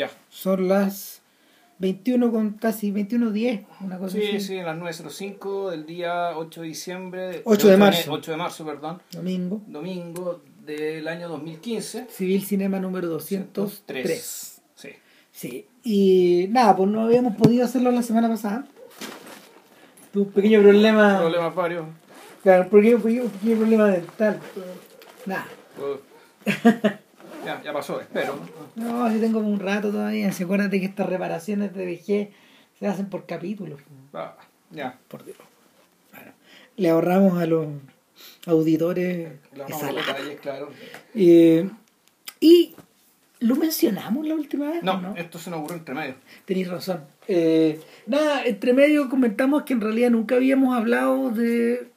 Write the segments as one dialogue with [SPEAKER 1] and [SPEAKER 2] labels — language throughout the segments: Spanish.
[SPEAKER 1] Ya.
[SPEAKER 2] Son las 21 con casi 21.10, una cosa
[SPEAKER 1] Sí,
[SPEAKER 2] así.
[SPEAKER 1] sí, a las 9.05 del día 8 de diciembre.
[SPEAKER 2] 8 de marzo.
[SPEAKER 1] 8 de marzo, perdón.
[SPEAKER 2] Domingo.
[SPEAKER 1] Domingo del año 2015.
[SPEAKER 2] Civil Cinema número 203.
[SPEAKER 1] Sí.
[SPEAKER 2] Sí. Y nada, pues no habíamos podido hacerlo la semana pasada. Tuve un pequeño problema.
[SPEAKER 1] Problemas varios.
[SPEAKER 2] Claro, un pequeño, pequeño- pequeño problema dental. Nada.
[SPEAKER 1] Uh, ya, ya pasó, espero.
[SPEAKER 2] No, si tengo un rato todavía. Si acuérdate que estas reparaciones de vejez se hacen por capítulos.
[SPEAKER 1] Ah, ya.
[SPEAKER 2] Por Dios. Bueno, le ahorramos a los auditores
[SPEAKER 1] Le
[SPEAKER 2] esa lata.
[SPEAKER 1] detalles, claro.
[SPEAKER 2] Eh, y lo mencionamos la última vez.
[SPEAKER 1] No,
[SPEAKER 2] ¿o no?
[SPEAKER 1] esto se nos ocurrió entre medio.
[SPEAKER 2] Tenéis razón. Eh, nada, entre medio comentamos que en realidad nunca habíamos hablado de.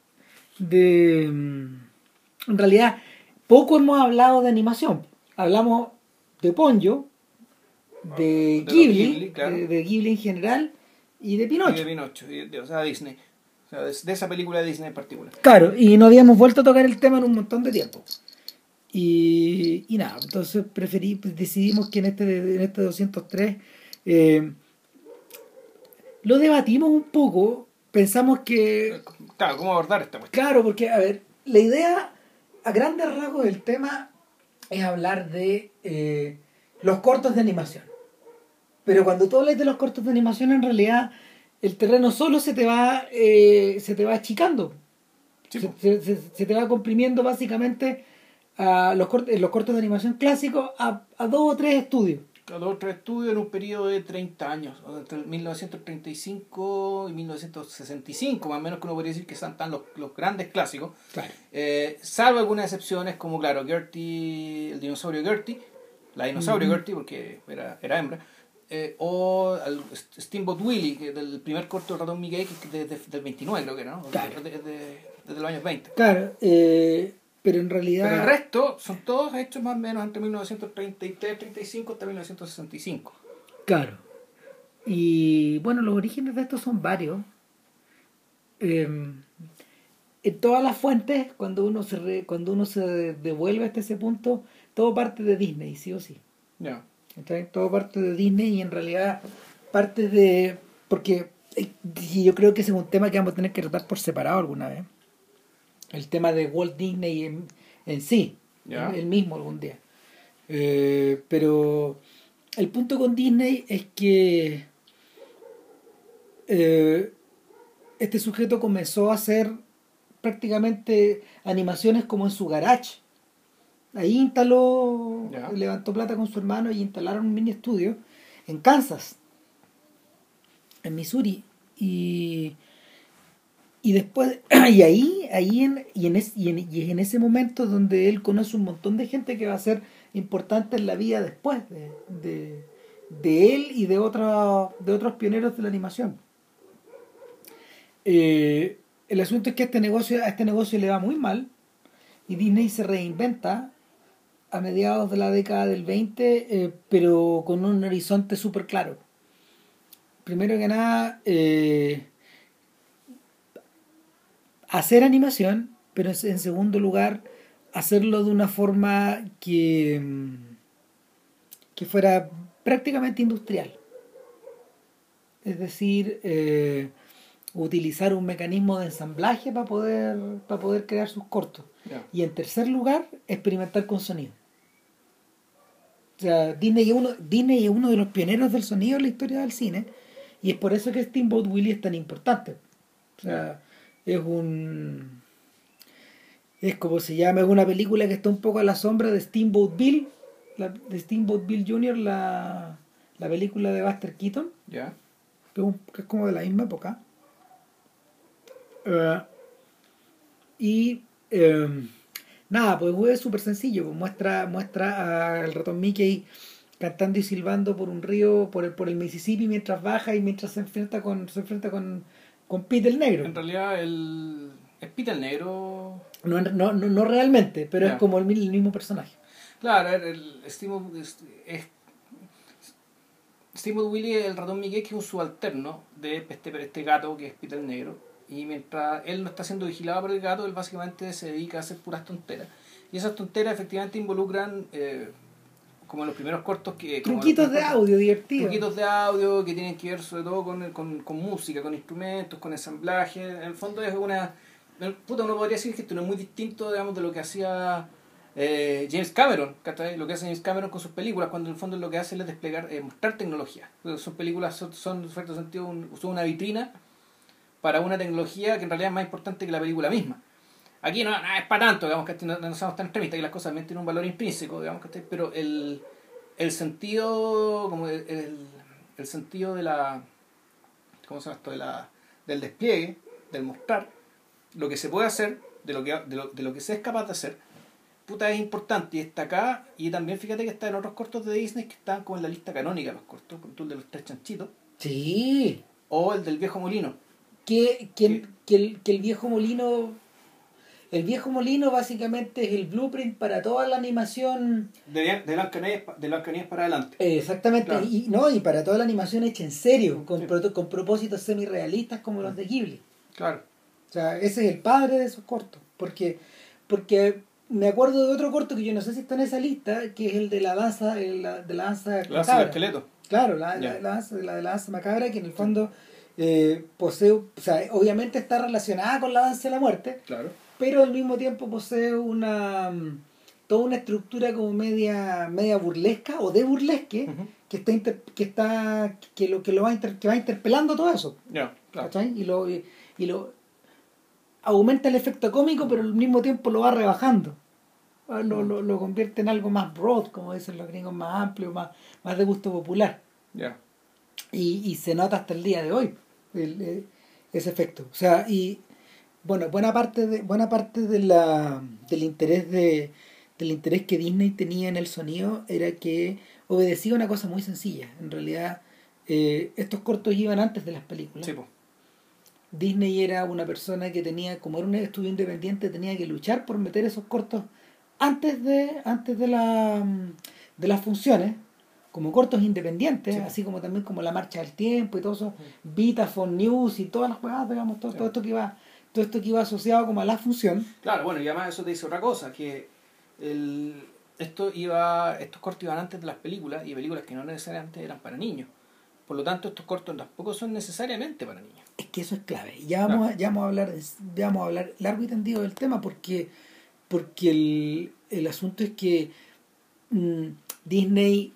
[SPEAKER 2] de. mm, En realidad, poco hemos hablado de animación. Hablamos de Ponyo, de Ghibli,
[SPEAKER 1] Ghibli, claro.
[SPEAKER 2] de, de Ghibli en general y de
[SPEAKER 1] Y
[SPEAKER 2] Pinocho.
[SPEAKER 1] de Pinocho, y de- o sea, Disney. O sea, de, de esa película de Disney en particular.
[SPEAKER 2] Claro, y no habíamos vuelto a tocar el tema en un montón de tiempo. Y, y nada, entonces preferí, pues, decidimos que en este, en este 203 eh, lo debatimos un poco, pensamos que,
[SPEAKER 1] Claro, ¿cómo abordar esta cuestión?
[SPEAKER 2] claro, porque, a ver, la idea a grandes rasgos del tema es hablar de eh, los cortos de animación. Pero cuando tú hablas de los cortos de animación, en realidad el terreno solo se te va, eh, se te va achicando.
[SPEAKER 1] Sí,
[SPEAKER 2] se,
[SPEAKER 1] po.
[SPEAKER 2] se- se- se te va comprimiendo básicamente a los, cortos, los cortos de animación clásicos a, a dos o tres estudios.
[SPEAKER 1] Cada otro estudio en un periodo de 30 años, entre el 1935 y 1965, más o menos que uno podría decir que están los, los grandes clásicos,
[SPEAKER 2] Claro.
[SPEAKER 1] eh, salvo algunas excepciones como, claro, Gertie, el dinosaurio Gertie, la dinosaurio Gertie, porque era, era hembra, eh, o al Steamboat Willie, que del primer corto de ratón Mickey, que es de- de- del 29 creo que era, ¿no?
[SPEAKER 2] Claro.
[SPEAKER 1] De- de- desde los años 20.
[SPEAKER 2] Claro, eh, pero en realidad...
[SPEAKER 1] Pero el resto son todos hechos más o menos entre 1933 35 hasta 1965.
[SPEAKER 2] Claro. Y bueno, los orígenes de estos son varios. Eh, en todas las fuentes, cuando uno se re- cuando uno se devuelve hasta ese punto, todo parte de Disney, sí o sí.
[SPEAKER 1] Ya.
[SPEAKER 2] ¿Cachai? Todo parte de Disney y en realidad parte de... Porque eh, yo creo que ese es un tema que vamos a tener que tratar por separado alguna vez. El tema de Walt Disney en, en sí, el mismo algún día. Eh, pero el punto con Disney es que eh, este sujeto comenzó a hacer prácticamente animaciones como en su garage. Ahí instaló, levantó plata con su hermano y instalaron un mini estudio en Kansas, en Missouri. Y, y después, y ahí, ahí en, y, en es- y, en, y en ese momento donde él conoce un montón de gente que va a ser importante en la vida después de, de, de él y de, otra, de otros pioneros de la animación. Eh, el asunto es que este negocio, a este negocio le va muy mal y Disney se reinventa a mediados de la década del 20, eh, pero con un horizonte súper claro. Primero que nada, eh, hacer animación, pero en segundo lugar, hacerlo de una forma que, mm, que fuera prácticamente industrial. Es decir, eh, utilizar un mecanismo de ensamblaje para poder, para poder crear sus cortos. Y en tercer lugar, experimentar con sonido. O sea, Disney es, uno, Disney es uno de los pioneros del sonido en la historia del cine. Y es por eso que Steamboat Willie es tan importante. O sea, es un. Es como se llama, es una película que está un poco a la sombra de Steamboat Bill, la, de Steamboat Bill Jr., la, la película de Buster Keaton
[SPEAKER 1] Ya.
[SPEAKER 2] que es, un- que es como de la misma época. Eh, y eh, nada, pues es súper sencillo. pues muestra muestra al ratón Mickey cantando y silbando por un río, por el, por el Mississippi mientras baja y mientras se enfrenta con, se enfrenta con, con Pete el negro.
[SPEAKER 1] En realidad, el. Es Peter el Negro.
[SPEAKER 2] No, no, no, no realmente, pero es como el, mi- el mismo personaje.
[SPEAKER 1] Claro, el, el Steamboat es, Willie es el ratón Mickey que es un subalterno de este, este gato que es Peter el Negro. Y mientras él no está siendo vigilado por el gato, él básicamente se dedica a hacer puras tonteras. Y esas tonteras efectivamente involucran eh, como los primeros cortos que...
[SPEAKER 2] Truquitos de audio divertidos.
[SPEAKER 1] Truquitos de audio que tienen que ver sobre todo con, con, con música, con instrumentos, con ensamblaje. En el fondo es una... Puta, uno podría decir que esto no es muy distinto, digamos, de lo que hacía eh, James Cameron, lo que hace James Cameron con sus películas, cuando en el fondo lo que hace es desplegar, eh, mostrar tecnología. Sus películas son, son en cierto sentido, son una vitrina para una tecnología que en realidad es más importante que la película misma. Aquí no, es para tanto, digamos que no, no, somos tan extremistas, que las cosas también tienen un valor intrínseco, digamos que pero el, el sentido, como el, el, sentido de la, ¿cómo se llama esto? De la, del despliegue, del mostrar, lo que se puede hacer, de lo que, de lo, de lo que se es capaz de hacer, puta es importante y está acá y también fíjate que está en otros cortos de Disney que están como en la lista canónica los cortos, con el de los tres chanchitos.
[SPEAKER 2] Sí.
[SPEAKER 1] O el del viejo molino.
[SPEAKER 2] Que, que, que, el, que el viejo molino el viejo molino básicamente es el blueprint para toda la animación
[SPEAKER 1] de, de Blancanieves para adelante.
[SPEAKER 2] exactamente, y, no, y para toda la animación hecha en serio, con, con propósitos semi-realistas como los de Ghibli.
[SPEAKER 1] Claro.
[SPEAKER 2] O sea, ese es el padre de esos cortos, porque porque me acuerdo de otro corto que yo no sé si está en esa lista, que es el de la danza, de la danza
[SPEAKER 1] la danza del esqueleto.
[SPEAKER 2] Claro, la, la, danza, la de la danza macabra, que en el fondo eh, posee, o sea, obviamente está relacionada con la danza de la muerte,
[SPEAKER 1] claro.
[SPEAKER 2] Pero al mismo tiempo posee una toda una estructura como media media burlesca o de burlesque que está que está que lo que lo va que va interpelando todo eso.
[SPEAKER 1] Ya, claro.
[SPEAKER 2] Y lo y lo aumenta el efecto cómico, pero al mismo tiempo lo va rebajando. Ah, lo, lo, lo convierte en algo más broad, como dicen los gringos, más amplio, más, más de gusto popular. Y, y se nota hasta el día de hoy el, eh, ese efecto. O sea, y bueno, buena parte de, buena parte de la, del interés de del interés que Disney tenía en el sonido era que obedecía una cosa muy sencilla. En realidad, eh, estos cortos iban antes de las películas.
[SPEAKER 1] Sí,
[SPEAKER 2] Disney era una persona que tenía, como era un estudio independiente, tenía que luchar por meter esos cortos antes de, antes de, la, de las funciones, como cortos independientes, así como también como la marcha del tiempo y todo eso, Vitaphone News y todas las cosas, digamos, todo, todo esto que iba, todo esto que iba asociado como a la función.
[SPEAKER 1] Claro, bueno, y además eso te dice otra cosa, que el, esto iba, estos cortos iban antes de las películas y películas que no necesariamente eran para niños. Por lo tanto, estos cortos tampoco son necesariamente para niños.
[SPEAKER 2] Es que eso es clave. Ya vamos, a, ya vamos a hablar, ya vamos a hablar largo y tendido del tema porque, porque el, el asunto es que mm, Disney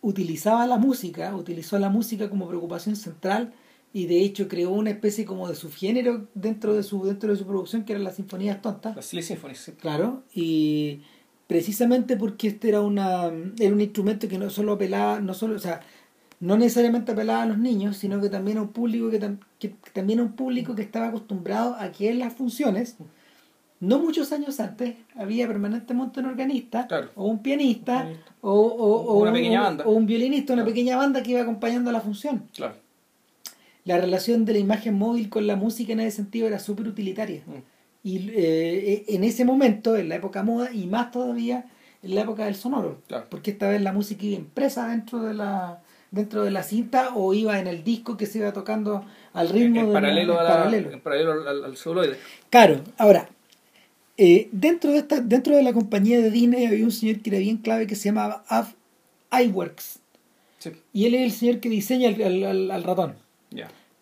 [SPEAKER 2] utilizaba la música, utilizó la música como preocupación central y de hecho creó una especie como de subgénero dentro de su dentro de su producción que eran las sinfonías tontas.
[SPEAKER 1] Las Silly Symphonies,
[SPEAKER 2] Claro, y precisamente porque este era una era un instrumento que no solo apelaba, no solo, o sea, no necesariamente apelaba a los niños, sino que también a un público que, también a un público que estaba acostumbrado a que en las funciones, no muchos años antes, había permanentemente un organista, o un pianista, O,
[SPEAKER 1] una pequeña banda.
[SPEAKER 2] o un violinista, una pequeña banda que iba acompañando la función.
[SPEAKER 1] Claro.
[SPEAKER 2] La relación de la imagen móvil con la música en ese sentido era súper utilitaria. Mm. Y eh, en ese momento, en la época moda, y más todavía en la época del sonoro, porque esta vez la música iba impresa dentro de la dentro de la cinta o iba en el disco que se iba tocando al ritmo
[SPEAKER 1] en, paralelo, paralelo. paralelo al, al,
[SPEAKER 2] Claro, ahora, eh, dentro, de esta, dentro de la compañía de Disney había un señor que era bien clave que se llamaba Av iWorks. Y él es el señor que diseña al, al, ratón.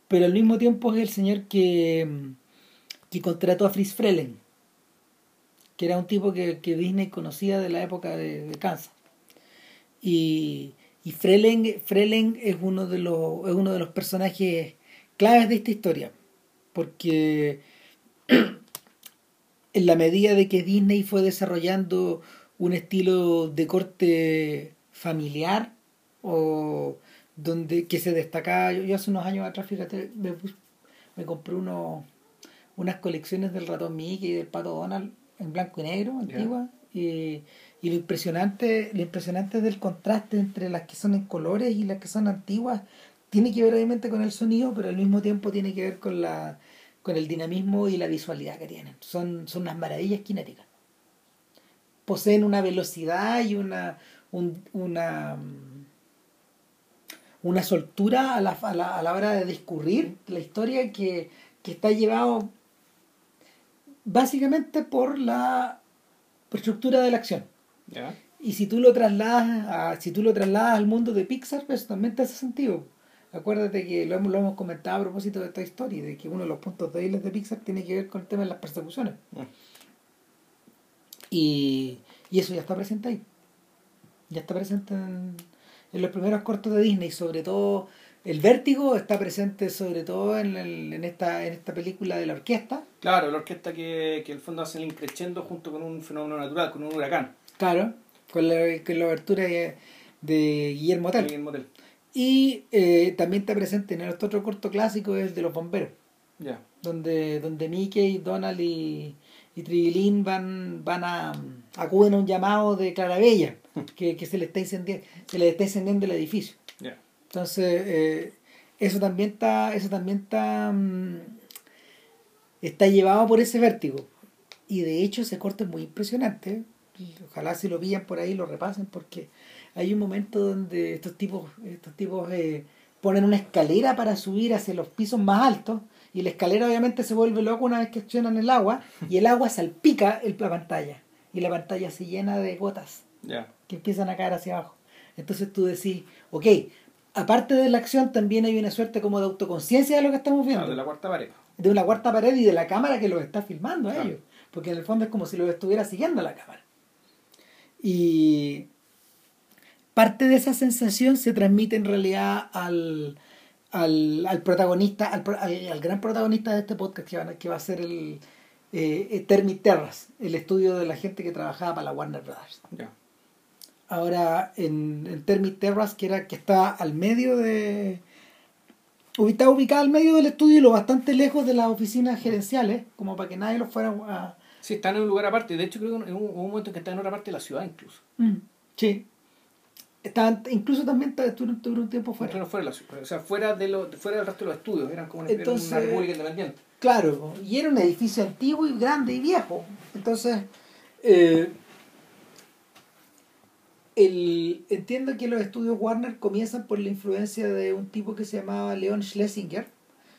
[SPEAKER 2] Pero al mismo tiempo es el señor que, que contrató a Fritz Frelen, que era un tipo que, que Disney conocía de la época de, de Kansas. Y y es, uno de los, es uno de los personajes claves de esta historia, porque en la medida de que Disney fue desarrollando un estilo de corte familiar o donde que se destacaba yo, hace unos años atrás fíjate me, me compré uno, unas colecciones del ratón Mickey y del pato Donald en blanco y negro antigua y y lo impresionante, lo impresionante del contraste entre las que son en colores y las que son antiguas tiene que ver obviamente con el sonido, pero al mismo tiempo tiene que ver con la con el dinamismo y la visualidad que tienen. Son, son unas maravillas kinéticas. Poseen una velocidad y una una una soltura a la, a la, a la hora de discurrir la historia que, que está llevado básicamente por la estructura de la acción. y si tú lo trasladas a, si tú lo trasladas al mundo de Pixar, pues también te hace sentido. Acuérdate que lo hemos, lo hemos comentado a propósito de esta historia, de que uno de los puntos débiles de Pixar tiene que ver con el tema de las persecuciones.
[SPEAKER 1] Mm.
[SPEAKER 2] Y, y eso ya está presente ahí. Ya está presente en, en los primeros cortos de Disney, sobre todo el vértigo está presente sobre todo en, el- en, esta, en esta película de la orquesta.
[SPEAKER 1] Claro, la orquesta que, que en el fondo hace el increciendo junto con un fenómeno natural, con un huracán.
[SPEAKER 2] Claro. Con la, con la abertura de, de Guillermo Tell. Y eh, también está presente en el otro corto clásico, el de los bomberos,
[SPEAKER 1] Ya.
[SPEAKER 2] donde, donde Mickey, Donald y, y Tribilín van, van a acuden a un llamado de Clarabella, que, que se le está incendiando, se le está incendiando el edificio. Entonces, eh, eso también está, eso también está, mm, está llevado por ese vértigo. Y de hecho ese corto es muy impresionante. Ojalá si lo pillan por ahí lo repasen porque hay un momento donde estos tipos, estos tipos eh, ponen una escalera para subir hacia los pisos más altos y la escalera obviamente se vuelve loca una vez que accionan el agua y el agua salpica el, la pantalla y la pantalla se llena de gotas
[SPEAKER 1] Ya.
[SPEAKER 2] que empiezan a caer hacia abajo. Entonces tú decís, ok, aparte de la acción también hay una suerte como de autoconciencia de lo que estamos viendo.
[SPEAKER 1] Claro, de la cuarta pared.
[SPEAKER 2] de una cuarta pared y de la cámara que los está filmando a ellos. Porque en el fondo es como si los estuviera siguiendo la cámara. Y parte de esa sensación se transmite en realidad al, al, al protagonista, al, al- al gran protagonista de este podcast que va, a- que va a ser el eh, Termit Terras, el estudio de la gente que trabajaba para la Warner Brothers.
[SPEAKER 1] Ya.
[SPEAKER 2] Ahora en, en Terras, que era que está al medio de. Está ubicada al medio del estudio y lo bastante lejos de las oficinas gerenciales, como para que nadie lo fuera a.
[SPEAKER 1] Sí, están en un lugar aparte. De hecho, creo que en un, hubo un momento en que están en otra parte de la ciudad incluso.
[SPEAKER 2] Mm, sí. Estaban, incluso también estuvieron, un tiempo fuera.
[SPEAKER 1] Fuera. la. O sea, fuera, de lo, fuera del resto de los estudios. Eran como una,
[SPEAKER 2] Entonces-
[SPEAKER 1] una república independiente.
[SPEAKER 2] Claro, y era un edificio antiguo y grande y viejo. Entonces, eh, el, entiendo que los estudios Warner comienzan por la influencia de un tipo que se llamaba Leon Schlesinger.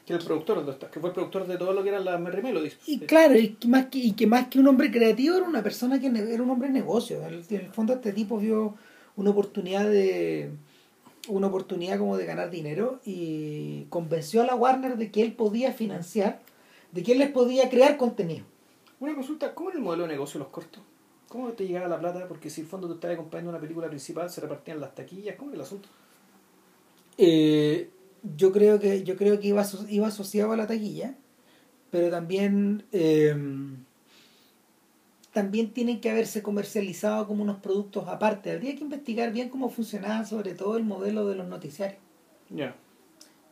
[SPEAKER 1] Que el productor de que fue el productor de todo lo que eran las Merry Melodies.
[SPEAKER 2] Y claro, y que, más que, y que más que un hombre creativo era una persona que era un hombre de negocio. En el, en el fondo este tipo vio una oportunidad de una oportunidad como de ganar dinero y convenció a la Warner de que él podía financiar, de que él les podía crear contenido.
[SPEAKER 1] Una consulta, ¿cómo era el modelo de negocio de los cortos? ¿Cómo te llegaba la plata? Porque si el fondo tú estabas acompañando una película principal, se repartían las taquillas, ¿cómo era el asunto?
[SPEAKER 2] Eh, yo creo que yo creo que iba, iba asociado a la taquilla, pero también eh, también tienen que haberse comercializado como unos productos aparte. Habría que investigar bien cómo funcionaba sobre todo el modelo de los noticiarios.
[SPEAKER 1] Ya.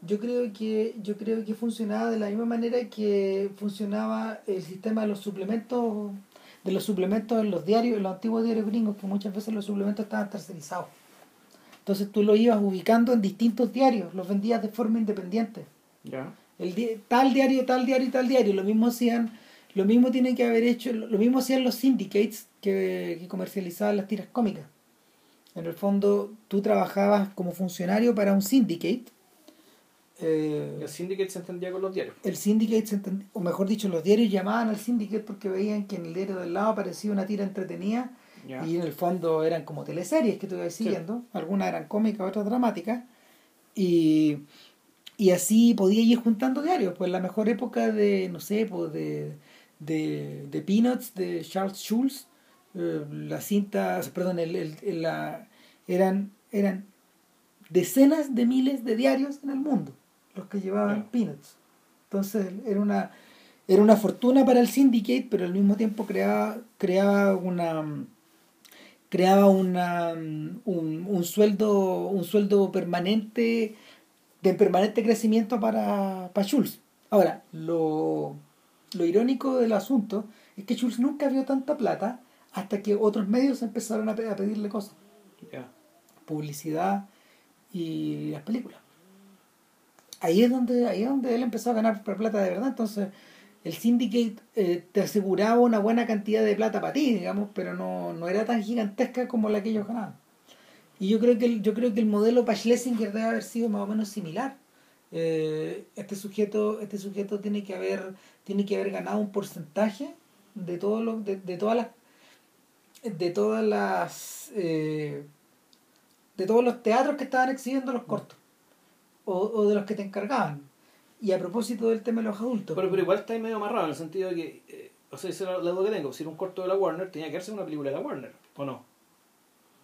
[SPEAKER 2] Yo creo que yo creo que funcionaba de la misma manera que funcionaba el sistema de los suplementos de los suplementos en los diarios, en los antiguos diarios gringos, que muchas veces los suplementos estaban tercerizados. Entonces tú lo ibas ubicando en distintos diarios, los vendías de forma independiente.
[SPEAKER 1] Ya.
[SPEAKER 2] El di- tal diario, tal diario tal diario. Lo mismo hacían, lo mismo tienen que haber hecho, lo mismo hacían los syndicates que, que comercializaban las tiras cómicas. En el fondo, tú trabajabas como funcionario para un syndicate. Eh,
[SPEAKER 1] El syndicate se entendía con los diarios.
[SPEAKER 2] el syndicate, se entend- o mejor dicho, los diarios llamaban al syndicate porque veían que en el diario del lado aparecía una tira entretenida y en el fondo eran como teleseries que tú ibas siguiendo. Algunas eran cómicas, otras dramáticas. Y, y así podía ir juntando diarios. Pues la mejor época de, no sé, pues de, de, de Peanuts, de Charles Schulz, eh, las cintas, perdón, el, el- el- la, eran, eran decenas de miles de diarios en el mundo los que llevaban. Peanuts. Entonces era una, era una fortuna para el syndicate, pero al mismo tiempo creaba, creaba una creaba una, un, un sueldo un sueldo permanente de permanente crecimiento para, para Schulz. Ahora, lo, lo irónico del asunto es que Schulz nunca vio tanta plata hasta que otros medios empezaron a, pe- a pedirle cosas, publicidad y las películas. Ahí es donde, ahí es donde él empezó a ganar plata de verdad. Entonces, el syndicate eh, te aseguraba una buena cantidad de plata para ti, digamos, pero no, no era tan gigantesca como la que ellos ganaban. Y yo creo que el, yo creo que el modelo para Schlesinger debe haber sido más o menos similar. Eh, este sujeto, este sujeto tiene que haber, tiene que haber ganado un porcentaje de todo lo, de, de todas las de todas las eh, de todos los teatros que estaban exhibiendo los cortos o, o de los que te encargaban y a propósito del tema de los adultos
[SPEAKER 1] Pero, pero igual está ahí medio amarrado en el sentido de que, eh, o sea, esa es la, duda que tengo. Si era un corto de la Warner, tenía que hacer una película de la Warner, ¿o no?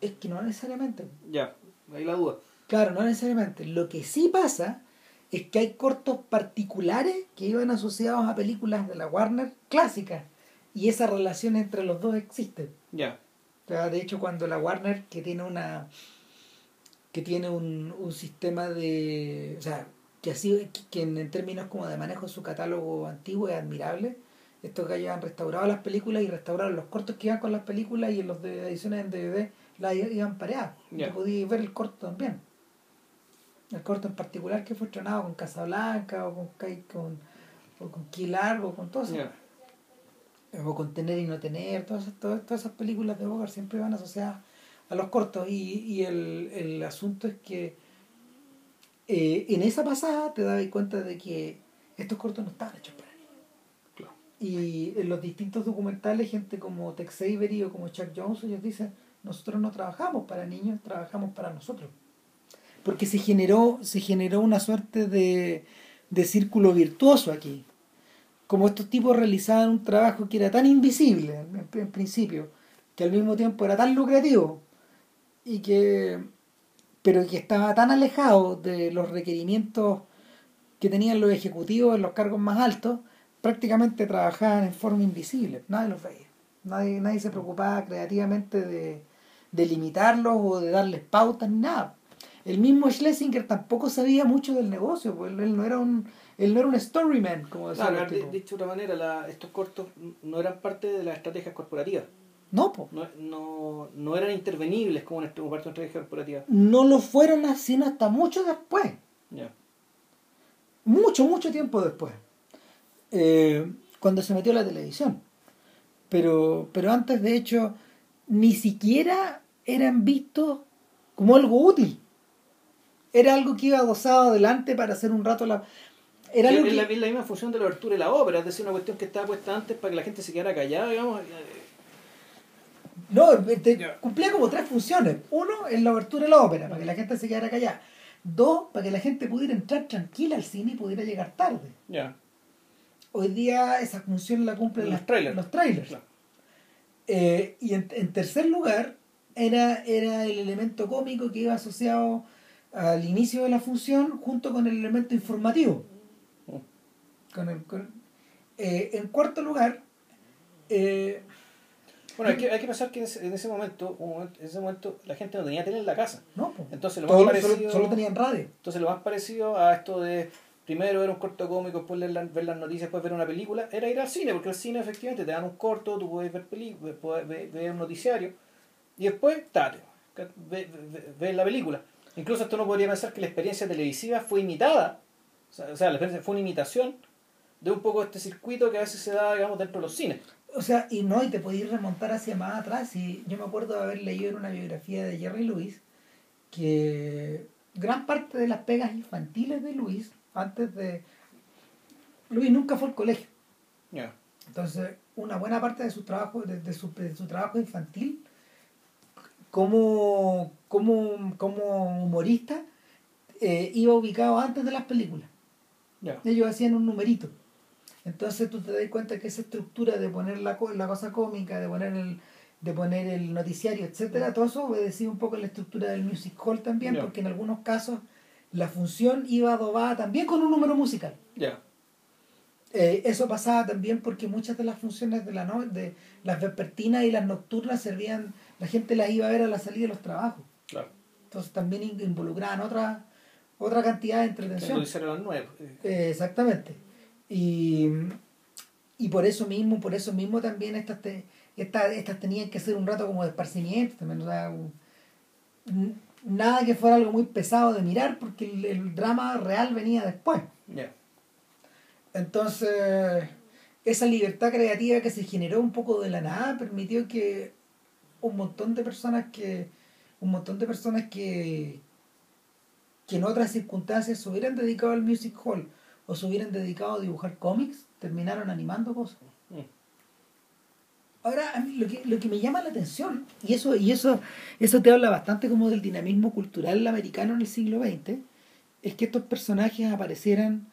[SPEAKER 2] es que no necesariamente
[SPEAKER 1] Ya, ahí la duda.
[SPEAKER 2] Claro, no necesariamente. Lo que sí pasa es que hay cortos particulares que iban asociados a películas de la Warner clásicas y esa relación entre los dos existe.
[SPEAKER 1] Ya,
[SPEAKER 2] O sea, de hecho, cuando la Warner, que tiene una que tiene un, un sistema de. O sea, que así que en, en términos como de manejo de su catálogo antiguo es admirable. Estos gallos han restaurado las películas y restauraron los cortos que iban con las películas y en los de ediciones en DVD las iban pareadas.
[SPEAKER 1] Ya.
[SPEAKER 2] Tú podías ver el corto también. El corto en particular que fue estrenado con Casablanca o con, con, o con Kill Largo o con todo eso o con tener y no tener, todas, esas- todas, todas esas películas de Bogart siempre van asociadas a los cortos y, y el, el asunto es que eh, en esa pasada te dabas cuenta de que estos cortos no estaban hechos para niños.
[SPEAKER 1] Claro.
[SPEAKER 2] Y en los distintos documentales, gente como Tex Avery o como Chuck Jones, ellos dicen, nosotros no trabajamos para niños, trabajamos para nosotros. Porque se generó, se generó una suerte de, de círculo virtuoso aquí. Como estos tipos realizaban un trabajo que era tan invisible en, principio, que al mismo tiempo era tan lucrativo, y que pero que estaba tan alejado de los requerimientos que tenían los ejecutivos en los cargos más altos, prácticamente trabajaban en forma invisible, nadie los veía. Nadie, nadie se preocupaba creativamente de, de limitarlos o de darles pautas ni nada. El mismo Schlesinger tampoco sabía mucho del negocio, pues él, no era un él no era un storyman, como decía
[SPEAKER 1] Claro, de- dicho de otra manera, la- estos cortos no eran parte de las estrategias corporativas.
[SPEAKER 2] No, po.
[SPEAKER 1] No, no, no eran intervenibles como, parte de una estrategia corporativa.
[SPEAKER 2] no lo fueron sino hasta mucho después.
[SPEAKER 1] Ya.
[SPEAKER 2] mucho, mucho tiempo después, eh, cuando se metió la televisión. Pero, pero antes, de hecho, ni siquiera eran vistos como algo útil. Era algo que iba adosado adelante para hacer un rato la... Era algo
[SPEAKER 1] es, la, es misma función de la abertura de la ópera, es decir, una cuestión que estaba puesta antes para que la gente se quedara callada, digamos. eh,
[SPEAKER 2] No, te-
[SPEAKER 1] Ya.
[SPEAKER 2] cumplía como tres funciones. Uno, en la abertura de la ópera, para que la gente se quedara callada. Dos, para que la gente pudiera entrar tranquila al cine y pudiera llegar tarde.
[SPEAKER 1] Ya.
[SPEAKER 2] Hoy día esa función la cumplen
[SPEAKER 1] Los
[SPEAKER 2] las-
[SPEAKER 1] trailers.
[SPEAKER 2] Los trailers.
[SPEAKER 1] Claro.
[SPEAKER 2] Eh, y en, en tercer lugar, era, era el elemento cómico que iba asociado al inicio de la función junto con el elemento informativo. Con el- con- eh, en cuarto lugar, eh,
[SPEAKER 1] Bueno, hay que, hay que pensar que en ese, en ese momento, en ese momento la gente no tenía tele en la casa.
[SPEAKER 2] no.
[SPEAKER 1] Entonces lo más
[SPEAKER 2] solo,
[SPEAKER 1] parecido,
[SPEAKER 2] solo tenían radio.
[SPEAKER 1] entonces lo más parecido a esto de primero ver un corto cómico, después leer la- ver las noticias, después ver una película, era ir al cine, porque el cine efectivamente te dan un corto, tú puedes ver películas, puedes ver, ver un noticiario, y después, tate, ve, ve- ve- ves la película. Incluso esto no podría pensar que la experiencia televisiva fue imitada, o sea, o sea, la experiencia fue una imitación de un poco este circuito que a veces se da, digamos, dentro de los cines.
[SPEAKER 2] O sea, y no, y te podías remontar hacia más atrás. Y yo me acuerdo de haber leído en una biografía de Jerry Lewis que gran parte de las pegas infantiles de Luis, antes de. Luis nunca fue al colegio. Entonces, una buena parte de su trabajo, de, de su, de su trabajo infantil, como, como, como humorista, eh, iba ubicado antes de las películas. Ellos hacían un numerito. Entonces tú te das cuenta que esa estructura de poner la, la cosa cómica, de poner el de poner el noticiario, etcétera, todo eso obedecía un poco a la estructura del music hall también, porque en algunos casos la función iba adobada también con un número musical.
[SPEAKER 1] Ya.
[SPEAKER 2] Eh, eso pasaba también porque muchas de las funciones de la no de las vespertinas y las nocturnas servían, la gente las iba a ver a la salida de los trabajos.
[SPEAKER 1] Claro.
[SPEAKER 2] Entonces también in- involucraban otra, otra cantidad de entretención.
[SPEAKER 1] las nueve. eh,
[SPEAKER 2] Eh, exactamente. Y, y por eso mismo, por eso mismo también estas, te- estas, estas tenían que ser un rato como de esparcimiento, también, o sea, un- n- nada que fuera algo muy pesado de mirar, porque el, el drama real venía después. Entonces, esa libertad creativa que se generó un poco de la nada permitió que un montón de personas que un montón de personas que que en otras circunstancias se hubieran dedicado al music hall o se hubieran dedicado a dibujar cómics terminaron animando cosas
[SPEAKER 1] Mm.
[SPEAKER 2] Ahora, a mí lo que, lo que me llama la atención, y eso, y eso, eso te habla bastante como del dinamismo cultural americano en el siglo XX, es que estos personajes aparecieran,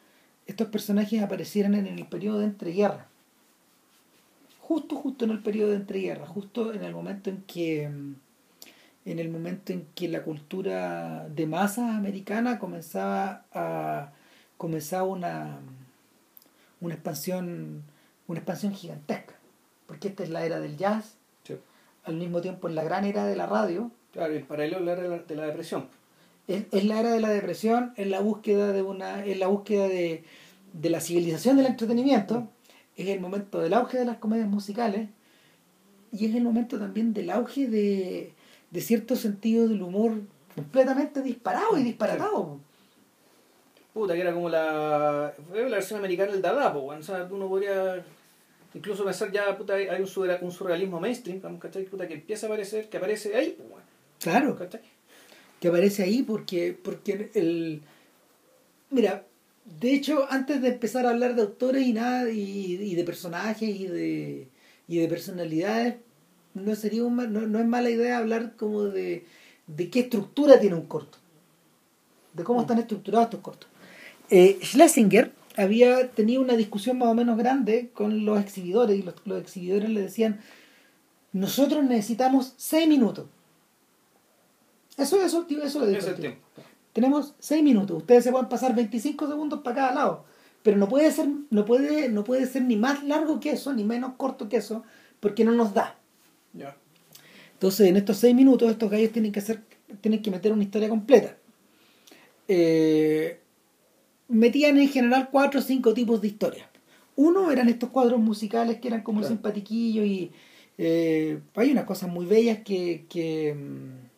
[SPEAKER 2] estos personajes aparecieran en el periodo de entreguerra. Justo, justo en el periodo de entreguerra, justo en el momento en que en el momento en que la cultura de masas americana comenzaba a comenzaba una una expansión una expansión gigantesca porque esta es la era del jazz
[SPEAKER 1] Sí.
[SPEAKER 2] al mismo tiempo es la gran era de la radio
[SPEAKER 1] Claro, el paralelo la era de la, de la depresión.
[SPEAKER 2] es, es la era de la depresión es la búsqueda de una es la búsqueda de, de la civilización del entretenimiento es el momento del auge de las comedias musicales y es el momento también del auge de, de cierto sentido del humor completamente disparado y disparatado
[SPEAKER 1] Puta, que era como la, fue la versión americana del Dada, o sea, uno podría incluso pensar ya, puta, hay un, surreal- un surrealismo mainstream, ¿cachai? Puta, que empieza a aparecer, que aparece ahí, weón,
[SPEAKER 2] claro
[SPEAKER 1] ¿cachai?
[SPEAKER 2] que aparece ahí porque porque el mira de hecho antes de empezar a hablar de autores y nada y, y de personajes y de y de personalidades no sería un mal- no, no es mala idea hablar como de de qué estructura tiene un corto de cómo están estructurados estos cortos. Eh, Schlesinger había tenido una discusión más o menos grande con los exhibidores y los, los exhibidores le decían nosotros necesitamos seis minutos eso, eso, eso lo dijo
[SPEAKER 1] Ese es
[SPEAKER 2] el
[SPEAKER 1] tiempo.
[SPEAKER 2] Tenemos 6 minutos. Ustedes se pueden pasar 25 segundos para cada lado. Pero no puede ser, no puede, no puede ser ni más largo que eso, ni menos corto que eso, porque no nos da.
[SPEAKER 1] Ya.
[SPEAKER 2] Entonces, en estos 6 minutos, estos gallos tienen que hacer, tienen que meter una historia completa. Eh, metían en general cuatro o cinco tipos de historias. Uno eran estos cuadros musicales que eran como
[SPEAKER 1] Claro.
[SPEAKER 2] simpatiquillos y eh, hay unas cosas muy bellas que, que, mm,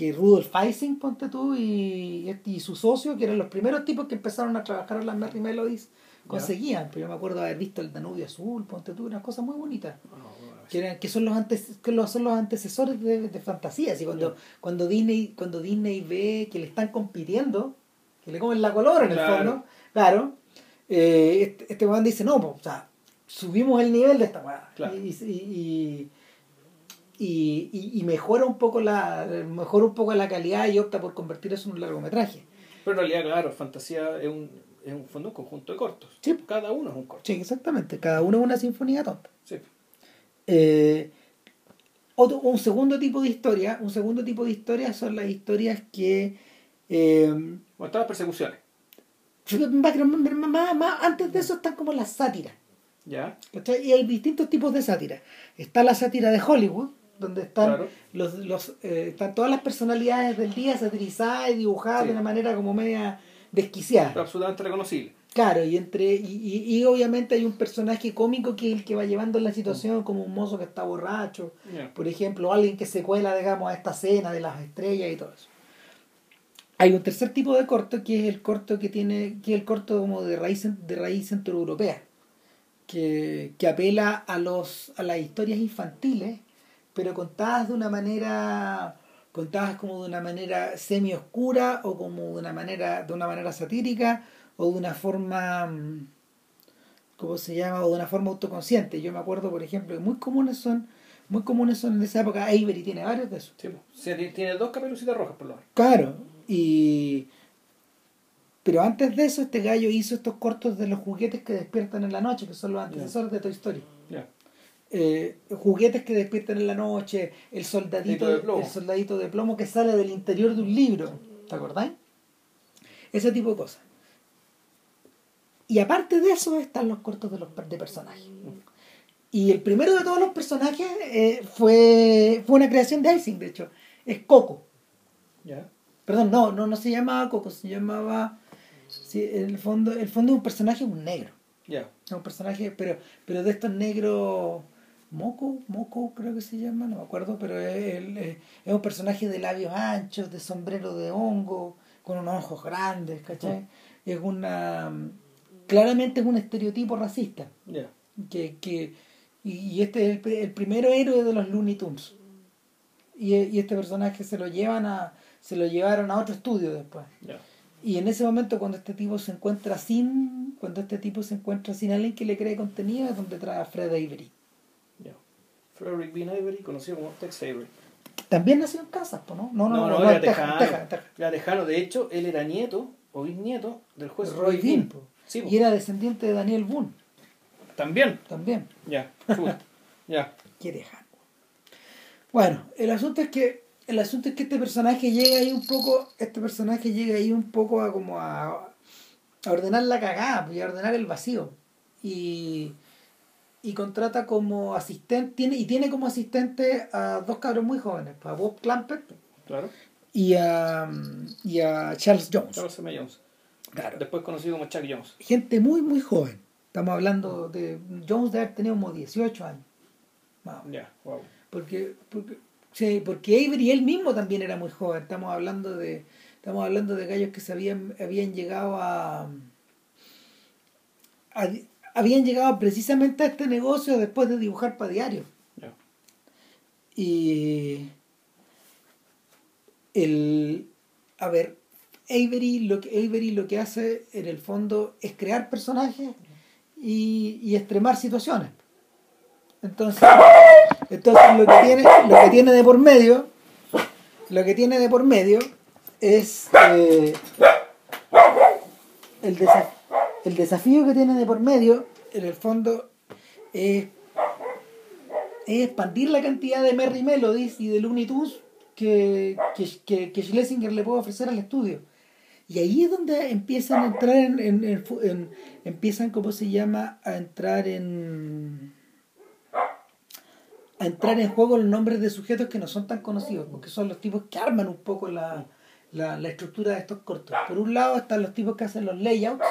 [SPEAKER 2] que Rudolf Ising, ponte tú, y, este- y su socio, que eran los primeros tipos que empezaron a trabajar en las Merry Melodies, conseguían. Pero yo me acuerdo de haber visto el Danubio Azul, ponte tú, unas cosas muy bonitas
[SPEAKER 1] no, no,
[SPEAKER 2] que, eran- que son los antes, que los- son los antecesores de, de fantasía así cuando cuando Disney cuando Disney ve que le están compitiendo que le comen la color en el fondo claro eh, este, este dice no po, o sea subimos el nivel de esta weá
[SPEAKER 1] Claro.
[SPEAKER 2] y, y, y, y- y- y mejora un poco la mejora un poco la calidad y opta por convertir eso en un largometraje
[SPEAKER 1] Pero en realidad, claro, fantasía es un, es un fondo un conjunto de cortos.
[SPEAKER 2] Sí.
[SPEAKER 1] Cada uno es un corto.
[SPEAKER 2] sí exactamente cada uno es una sinfonía tonta
[SPEAKER 1] Sí.
[SPEAKER 2] Eh, otro, un segundo tipo de historia, un segundo tipo de historias son las historias que eh,
[SPEAKER 1] Bueno, están las persecuciones.
[SPEAKER 2] más, más- antes de eso están como las sátiras.
[SPEAKER 1] Ya.
[SPEAKER 2] Y hay distintos tipos de sátira. Está la sátira de Hollywood, donde están
[SPEAKER 1] Claro.
[SPEAKER 2] los, los eh, están todas las personalidades del día satirizadas y dibujadas
[SPEAKER 1] Sí.
[SPEAKER 2] de una manera como media desquiciada.
[SPEAKER 1] Pero absolutamente reconocible.
[SPEAKER 2] Claro, y entre y, y- y obviamente hay un personaje cómico que es el que va llevando la situación, como un mozo que está borracho, por ejemplo, alguien que se cuela, digamos, a esta cena de las estrellas y todo eso. Hay un tercer tipo de corto que es el corto que tiene, que es el corto como de raíz de raíz centroeuropea, que, que apela a los a las historias infantiles, pero contadas de una manera contadas como de una manera semi oscura o como de una manera de una manera satírica o de una forma mm, ¿cómo se llama? o de una forma autoconsciente. Yo me acuerdo, por ejemplo, que muy comunes son muy comunes son en esa época Avery tiene varios de esos.
[SPEAKER 1] Sí, tiene- dos caperucitas rojas, por lo menos.
[SPEAKER 2] Claro, y pero antes de eso este gallo hizo estos cortos de los juguetes que despiertan en la noche, que son los antecesores de Toy Story. Eh, juguetes que despiertan en la noche, el soldadito
[SPEAKER 1] de plomo.
[SPEAKER 2] el soldadito de plomo que sale del interior de un libro, ¿te acordáis? Ese tipo de cosas. Y aparte de eso están los cortos de los de personajes. Y el primero de todos los personajes eh, fue, fue una creación de Ising, de hecho. Es Coco.
[SPEAKER 1] Ya.
[SPEAKER 2] Perdón, no, no, no se llamaba Coco, se llamaba. Sí, el fondo, el fondo es un personaje, un negro.
[SPEAKER 1] Ya.
[SPEAKER 2] Es un personaje, pero, pero de estos negros. Moco, Moco creo que se llama, no me acuerdo, pero es, el- es- un personaje de labios anchos, de sombrero de hongo, con unos ojos grandes, ¿cachai? Es una. Claramente es un estereotipo racista. Que, que, y, este es el, el primero héroe de los Looney Tunes. Y, y este personaje se lo llevan a. se lo llevaron a otro estudio después. Y en ese momento cuando este tipo se encuentra sin, cuando este tipo se encuentra sin alguien que le cree contenido, es donde trae a Fred Avery.
[SPEAKER 1] Frederick Bean Avery, conocido como Tex Avery.
[SPEAKER 2] También nació en Kansas, ¿no?
[SPEAKER 1] No, no, no, era tejano. Era tejano. De hecho, él era nieto o bisnieto del juez
[SPEAKER 2] Roy, Bean. Sí, y era descendiente de Daniel Boone.
[SPEAKER 1] También.
[SPEAKER 2] También.
[SPEAKER 1] Ya, ya.
[SPEAKER 2] Qué tejano. Bueno, el asunto es que el asunto es que este personaje llega ahí un poco, este personaje llega ahí un poco a como a, a ordenar la cagada y a ordenar el vacío. Y, y contrata como asistente, tiene, y tiene como asistente a dos cabros muy jóvenes, pues, a Bob Clampett
[SPEAKER 1] claro.
[SPEAKER 2] y, a, y a Charles Jones.
[SPEAKER 1] Charles M. Jones. Claro. Después conocido como Chuck Jones.
[SPEAKER 2] Gente muy, muy joven. Estamos hablando de. Jones de haber tenido como 18 años.
[SPEAKER 1] Ya, wow.
[SPEAKER 2] Porque, porque, sí, porque Avery él mismo también era muy joven. Estamos hablando de. Estamos hablando de gallos que se habían, habían llegado a, a habían llegado precisamente a este negocio después de dibujar para diario. Y el a ver, Avery lo que Avery lo que hace en el fondo es crear personajes y, y extremar situaciones. Entonces, entonces lo que tiene, lo que tiene de por medio, lo que tiene de por medio es eh, el desafío el desafío que tiene de por medio, en el fondo, es, expandir la cantidad de Merry Melodies y de Looney Tunes que, que, que, Schlesinger le puede ofrecer al estudio. Y ahí es donde empiezan a entrar en, en, empiezan, ¿cómo se llama? A entrar en a entrar en juego los nombres de sujetos que no son tan conocidos, porque son los tipos que arman un poco la, la, la estructura de estos cortos. Por un lado están los tipos que hacen los layouts,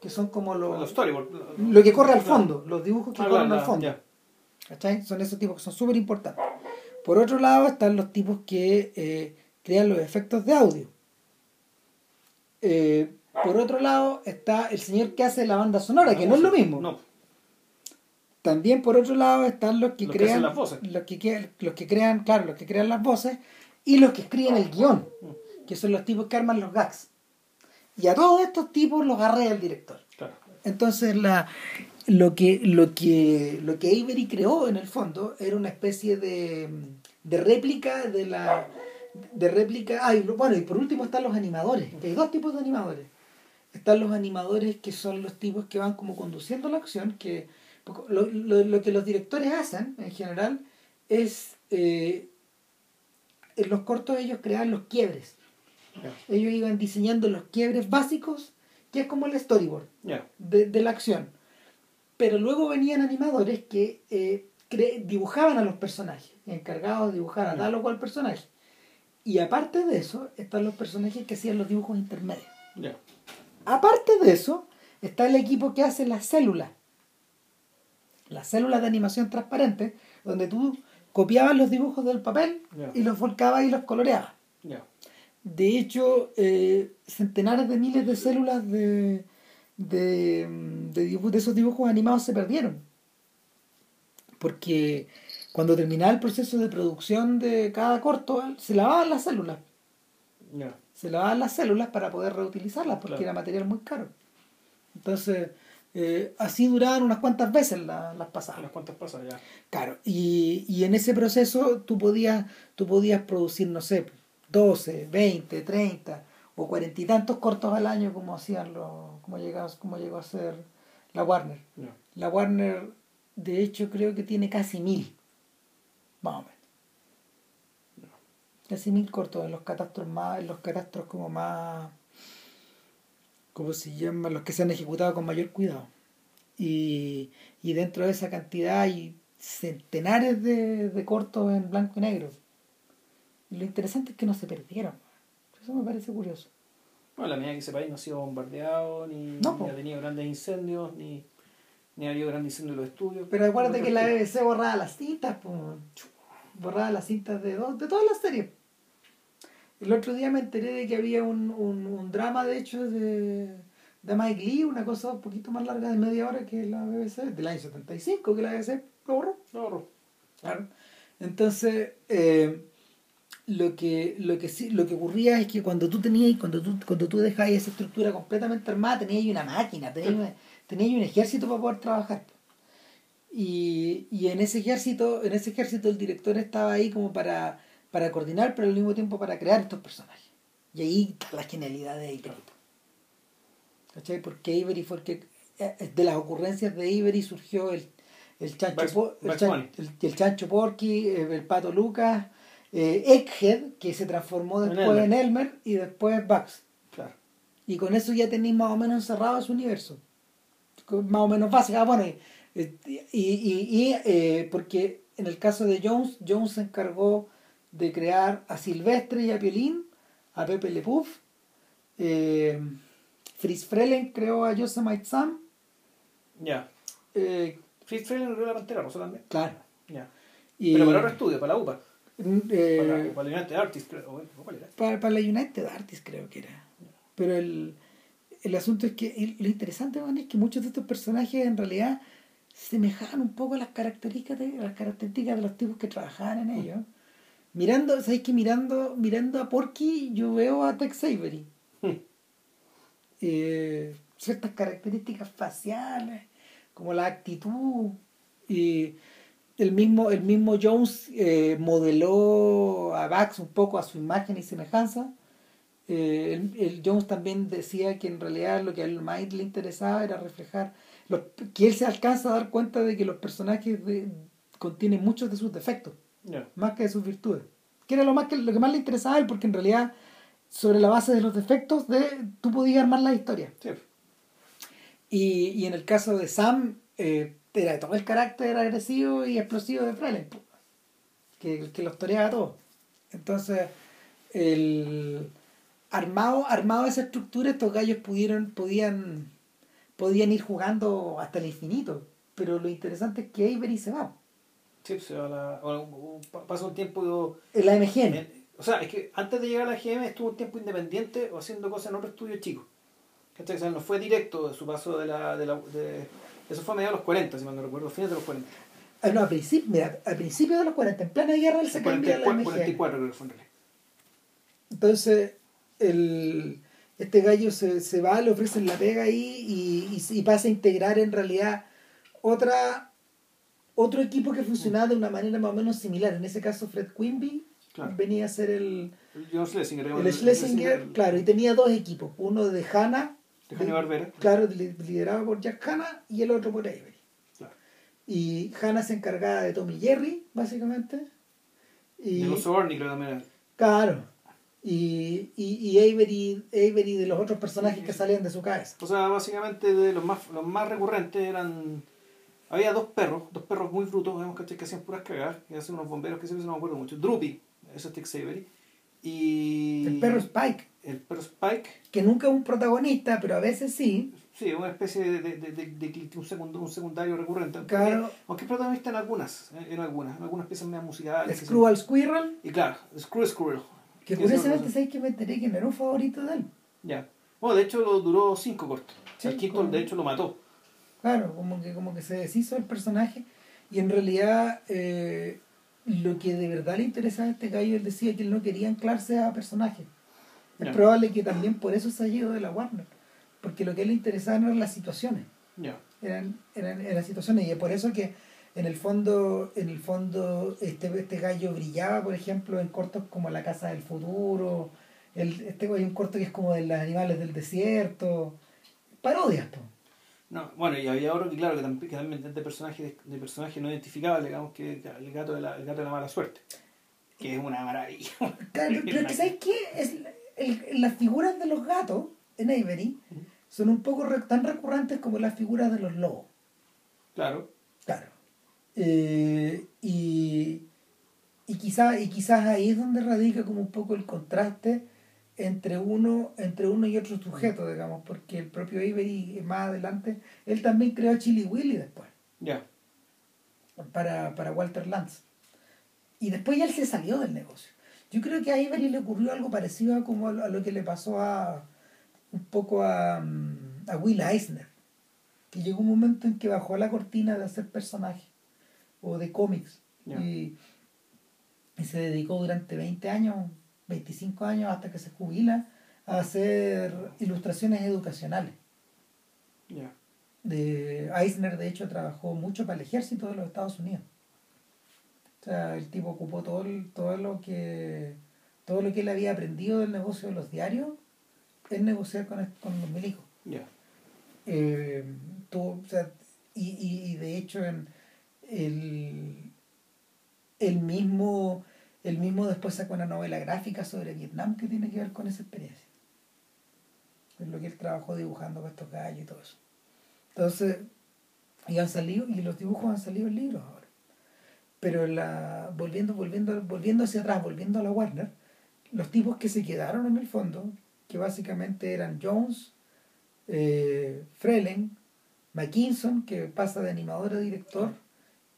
[SPEAKER 2] que son como los,
[SPEAKER 1] los storyboards.
[SPEAKER 2] Lo que corre al fondo, los dibujos que ah, corren al fondo. ¿Cachai? Son esos tipos que son súper importantes. Por otro lado están los tipos que eh, crean los efectos de audio. Eh, por otro lado está el señor que hace la banda sonora, que no, es lo mismo.
[SPEAKER 1] No.
[SPEAKER 2] También por otro lado están los que crean
[SPEAKER 1] las voces.
[SPEAKER 2] Los que, los que crean, claro, los que crean las voces y los que escriben el guion, que son los tipos que arman los gags. Y a todos estos tipos los agarré el director. Entonces la, lo, que, lo, que, lo que Avery creó en el fondo era una especie de, de réplica de la... De réplica... Ah, y, bueno, y por último están los animadores. hay dos tipos de animadores. Están los animadores que son los tipos que van como conduciendo la acción, que lo, lo, que los directores hacen en general es eh, en los cortos ellos crean los quiebres ellos iban diseñando los quiebres básicos, que es como el storyboard de, la acción. Pero luego venían animadores que eh, dibujaban a los personajes, encargados de dibujar a tal o cual personaje. Y aparte de eso, están los personajes que hacían los dibujos intermedios. Aparte de eso, está el equipo que hace las células. Las células de animación transparente, donde tú copiabas los dibujos del papel y los volcabas y los coloreabas. De hecho, eh, centenares de miles de células de, de, de, esos dibujos animados se perdieron. Porque cuando terminaba el proceso de producción de cada corto, se lavaban las células. Se lavaban las células para poder reutilizarlas, porque era material muy caro. Entonces, eh, así duraban unas cuantas veces las pasadas.
[SPEAKER 1] Unas cuantas pasadas, ya.
[SPEAKER 2] Claro, y, y en ese proceso tú podías, tú podías producir, no sé, 12, 20, 30 o cuarenta y tantos cortos al año como hacían los, como llegó, como llegó a ser la Warner. La Warner, de hecho, creo que tiene casi mil. Más o menos. Casi mil cortos en los catastros más, en los catastros como más ¿cómo se llaman? los que se han ejecutado con mayor cuidado. Y, y dentro de esa cantidad hay centenares de, de cortos en blanco y negro lo interesante es que no se perdieron. Eso me parece curioso.
[SPEAKER 1] Bueno, la medida que ese país no ha sido bombardeado, ni, ha tenido grandes incendios, ni, ni ha habido grandes incendios en los estudios.
[SPEAKER 2] Pero acuérdate que la BBC borraba las cintas, borraba las cintas de, de todas las series. El otro día me enteré de que había un, un, un drama, de hecho, de, de Mike Lee, una cosa un poquito más larga de media hora que la BBC, del año 75, que la BBC lo borró.
[SPEAKER 1] Lo borró.
[SPEAKER 2] Claro. Entonces, eh, lo que, lo que sí, lo que ocurría es que cuando tú tenías, cuando tú, cuando tú dejabas esa estructura completamente armada, tenías una máquina, tenías, tenías un ejército para poder trabajar. Y, y en ese ejército, en ese ejército el director estaba ahí como para, para coordinar, pero al mismo tiempo para crear estos personajes. Y ahí está la genialidad de Avery. ¿Cachai? Porque Avery fue el que, eh, de las ocurrencias de Avery surgió el, el chancho, Po- el, chan- el- el chancho Porky, el pato Lucas, eh, Egghead, que se transformó después en
[SPEAKER 1] Elmer.
[SPEAKER 2] Elmer, y después Bugs.
[SPEAKER 1] Claro.
[SPEAKER 2] Y con eso ya tenéis más o menos encerrado su universo. Más o menos básico. Ah, bueno, y, y, y- y, eh, porque en el caso de Jones, Jones se encargó de crear a Silvestre y a Piolín, a Pepe Le Puff. Eh, Fritz Frelen creó a Yosemite Sam.
[SPEAKER 1] Ya.
[SPEAKER 2] eh,
[SPEAKER 1] Fritz Freyler creó la Pantera Rosa también.
[SPEAKER 2] claro.
[SPEAKER 1] Ya.
[SPEAKER 2] Y,
[SPEAKER 1] Pero para otro estudio, para la UPA.
[SPEAKER 2] Eh,
[SPEAKER 1] Para, la- la United Artists, creo. ¿o ¿Cuál era?
[SPEAKER 2] para, para la United Artists creo que era. Pero el, el asunto es que el- lo interesante man, es que muchos de estos personajes en realidad semejaban un poco a las características de, las características de los tipos que trabajaban en ellos. Mirando, ¿sabes que Mirando, mirando a Porky yo veo a Tex Avery. Eh, ciertas características faciales, como la actitud. Y el mismo, el mismo Jones eh, modeló a Bax un poco a su imagen y semejanza. Eh, el, el Jones también decía que en realidad lo que a él más le interesaba era reflejar, los, que él se alcanza a dar cuenta de que los personajes de- contienen muchos de sus defectos, más que de sus virtudes. Que era lo, más que, lo que más le interesaba a él, porque en realidad sobre la base de los defectos de, tú podías armar la historia.
[SPEAKER 1] Sí.
[SPEAKER 2] Y, y en el caso de Sam, eh, era todo el carácter agresivo y explosivo de Frelen, que, que los toreaba a todos. Entonces, el, armado, armado esa estructura, estos gallos pudieron, podían, podían ir jugando hasta el infinito. Pero lo interesante es que Avery se va.
[SPEAKER 1] Sí, se va la, o- o- pa- pasa un tiempo.
[SPEAKER 2] En la MGM.
[SPEAKER 1] en- o sea, es que antes de llegar a la GM estuvo un tiempo independiente o haciendo cosas en otro estudio chico. O sea, no fue directo de su paso de la. De la de, eso fue a mediados de los 40, si mal no recuerdo, fines de los 40.
[SPEAKER 2] Ah, no, a principio, mira, a principios de los 40, en plena guerra, él se cambia la
[SPEAKER 1] 44,
[SPEAKER 2] MGM.
[SPEAKER 1] 44 creo que fue en realidad.
[SPEAKER 2] Entonces, el, este gallo se, se va, le ofrecen la pega ahí y, y, y pasa a integrar en realidad otra otro equipo que funcionaba de una manera más o menos similar. En ese caso, Fred Quimby
[SPEAKER 1] Claro.
[SPEAKER 2] venía a ser el,
[SPEAKER 1] El Schlesinger.
[SPEAKER 2] el Schlesinger, claro, y tenía dos equipos. Uno de Hanna,
[SPEAKER 1] De Hanna Barbera.
[SPEAKER 2] claro, li- liderado por Jack Hanna, y el otro por Avery.
[SPEAKER 1] Claro.
[SPEAKER 2] Y Hanna se encargaba de Tommy Jerry, básicamente. Y,
[SPEAKER 1] De los Orny creo también.
[SPEAKER 2] Claro. Y, y, y Avery, Avery de los otros personajes que salían de su cabeza.
[SPEAKER 1] O sea, básicamente de los más, los más recurrentes eran. Había dos perros, dos perros muy brutos, vemos que hacían puras cagadas, que hacen unos bomberos que siempre no me acuerdo mucho. Droopy, eso es Tex Avery. Y.
[SPEAKER 2] El perro Spike,
[SPEAKER 1] El perro Spike,
[SPEAKER 2] que nunca es un protagonista, pero a veces sí.
[SPEAKER 1] sí, una especie de, de, de, de- un, segundo, un secundario recurrente.
[SPEAKER 2] Claro.
[SPEAKER 1] Aunque es protagonista en algunas, eh, en algunas, en algunas piezas medio musicales.
[SPEAKER 2] Screw Squirrel,
[SPEAKER 1] Y claro, Screw Squirrel.
[SPEAKER 2] que curiosamente sabéis que me enteré que no era un favorito de él.
[SPEAKER 1] Ya. Bueno, de hecho lo duró cinco cortos.
[SPEAKER 2] Sí,
[SPEAKER 1] el quinto,
[SPEAKER 2] como-
[SPEAKER 1] de hecho, lo mató.
[SPEAKER 2] Claro, como que, como que se deshizo el personaje. Y en realidad, eh, lo que de verdad le interesaba a este gallo, él decía que él no quería anclarse a personajes. Es probable que también por eso se haya ido de la Warner. Porque lo que le interesaba no eran las situaciones. Eran, eran, eran situaciones y es por eso que en el fondo en el fondo este, este gallo brillaba por ejemplo en cortos como La Casa del Futuro el, este hay un corto que es como de los animales del desierto parodias po.
[SPEAKER 1] No, bueno, y había otro que, claro, que también, que también de personajes de personaje no identificables, digamos que el gato de la, el gato de la mala suerte. Que es una maravilla.
[SPEAKER 2] Claro, pero es que ¿sabes qué? Es, el- las figuras de los gatos en Avery son un poco re- tan recurrentes como las figuras de los lobos
[SPEAKER 1] Claro.
[SPEAKER 2] Claro. Eh, y, y, quizás y quizás ahí es donde radica como un poco el contraste entre uno, entre uno y otro sujeto, digamos, porque el propio Avery más adelante, él también creó a Chili Willy después,
[SPEAKER 1] Ya.
[SPEAKER 2] para, para Walter Lantz. Y después ya él se salió del negocio. Yo creo que a Avery le ocurrió algo parecido a, como a lo, que le pasó a un poco a, mm, a Will Eisner, que llegó un momento en que bajó la cortina de hacer personajes o de cómics y, y se dedicó durante 20 años, 25 años hasta que se jubila a hacer ilustraciones educacionales. De Eisner, de hecho, trabajó mucho para el ejército de los Estados Unidos. O sea, el tipo ocupó todo, todo lo que todo lo que él había aprendido del negocio de los diarios es negociar con, los milicos. Eh, y, de hecho en el, el mismo el mismo después sacó una novela gráfica sobre Vietnam que tiene que ver con esa experiencia. Es lo que él trabajó dibujando con estos gallos y todo eso. Entonces, y han salido, y los dibujos han salido en libros. Pero la, volviendo, volviendo, volviendo hacia atrás, volviendo a la Warner, los tipos que se quedaron en el fondo, que básicamente eran Jones, eh, Frelen, McKinson, que pasa de animador a director,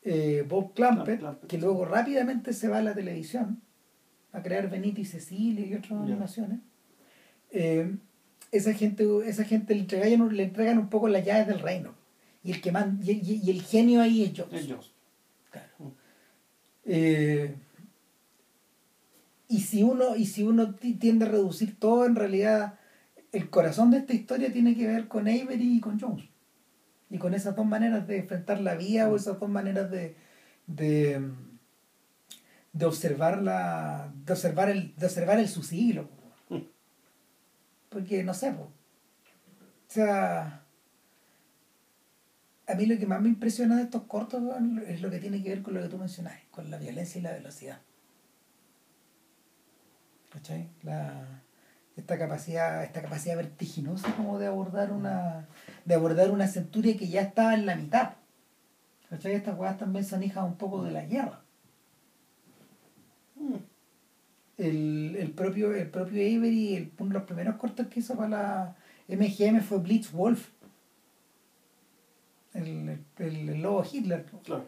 [SPEAKER 2] eh, Bob Clampett, que luego rápidamente se va a la televisión a crear Benito y Cecilia y otras animaciones. Eh, esa gente, esa gente le, entregan, le entregan un poco las llaves del reino. Y el que man, y, el genio ahí es Jones. Claro. Eh, y si uno, y si uno tiende a reducir todo, en realidad el corazón de esta historia tiene que ver con Avery y con Jones. Y con esas dos maneras de enfrentar la vida o esas dos maneras de, de, de observar la de observar el de observar el su siglo. Porque no sé o sea a mí lo que más me impresiona de estos cortos es lo que tiene que ver con lo que tú mencionas con la violencia y la velocidad ¿cachai? la esta capacidad, esta capacidad vertiginosa como de abordar una, de abordar una centuria que ya estaba en la mitad. ¿Cachai? Estas weas también son hijas un poco de la guerra. Mm. El, propio, el propio Avery, el, uno de los primeros cortos que hizo para la MGM fue Blitz Wolf. El, el, lobo Hitler. Claro.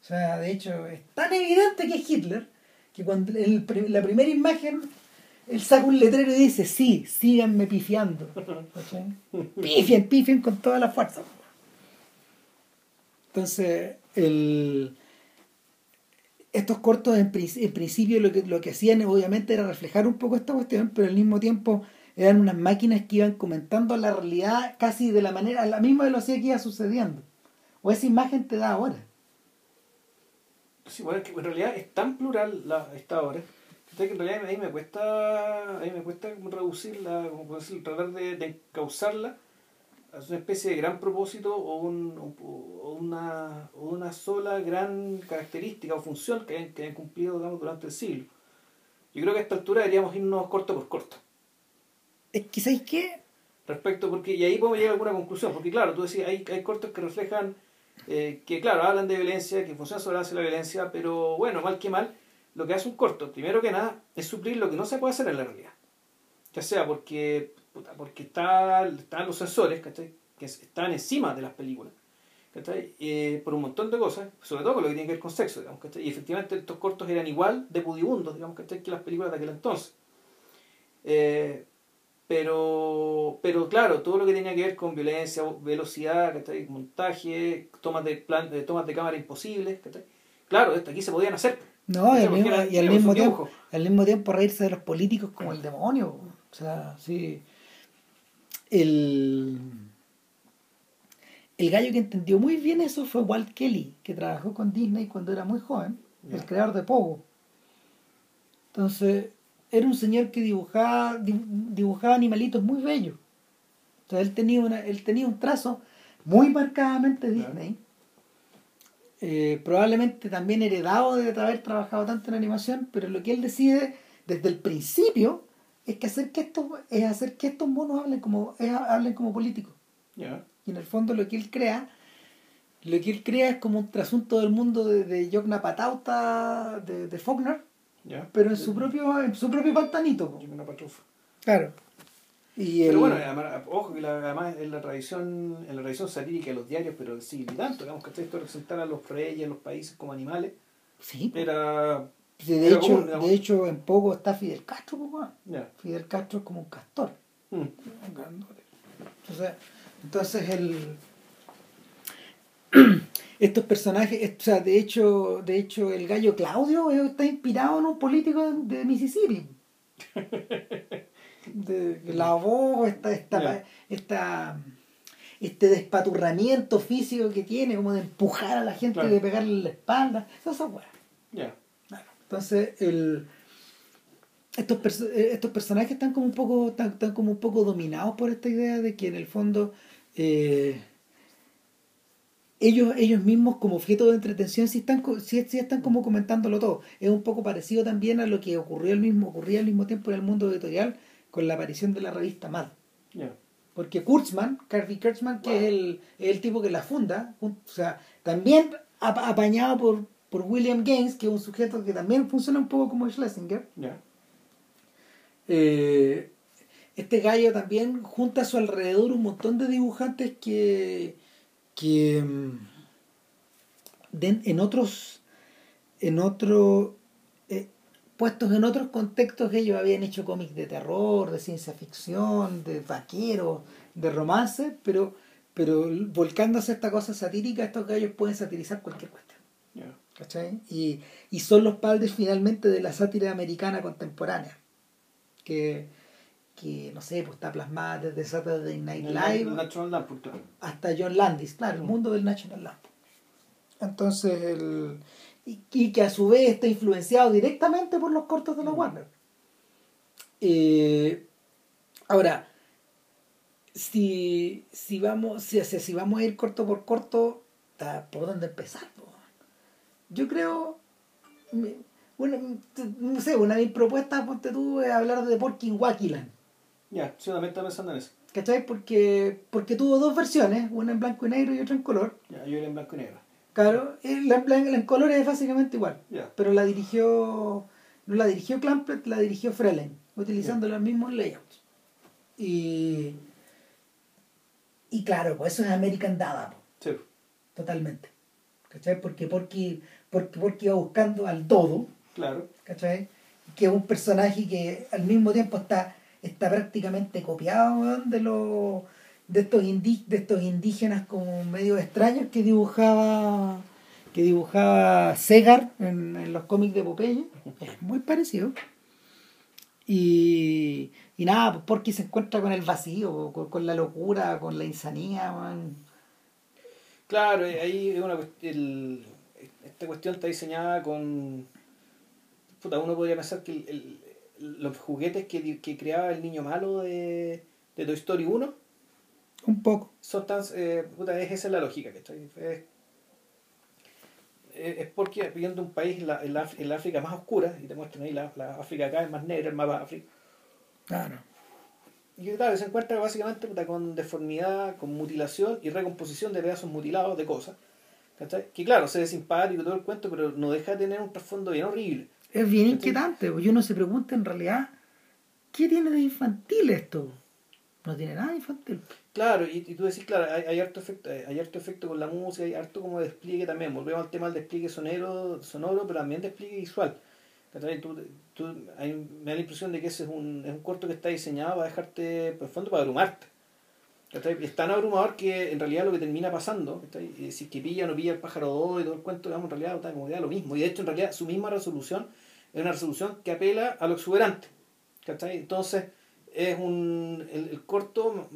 [SPEAKER 2] O sea, de hecho, es tan evidente que es Hitler que cuando la primera imagen él saca un letrero y dice, sí, síganme pifiando. Pifien, pifien con toda la fuerza. Entonces, el, estos cortos en, principio lo que, lo que hacían obviamente era reflejar un poco esta cuestión, pero al mismo tiempo eran unas máquinas que iban comentando la realidad casi de la manera, la misma velocidad que iba sucediendo. O esa imagen te da ahora.
[SPEAKER 1] Sí, bueno, que en realidad es tan plural la, esta hora que en realidad ahí me cuesta, ahí me cuesta reducirla, como decir, tratar de, de encauzarla a una especie de gran propósito o, un, o una, sola gran característica o función que hayan, que cumplido digamos, durante el siglo. Yo creo que a esta altura deberíamos irnos corto por corto.
[SPEAKER 2] Es que, ¿sabes qué?
[SPEAKER 1] Respecto, porque, y ahí podemos llegar a alguna conclusión, porque claro, tú decías, hay, hay cortos que reflejan, eh, que claro, hablan de violencia, que funcionan sobre la violencia, pero bueno, mal que mal, lo que hace un corto, primero que nada, es suplir lo que no se puede hacer en la realidad. Ya sea porque, porque está, están los sensores, que están encima de las películas, eh, por un montón de cosas, sobre todo con lo que tiene que ver con sexo, digamos, y efectivamente estos cortos eran igual de pudibundos digamos, que las películas de aquel entonces. Eh, pero, pero claro, todo lo que tenía que ver con violencia, velocidad, montaje, tomas de, plan, de tomas de cámara imposibles, claro, aquí se podían hacer no,
[SPEAKER 2] y, al mismo, tiempo, al mismo tiempo reírse de los políticos como el demonio. O sea, sí. El, el gallo que entendió muy bien eso fue Walt Kelly, que trabajó con Disney cuando era muy joven, el creador de Pogo. Entonces, era un señor que dibujaba, dibujaba animalitos muy bellos. Entonces, él tenía, una, él tenía un trazo muy marcadamente Disney. Eh, probablemente también heredado de haber trabajado tanto en animación, pero lo que él decide desde el principio es que hacer que estos, es hacer que estos monos hablen como, hablen como políticos. Y en el fondo lo que él crea, lo que él crea es como un trasunto del mundo de, de Yogna Patauta, de, de Faulkner, pero en su propio, en su propio pantanito. Claro.
[SPEAKER 1] Pero bueno, ojo que además en la tradición, en la tradición satírica de los diarios, pero sí y tanto, digamos que esto representar a los reyes, a los países como animales, sí. era...
[SPEAKER 2] de, hecho, de hecho, en poco está Fidel Castro, Fidel Castro es como un castor. Mm. Entonces, entonces el estos personajes, o sea, de hecho, de hecho el gallo Claudio está inspirado en un político de Mississippi. de la voz, esta, esta, este despaturramiento físico que tiene, como de empujar a la gente,
[SPEAKER 1] Claro.
[SPEAKER 2] de pegarle la espalda, esas.
[SPEAKER 1] Ya.
[SPEAKER 2] Claro. Entonces, el, estos, perso- eh, estos personajes están como un poco están, están como un poco dominados por esta idea de que en el fondo eh, ellos, ellos mismos como objeto de entretención sí están, sí, sí están como comentándolo todo. Es un poco parecido también a lo que ocurrió al mismo, ocurría al mismo tiempo en el mundo editorial con la aparición de la revista Mad. Porque Kurtzman, Harvey Kurtzman, que es, el, es el tipo que la funda, un- o sea, también ap- apañado por, por William Gaines, que es un sujeto que también funciona un poco como Schlesinger, eh, este gallo también junta a su alrededor un montón de dibujantes que, que mm, en otros en otro eh, puestos en otros contextos ellos habían hecho cómics de terror de ciencia ficción de vaqueros de romance pero pero volcándose a esta cosa satírica estos gallos pueden satirizar cualquier cuestión. ¿cachai? Y, y son los padres finalmente de la sátira americana contemporánea, que, que no sé, pues está plasmada desde Saturday Night Live
[SPEAKER 1] Lampoon, claro.
[SPEAKER 2] hasta John Landis, claro, el mundo del National Lamp. Entonces, el, y, y que a su vez está influenciado directamente por los cortos de la Warner. Eh, ahora, si, si vamos si, si, vamos a ir corto por corto, ¿por dónde empezar? po? Yo creo, bueno, no sé, una de mis propuestas, ponte tú, es hablar de Porky Wakiland.
[SPEAKER 1] Ya, sí, también estaba pensando en eso.
[SPEAKER 2] ¿Cachai? Porque, porque tuvo dos versiones, una en blanco y negro y otra en color.
[SPEAKER 1] Ya, yo era en blanco y negro.
[SPEAKER 2] Claro, la, en blan- la en color es básicamente igual,
[SPEAKER 1] Ya.
[SPEAKER 2] pero la dirigió, no la dirigió Clampett, la dirigió Frelen, utilizando los mismos layouts. Y, y claro, pues eso es American Dada, po,
[SPEAKER 1] Sí.
[SPEAKER 2] totalmente. ¿Cachai? Porque Porky, porque Porky iba buscando al todo,
[SPEAKER 1] Claro.
[SPEAKER 2] ¿cachai? Que es un personaje que al mismo tiempo está, está prácticamente copiado de los de estos indi- de estos indígenas como medio extraños que dibujaba que dibujaba Segar en, en los cómics de Popeye. Es muy parecido. Y, y nada, pues Porky se encuentra con el vacío, con, con la locura, con la insanía, weón.
[SPEAKER 1] Claro, eh, ahí es una el- esta cuestión está diseñada con puta, uno podría pensar que el- los juguetes que, que creaba el niño malo de, de Toy Story 1
[SPEAKER 2] Un poco.
[SPEAKER 1] son tan eh, puta, es esa la lógica ¿cachai? es, es es porque viviendo un país en la, Af- la África más oscura y te muestran ahí la, la África acá es más negra el mapa de África
[SPEAKER 2] Claro.
[SPEAKER 1] y claro, se encuentra básicamente puta, con deformidad, con mutilación y recomposición de pedazos mutilados de cosas. ¿cachai? Que claro, se ve simpático y todo el cuento, pero no deja de tener un trasfondo bien horrible.
[SPEAKER 2] Es bien inquietante, porque uno se pregunta en realidad, ¿qué tiene de infantil esto? No tiene nada de infantil.
[SPEAKER 1] Claro, y, y tú decís, claro, hay, hay harto efecto, hay, hay harto efecto con la música, hay harto como despliegue también. Volvemos al tema del despliegue sonero, sonoro, pero también despliegue visual. Tú, tú, hay- me da la impresión de que ese es un, es un corto que está diseñado para dejarte, por el fondo, para abrumarte. es tan abrumador que en realidad lo que termina pasando. Y si es que pilla o no pilla el pájaro 2 y todo el cuento, digamos, en realidad puta, como da lo mismo. Y de hecho, en realidad, su misma resolución es una resolución que apela a lo exuberante. ¿cachai? Entonces, es un. El, corto,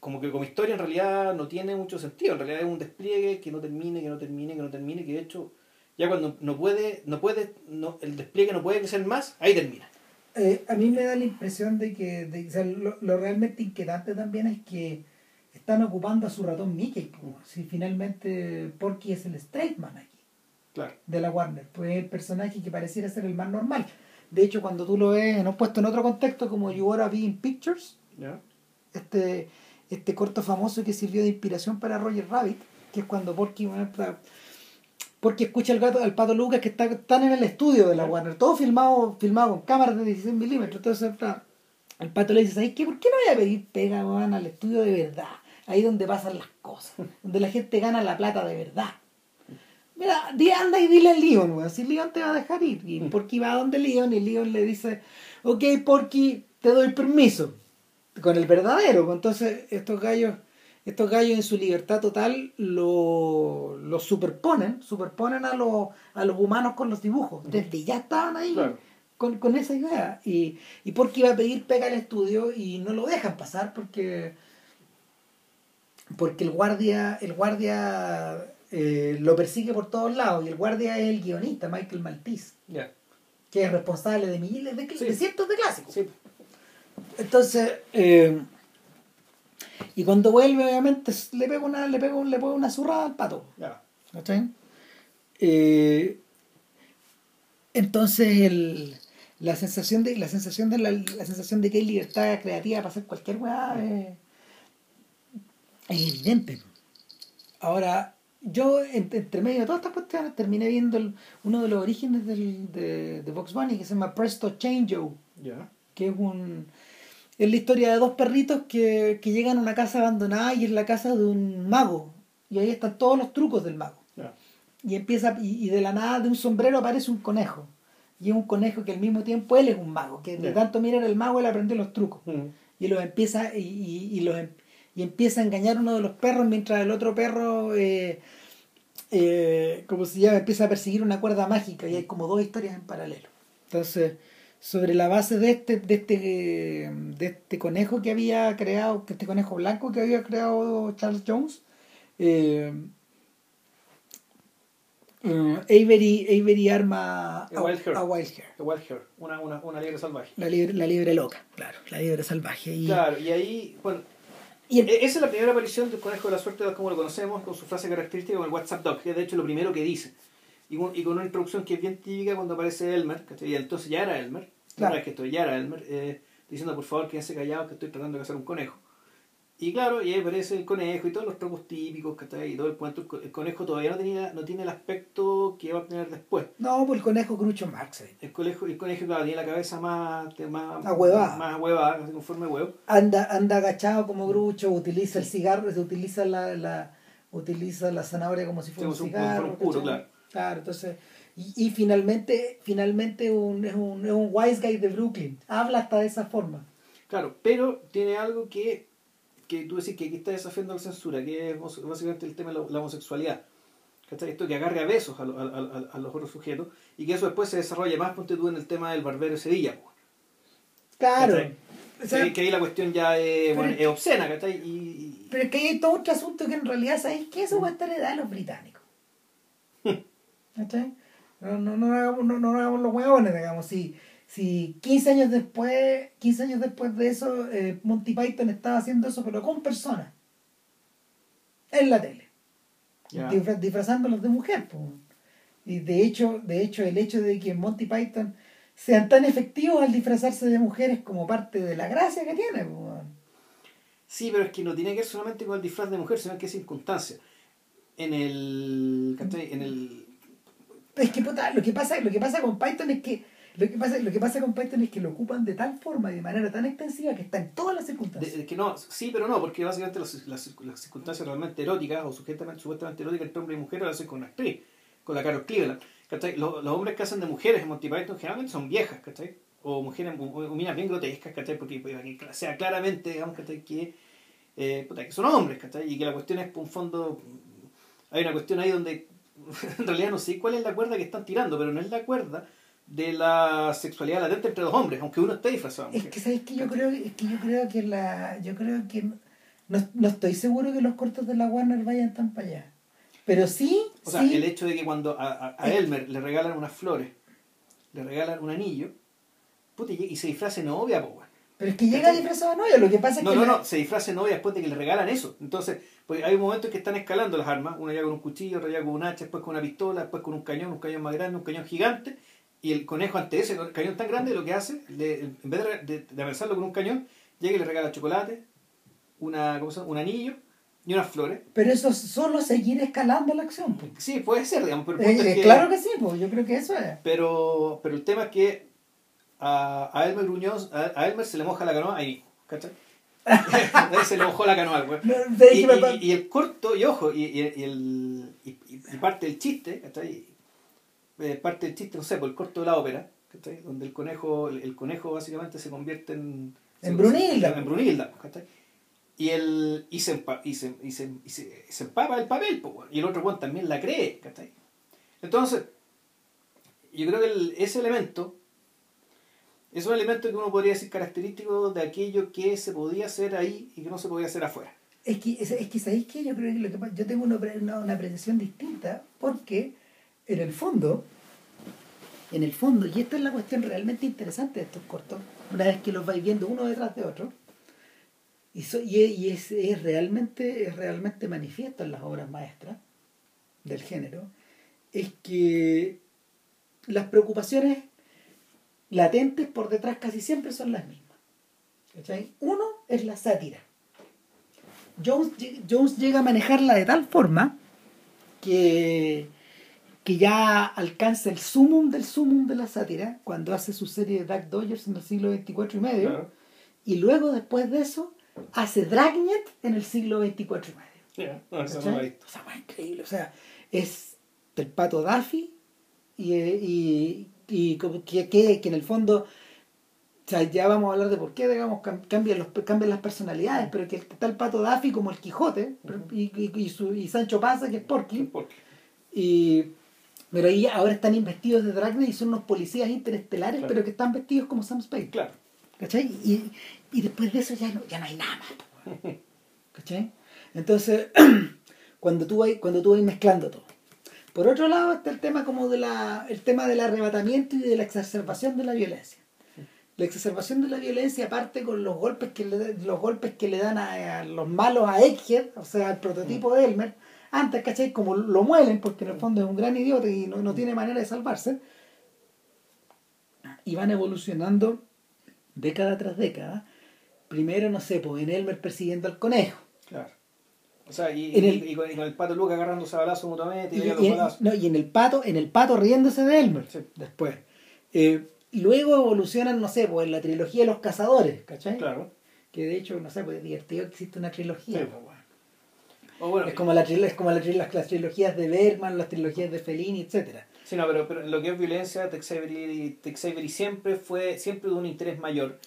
[SPEAKER 1] como que como historia, en realidad no tiene mucho sentido. En realidad es un despliegue que no termine, que no termine, que no termine, que de hecho, ya cuando no puede, no puede, no, el despliegue no puede crecer más, ahí termina.
[SPEAKER 2] Eh, a mí me da la impresión de que de- lo, lo realmente inquietante también es que están ocupando a su ratón Mickey. po. Si finalmente Porky es el straight man aquí,
[SPEAKER 1] Claro.
[SPEAKER 2] de la Warner, pues es el personaje que pareciera ser el más normal. De hecho, cuando tú lo ves en, puesto en otro contexto, como You Wanna Be in Pictures, este, este corto famoso que sirvió de inspiración para Roger Rabbit, que es cuando Porky, Porky escucha al gato, al pato Lucas que está, están en el estudio de la Warner, todo filmado, filmado con cámaras de 16 milímetros. Entonces el pato le dice, ¿sabes qué? ¿Por qué no voy a pedir pega al estudio de verdad? Ahí donde pasan las cosas, donde la gente gana la plata de verdad. Mira, di, anda y dile a Leon, weón, si Leon te va a dejar ir. Y Porky va a donde Leon y Leon le dice, ok, Porky, te doy permiso con el verdadero. pues Entonces, estos gallos, estos gallos en su libertad total lo, lo superponen, superponen a los, a los humanos con los dibujos. Desde ya estaban ahí
[SPEAKER 1] Claro.
[SPEAKER 2] con, con esa idea. Y, y porque iba a pedir pega al estudio y no lo dejan pasar porque porque el guardia, el guardia eh, lo persigue por todos lados y el guardia es el guionista, Michael Maltese, que es responsable de miles de,
[SPEAKER 1] Sí.
[SPEAKER 2] de cientos de clásicos.
[SPEAKER 1] Sí.
[SPEAKER 2] Entonces, eh, y cuando vuelve, obviamente, le pega una, le pega, un- le pega una zurrada al pato.
[SPEAKER 1] Ya.
[SPEAKER 2] ¿Cachai? Eh, entonces el, la sensación de la sensación de la, la sensación de que hay libertad creativa para hacer cualquier weá es, es evidente. Ahora, yo en- entre medio de todas estas cuestiones terminé viendo el- uno de los orígenes del, de, de Box Bunny que se llama Presto Change
[SPEAKER 1] Ya.
[SPEAKER 2] que es un es la historia de dos perritos que, que llegan a una casa abandonada y es la casa de un mago. Y ahí están todos los trucos del mago. Y empieza y, y de la nada de un sombrero aparece un conejo. Y es un conejo que al mismo tiempo él es un mago que de tanto mirar al mago él aprendió los trucos.
[SPEAKER 1] Mm.
[SPEAKER 2] y los empieza y, y, y los em- y empieza a engañar a uno de los perros mientras el otro perro eh, eh, como se llama empieza a perseguir una cuerda mágica y hay como dos historias en paralelo entonces sobre la base de este de este de este conejo que había creado este conejo blanco que había creado Charles Jones eh, eh, Avery, Avery arma
[SPEAKER 1] A Wild Hair.
[SPEAKER 2] a Wild Hair.
[SPEAKER 1] The Wild Hair, una, una, una liebre salvaje.
[SPEAKER 2] La liebre, la liebre loca, claro, la liebre salvaje. Y,
[SPEAKER 1] Claro, y ahí, bueno,
[SPEAKER 2] y el-
[SPEAKER 1] e- esa es la primera aparición del conejo de la suerte, como lo conocemos, con su frase característica con el WhatsApp Doc, que es de hecho lo primero que dice. Y con, y con una introducción que es bien típica cuando aparece Elmer, y entonces ya era Elmer,
[SPEAKER 2] Claro.
[SPEAKER 1] que esto ya era Elmer, eh, diciendo por favor quédense callados que estoy tratando de cazar un conejo. Y claro, y ahí aparece el conejo y todos los tropos típicos, ¿cachai? Y todo el cuento. El co- El conejo todavía no, tenía, no tiene el aspecto que va a tener después.
[SPEAKER 2] No, pues el conejo Groucho Marx. eh.
[SPEAKER 1] El conejo, el conejo claro, tiene la cabeza más, más,
[SPEAKER 2] Ahuevada.
[SPEAKER 1] más ahuevada, con forma de huevo.
[SPEAKER 2] Anda, anda agachado como Groucho, utiliza el cigarro, se utiliza la, la, utiliza la zanahoria como si fuera
[SPEAKER 1] Sí,
[SPEAKER 2] un cigarro.
[SPEAKER 1] puro, claro.
[SPEAKER 2] Claro, entonces. Y, y finalmente, finalmente un, es, un, es un wise guy de Brooklyn. Habla hasta de esa forma.
[SPEAKER 1] Claro, pero tiene algo que, que tú decís que aquí está desafiando la censura, que es básicamente el tema de la, homosexualidad. ¿Cachai? Esto que agarre a besos a, lo- a- a- a los otros sujetos y que eso después se desarrolle más, ponte tú en el tema del barbero de Sevilla. po.
[SPEAKER 2] Claro.
[SPEAKER 1] ¿Cachai?
[SPEAKER 2] O sea,
[SPEAKER 1] que, que ahí la cuestión ya es, bueno,
[SPEAKER 2] es
[SPEAKER 1] obscena, ¿cachai? Y, y-
[SPEAKER 2] Pero es que hay todo otro asunto que en realidad, ¿sabéis qué? Eso va a estar heredado a los británicos. ¿Cachai? No, no, no, hagamos, no, no hagamos los huevones, digamos. Si, si 15 años después, 15 años después de eso, eh, Monty Python estaba haciendo eso, pero con personas. En la tele.
[SPEAKER 1] Ya.
[SPEAKER 2] Disfra- disfrazándolos de mujer. po. Y de hecho, de hecho, el hecho de que Monty Python sean tan efectivos al disfrazarse de mujeres como parte de la gracia que tiene. po.
[SPEAKER 1] Sí, pero es que no tiene que ver solamente con el disfraz de mujer, sino en qué circunstancia. En el. En el.
[SPEAKER 2] Es que puta, lo que pasa, lo que pasa con Python es que lo que pasa, lo que pasa con Python es que lo ocupan de tal forma y de manera tan extensiva que está en todas las circunstancias.
[SPEAKER 1] de que no, sí, pero no, porque básicamente las, las, las circunstancias realmente eróticas o supuestamente, supuestamente eróticas entre hombre y mujer lo hacen con una actriz, con la Carol Cleveland. Los, los hombres que hacen de mujeres en Monty Python generalmente son viejas, ¿cachai? O mujeres, o, o minas bien grotescas, ¿cachai? Porque pues, sea claramente, digamos, ¿cachai? Que, eh, que son hombres, ¿cachai? Y que la cuestión es, por un fondo, hay una cuestión ahí donde en realidad no sé cuál es la cuerda que están tirando, pero no es la cuerda de la sexualidad latente entre los hombres, aunque uno esté disfrazado.
[SPEAKER 2] Es que sabes que yo creo, es que yo creo que la, yo creo que no, no estoy seguro que los cortos de la Warner vayan tan para allá. Pero sí,
[SPEAKER 1] O sea,
[SPEAKER 2] sí,
[SPEAKER 1] el hecho de que cuando a, a- a. Elmer le regalan unas flores, le regalan un anillo, puta, y, se disfrace novia, weón.
[SPEAKER 2] pero es que llega disfrazado de novia, lo que pasa es
[SPEAKER 1] No,
[SPEAKER 2] que
[SPEAKER 1] no,
[SPEAKER 2] la-
[SPEAKER 1] no, se disfrace novia después de que le regalan eso. Entonces, pues hay momentos en que están escalando las armas, una ya con un cuchillo, otra ya con un hacha, después con una pistola, después con un cañón, un cañón más grande, un cañón gigante, y el conejo ante ese cañón tan grande lo que hace, le- en vez de, de, con un cañón, llega y le regala chocolate, una, ¿cómo se llama? un anillo y unas flores.
[SPEAKER 2] pero eso es solo seguir escalando la acción. pues.
[SPEAKER 1] Sí, puede ser, digamos, pero el
[SPEAKER 2] Eh,
[SPEAKER 1] es
[SPEAKER 2] eh,
[SPEAKER 1] que-
[SPEAKER 2] claro que sí, pues yo creo que eso es.
[SPEAKER 1] Pero, pero el tema es que a, a Elmer Gruñoz, a, a Elmer se le moja la canoa ahí, ¿cachai? Se le mojó la canoa, güey.
[SPEAKER 2] No,
[SPEAKER 1] Y, el corto, y ojo, y, y- el, parte del chiste, ¿cachai? Eh, parte del chiste, no sé, por el corto de la ópera, ¿cachai? Donde el conejo, el, el conejo básicamente se convierte en...
[SPEAKER 2] En Brunilda.
[SPEAKER 1] En Brunilda, ¿cachai? Y, el, y, se, empa- y, se, y, se, y se, se empapa el papel, po, y el otro güey también la cree, ¿cachai? Entonces, yo creo que el- ese elemento es un elemento que uno podría decir característico de aquello que se podía hacer ahí y que no se podía hacer afuera.
[SPEAKER 2] Es que, es, es que ¿sabéis qué? Yo creo que, lo que yo tengo una, una, una apreciación distinta porque en el fondo, en el fondo, y esta es la cuestión realmente interesante de estos cortos, una vez que los vais viendo uno detrás de otro, y, so- y, es- realmente, es realmente manifiesto en las obras maestras del género, es que las preocupaciones latentes por detrás casi siempre son las mismas. Uno es la sátira. Jones, Jones llega a manejarla de tal forma que, que ya alcanza el sumum del sumum de la sátira cuando hace su serie de Dark Dodgers en el siglo XXIV y medio
[SPEAKER 1] Claro.
[SPEAKER 2] y luego después de eso hace Dragnet en el siglo XXIV y medio.
[SPEAKER 1] No, eso no
[SPEAKER 2] más increíble. O sea, es del pato Daffy y, y, y que, que, que en el fondo, o sea, ya vamos a hablar de por qué, digamos, cam- cambian, los, cambian las personalidades, pero que está el pato Daffy como el Quijote y, y, y su, y Sancho Panza que es Porky.
[SPEAKER 1] ¿Por qué?
[SPEAKER 2] Y, pero ahí ahora están investidos de Dragnet y son unos policías interestelares,
[SPEAKER 1] Claro.
[SPEAKER 2] pero que están vestidos como Sam Spade.
[SPEAKER 1] Claro.
[SPEAKER 2] ¿Cachai? Y, y después de eso ya no, ya no hay nada más. ¿Cachai? Entonces, cuando tú vas, cuando tú vas mezclando todo. Por otro lado está el tema como de la, el tema del arrebatamiento y de la exacerbación de la violencia. La exacerbación de la violencia parte con los golpes que le, los golpes que le dan a, a los malos a Egghead, o sea, al prototipo de Elmer. Antes, ¿cachai? Como lo muelen, porque en el fondo es un gran idiota y no, no tiene manera de salvarse. Y van evolucionando década tras década. Primero, no sé, pues en Elmer persiguiendo al conejo.
[SPEAKER 1] Claro. O sea, y,
[SPEAKER 2] En
[SPEAKER 1] y-
[SPEAKER 2] el-
[SPEAKER 1] y con, y con el pato Luca agarrándose a balazos mutuamente y,
[SPEAKER 2] Y,
[SPEAKER 1] los
[SPEAKER 2] y-
[SPEAKER 1] balazos.
[SPEAKER 2] no, y en el pato, en el pato riéndose de Elmer.
[SPEAKER 1] Sí.
[SPEAKER 2] Después. Eh, luego evolucionan, no sé, pues en la trilogía de los cazadores, ¿cachai?
[SPEAKER 1] Claro.
[SPEAKER 2] Que de hecho, no sé, pues es divertido que existe una trilogía.
[SPEAKER 1] Sí.
[SPEAKER 2] Bueno. Es como, la, es como la, las, las trilogías de Bergman, las trilogías de Fellini, etcétera
[SPEAKER 1] Sí, no, pero, pero lo que es violencia, Tex Avery, siempre fue siempre de un interés mayor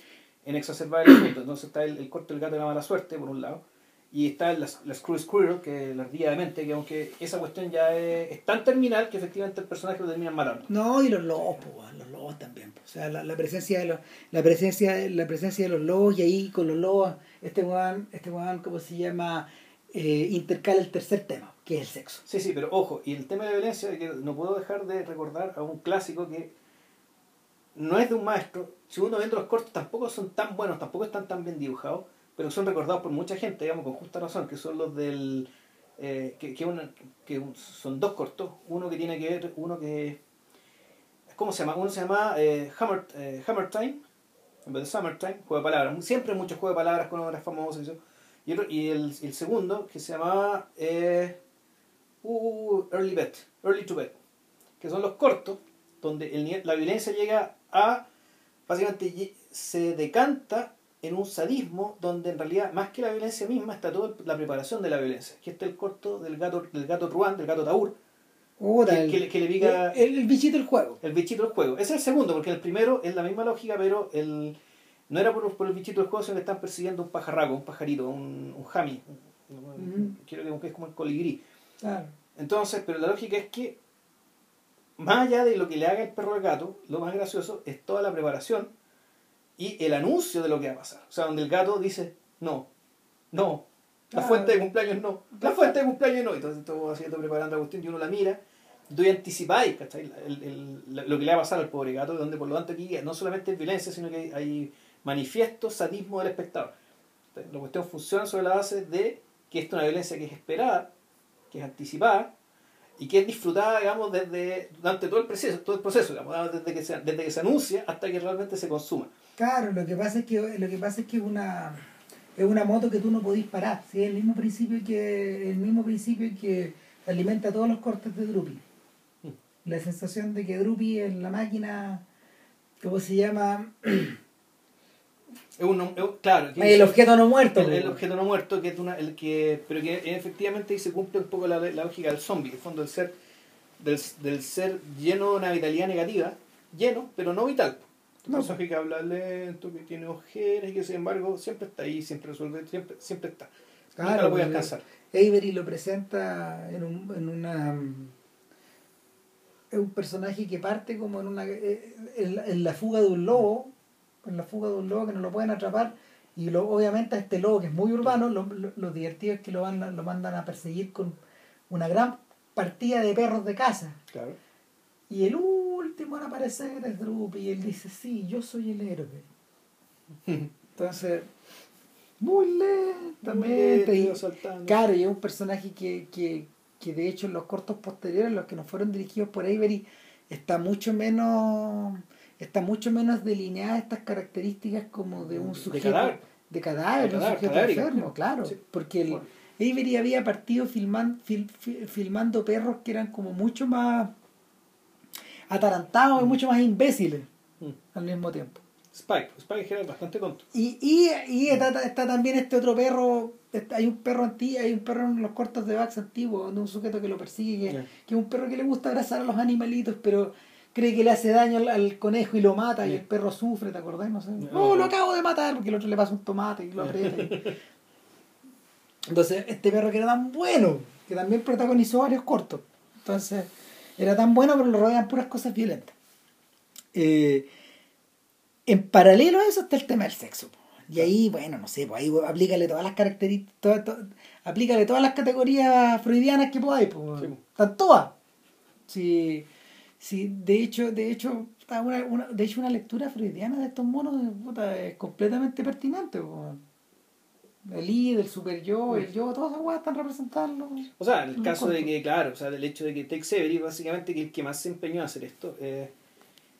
[SPEAKER 1] en exacerbar el asunto. Entonces está el, el corto del gato de la mala suerte, por un lado, y está la, la Screw Squirrel, que la ardilla de mente, que aunque esa cuestión ya es, es tan terminal que efectivamente el personaje lo terminan matando.
[SPEAKER 2] No, y los lobos, pues, los lobos también. pues. O sea, la, la presencia de los, la presencia, la presencia de los lobos, y ahí con los lobos, este weón, este weón, ¿cómo se llama? Eh, intercala el tercer tema, que es el sexo.
[SPEAKER 1] Sí, sí, pero ojo, y el tema de la violencia, que no puedo dejar de recordar a un clásico que no es de un maestro, si uno viendo los cortos tampoco son tan buenos, tampoco están tan bien dibujados, pero son recordados por mucha gente, digamos, con justa razón, que son los del... eh, que, que, son dos cortos, uno que tiene que ver, uno que... ¿Cómo se llama? Uno se llama eh, eh, Hammer Time, en vez de Summertime, juego de palabras, siempre muchos juegos de palabras con obras famosas y eso. Y, otro- y el, el segundo, que se llamaba eh, uh, Early Bet, Early to Bet, que son los cortos, donde el la violencia llega a, básicamente se decanta en un sadismo donde en realidad más que la violencia misma está toda la preparación de la violencia. Que este es el corto del gato, del gato Ruan, del gato Taur, Que-
[SPEAKER 2] el,
[SPEAKER 1] que le- que le diga-
[SPEAKER 2] el, el bichito del juego.
[SPEAKER 1] el bichito del juego. Ese es el segundo, porque el primero es la misma lógica, pero el no era por, por el bichito del juego, sino que están persiguiendo un pajarraco, un pajarito, un, un jami. Quiero que es como el colibrí.
[SPEAKER 2] Claro.
[SPEAKER 1] Entonces, pero la lógica es que, más allá de lo que le haga el perro al gato, lo más gracioso es toda la preparación y el anuncio de lo que va a pasar. O sea, donde el gato dice, no, no, la fuente de cumpleaños no, la fuente de cumpleaños no. Entonces, todo haciendo, preparando la cuestión y uno la mira, tú anticipáis, ¿cachai? El- el- lo que le va a pasar al pobre gato, donde por lo tanto aquí no solamente es violencia, sino que hay manifiesto sadismo del espectador. La cuestión funciona sobre la base de que esto es una violencia que es esperada, que es anticipada y que es disfrutada, digamos, desde durante todo el proceso, todo el proceso, digamos, desde que se, desde que se anuncia hasta que realmente se consuma.
[SPEAKER 2] Claro, lo que pasa es que lo que pasa es que una es una moto que tú no podís parar, ¿sí? el mismo principio que el mismo principio que alimenta todos los cortes de Drupi.
[SPEAKER 1] Mm.
[SPEAKER 2] La sensación de que Drupi es la máquina ¿cómo se llama?
[SPEAKER 1] Es un, es claro, que
[SPEAKER 2] el objeto no muerto.
[SPEAKER 1] el, el
[SPEAKER 2] po.
[SPEAKER 1] objeto no muerto, que es una, el que, pero que efectivamente ahí se cumple un poco la, la lógica del zombie, en el fondo del ser, del, del ser lleno de una vitalidad negativa, lleno, pero no vital. Un
[SPEAKER 2] No.
[SPEAKER 1] personaje que habla lento, que tiene ojeras y que sin embargo siempre está ahí, siempre resuelve, siempre, siempre está. Nunca
[SPEAKER 2] Claro,
[SPEAKER 1] lo voy a alcanzar.
[SPEAKER 2] Avery lo presenta en, un, en una es un personaje que parte como en una eh, en la, en la fuga de un lobo en la fuga de un lobo que no lo pueden atrapar Y lo, obviamente a este lobo que es muy urbano, lo, lo, lo divertido es que lo, mandan, lo mandan a perseguir con una gran partida de perros de casa.
[SPEAKER 1] Claro.
[SPEAKER 2] Y el último en aparecer es Drupi y él dice, sí, yo soy el héroe. Entonces, muy lentamente. y- Claro, y es un personaje que, que, que de hecho en los cortos posteriores, los que no fueron dirigidos por Avery, está mucho menos está mucho menos delineada estas características como de un
[SPEAKER 1] De
[SPEAKER 2] sujeto
[SPEAKER 1] cadáver.
[SPEAKER 2] de cadáver,
[SPEAKER 1] De
[SPEAKER 2] un sujeto enfermo, claro,
[SPEAKER 1] Sí.
[SPEAKER 2] porque el,
[SPEAKER 1] Bueno.
[SPEAKER 2] Avery había partido filman- fil- fi- filmando perros que eran como mucho más atarantados y mucho más imbéciles
[SPEAKER 1] Mm.
[SPEAKER 2] al mismo tiempo.
[SPEAKER 1] Spike. Spike era bastante tonto.
[SPEAKER 2] Y, y, y está, está también este otro perro, hay un perro antiguo, hay un perro en los cortos de Bax antiguo, un sujeto que lo persigue, que, que es un perro que le gusta abrazar a los animalitos, pero cree que le hace daño al, al conejo y lo mata, y el perro sufre, ¿te acordás? No sé.
[SPEAKER 1] No,
[SPEAKER 2] lo acabo de matar, porque el otro le pasa un tomate y lo aprieta. y- Entonces, este perro que era tan bueno, que también protagonizó varios cortos. Entonces, era tan bueno, pero lo rodean puras cosas violentas. Eh, en paralelo a eso está el tema del sexo. Y ahí, bueno, no sé, pues ahí aplícale todas las características, toda- aplícale todas las categorías freudianas que podáis, pues.
[SPEAKER 1] Sí.
[SPEAKER 2] Están todas. Sí, sí, de hecho, de hecho, una, una- de hecho una lectura freudiana de estos monos puta, es completamente pertinente. po. El I, el super yo, el yo, todas esas weas están representando.
[SPEAKER 1] O sea, en el caso de que, claro, o sea, del hecho de que Tex Avery, básicamente, que el que más se empeñó a hacer esto, eh,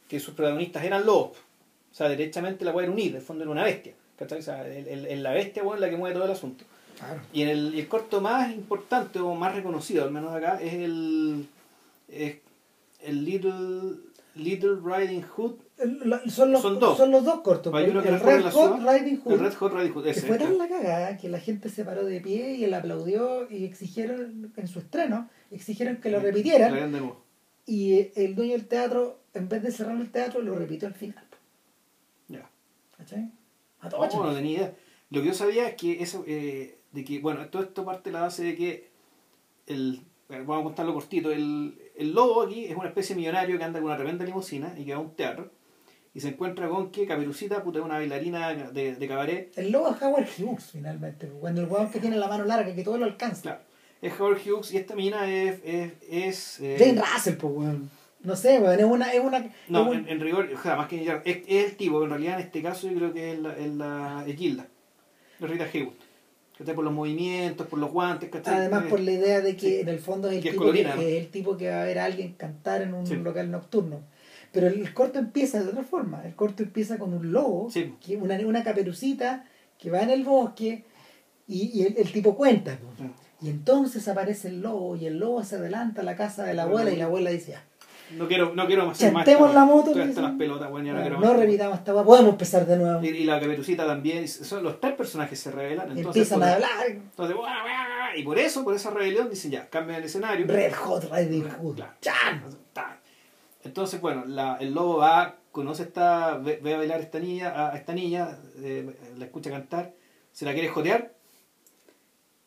[SPEAKER 1] que sus protagonistas eran lobos. O sea, derechamente la weá era unir, de fondo era una bestia. ¿cachai? O sea, el, el- el- la bestia, weón, la que mueve todo el asunto.
[SPEAKER 2] Claro.
[SPEAKER 1] Y en el, el corto más importante o más reconocido, al menos acá, es el, es el Little, Little Riding Hood.
[SPEAKER 2] Son los,
[SPEAKER 1] Son dos.
[SPEAKER 2] son los dos cortos.
[SPEAKER 1] Hay
[SPEAKER 2] pues,
[SPEAKER 1] uno que
[SPEAKER 2] el Red Hot Riding Hood.
[SPEAKER 1] El Red Hot Riding Hood,
[SPEAKER 2] que
[SPEAKER 1] ese.
[SPEAKER 2] fue tan la cagada que la gente se paró de pie y él aplaudió y exigieron en su estreno, exigieron que lo repitieran y el dueño del teatro, en vez de cerrar el teatro, lo repitió al final.
[SPEAKER 1] Ya.
[SPEAKER 2] ¿Cachai? A
[SPEAKER 1] No,
[SPEAKER 2] todo
[SPEAKER 1] no tenía idea. Lo que yo sabía es que eso, eh, de que, bueno, todo esto parte de la base de que el, vamos a contarlo cortito, el, el lobo aquí es una especie de millonario que anda con una tremenda limusina y que va a un teatro y se encuentra con que Caperucita, puta, es una bailarina de, de cabaret,
[SPEAKER 2] El lobo es Howard Hughes, finalmente. Cuando el hueón que tiene la mano larga, que todo lo alcanza.
[SPEAKER 1] claro, es Howard Hughes y esta mina es, es, es, eh,
[SPEAKER 2] Jane Russell, pues, weón. No sé, weón. Es una. Es una es
[SPEAKER 1] no,
[SPEAKER 2] un-
[SPEAKER 1] en, en rigor, o sea, más que es, es el tipo, en realidad en este caso yo creo que es la, es la es Gilda, es Rita Hayworth. ¿Cachai? Por los movimientos, por los guantes, ¿cachai?
[SPEAKER 2] Además, por la idea de que
[SPEAKER 1] sí.
[SPEAKER 2] en el fondo es el,
[SPEAKER 1] Que es
[SPEAKER 2] tipo que, es el tipo que va a ver a alguien cantar en un
[SPEAKER 1] Sí.
[SPEAKER 2] local nocturno. Pero el corto empieza de otra forma. El corto empieza con un lobo,
[SPEAKER 1] Sí.
[SPEAKER 2] que una, una caperucita que va en el bosque y, y el, el tipo cuenta. Y entonces aparece el lobo y el lobo se adelanta a la casa de la abuela y la abuela dice, "Ya,
[SPEAKER 1] No quiero, no quiero más hacer más.
[SPEAKER 2] Chantemos la moto,
[SPEAKER 1] Estoy
[SPEAKER 2] que
[SPEAKER 1] hasta
[SPEAKER 2] dice.
[SPEAKER 1] las pelotas, bueno, ya no quiero
[SPEAKER 2] repitamos esta weá, podemos empezar de nuevo.
[SPEAKER 1] Y, y la caperucita también, son los tres personajes se revelan. Entonces,
[SPEAKER 2] Empiezan a hablar.
[SPEAKER 1] Entonces, guau, guau, y por eso, por esa rebelión, dicen ya, cambian el escenario.
[SPEAKER 2] Red Hot Riding Hood.
[SPEAKER 1] Entonces, bueno, la, el lobo va, conoce esta, ve, ve a bailar a esta niña, a, a esta niña, eh, la escucha cantar, se la quiere jotear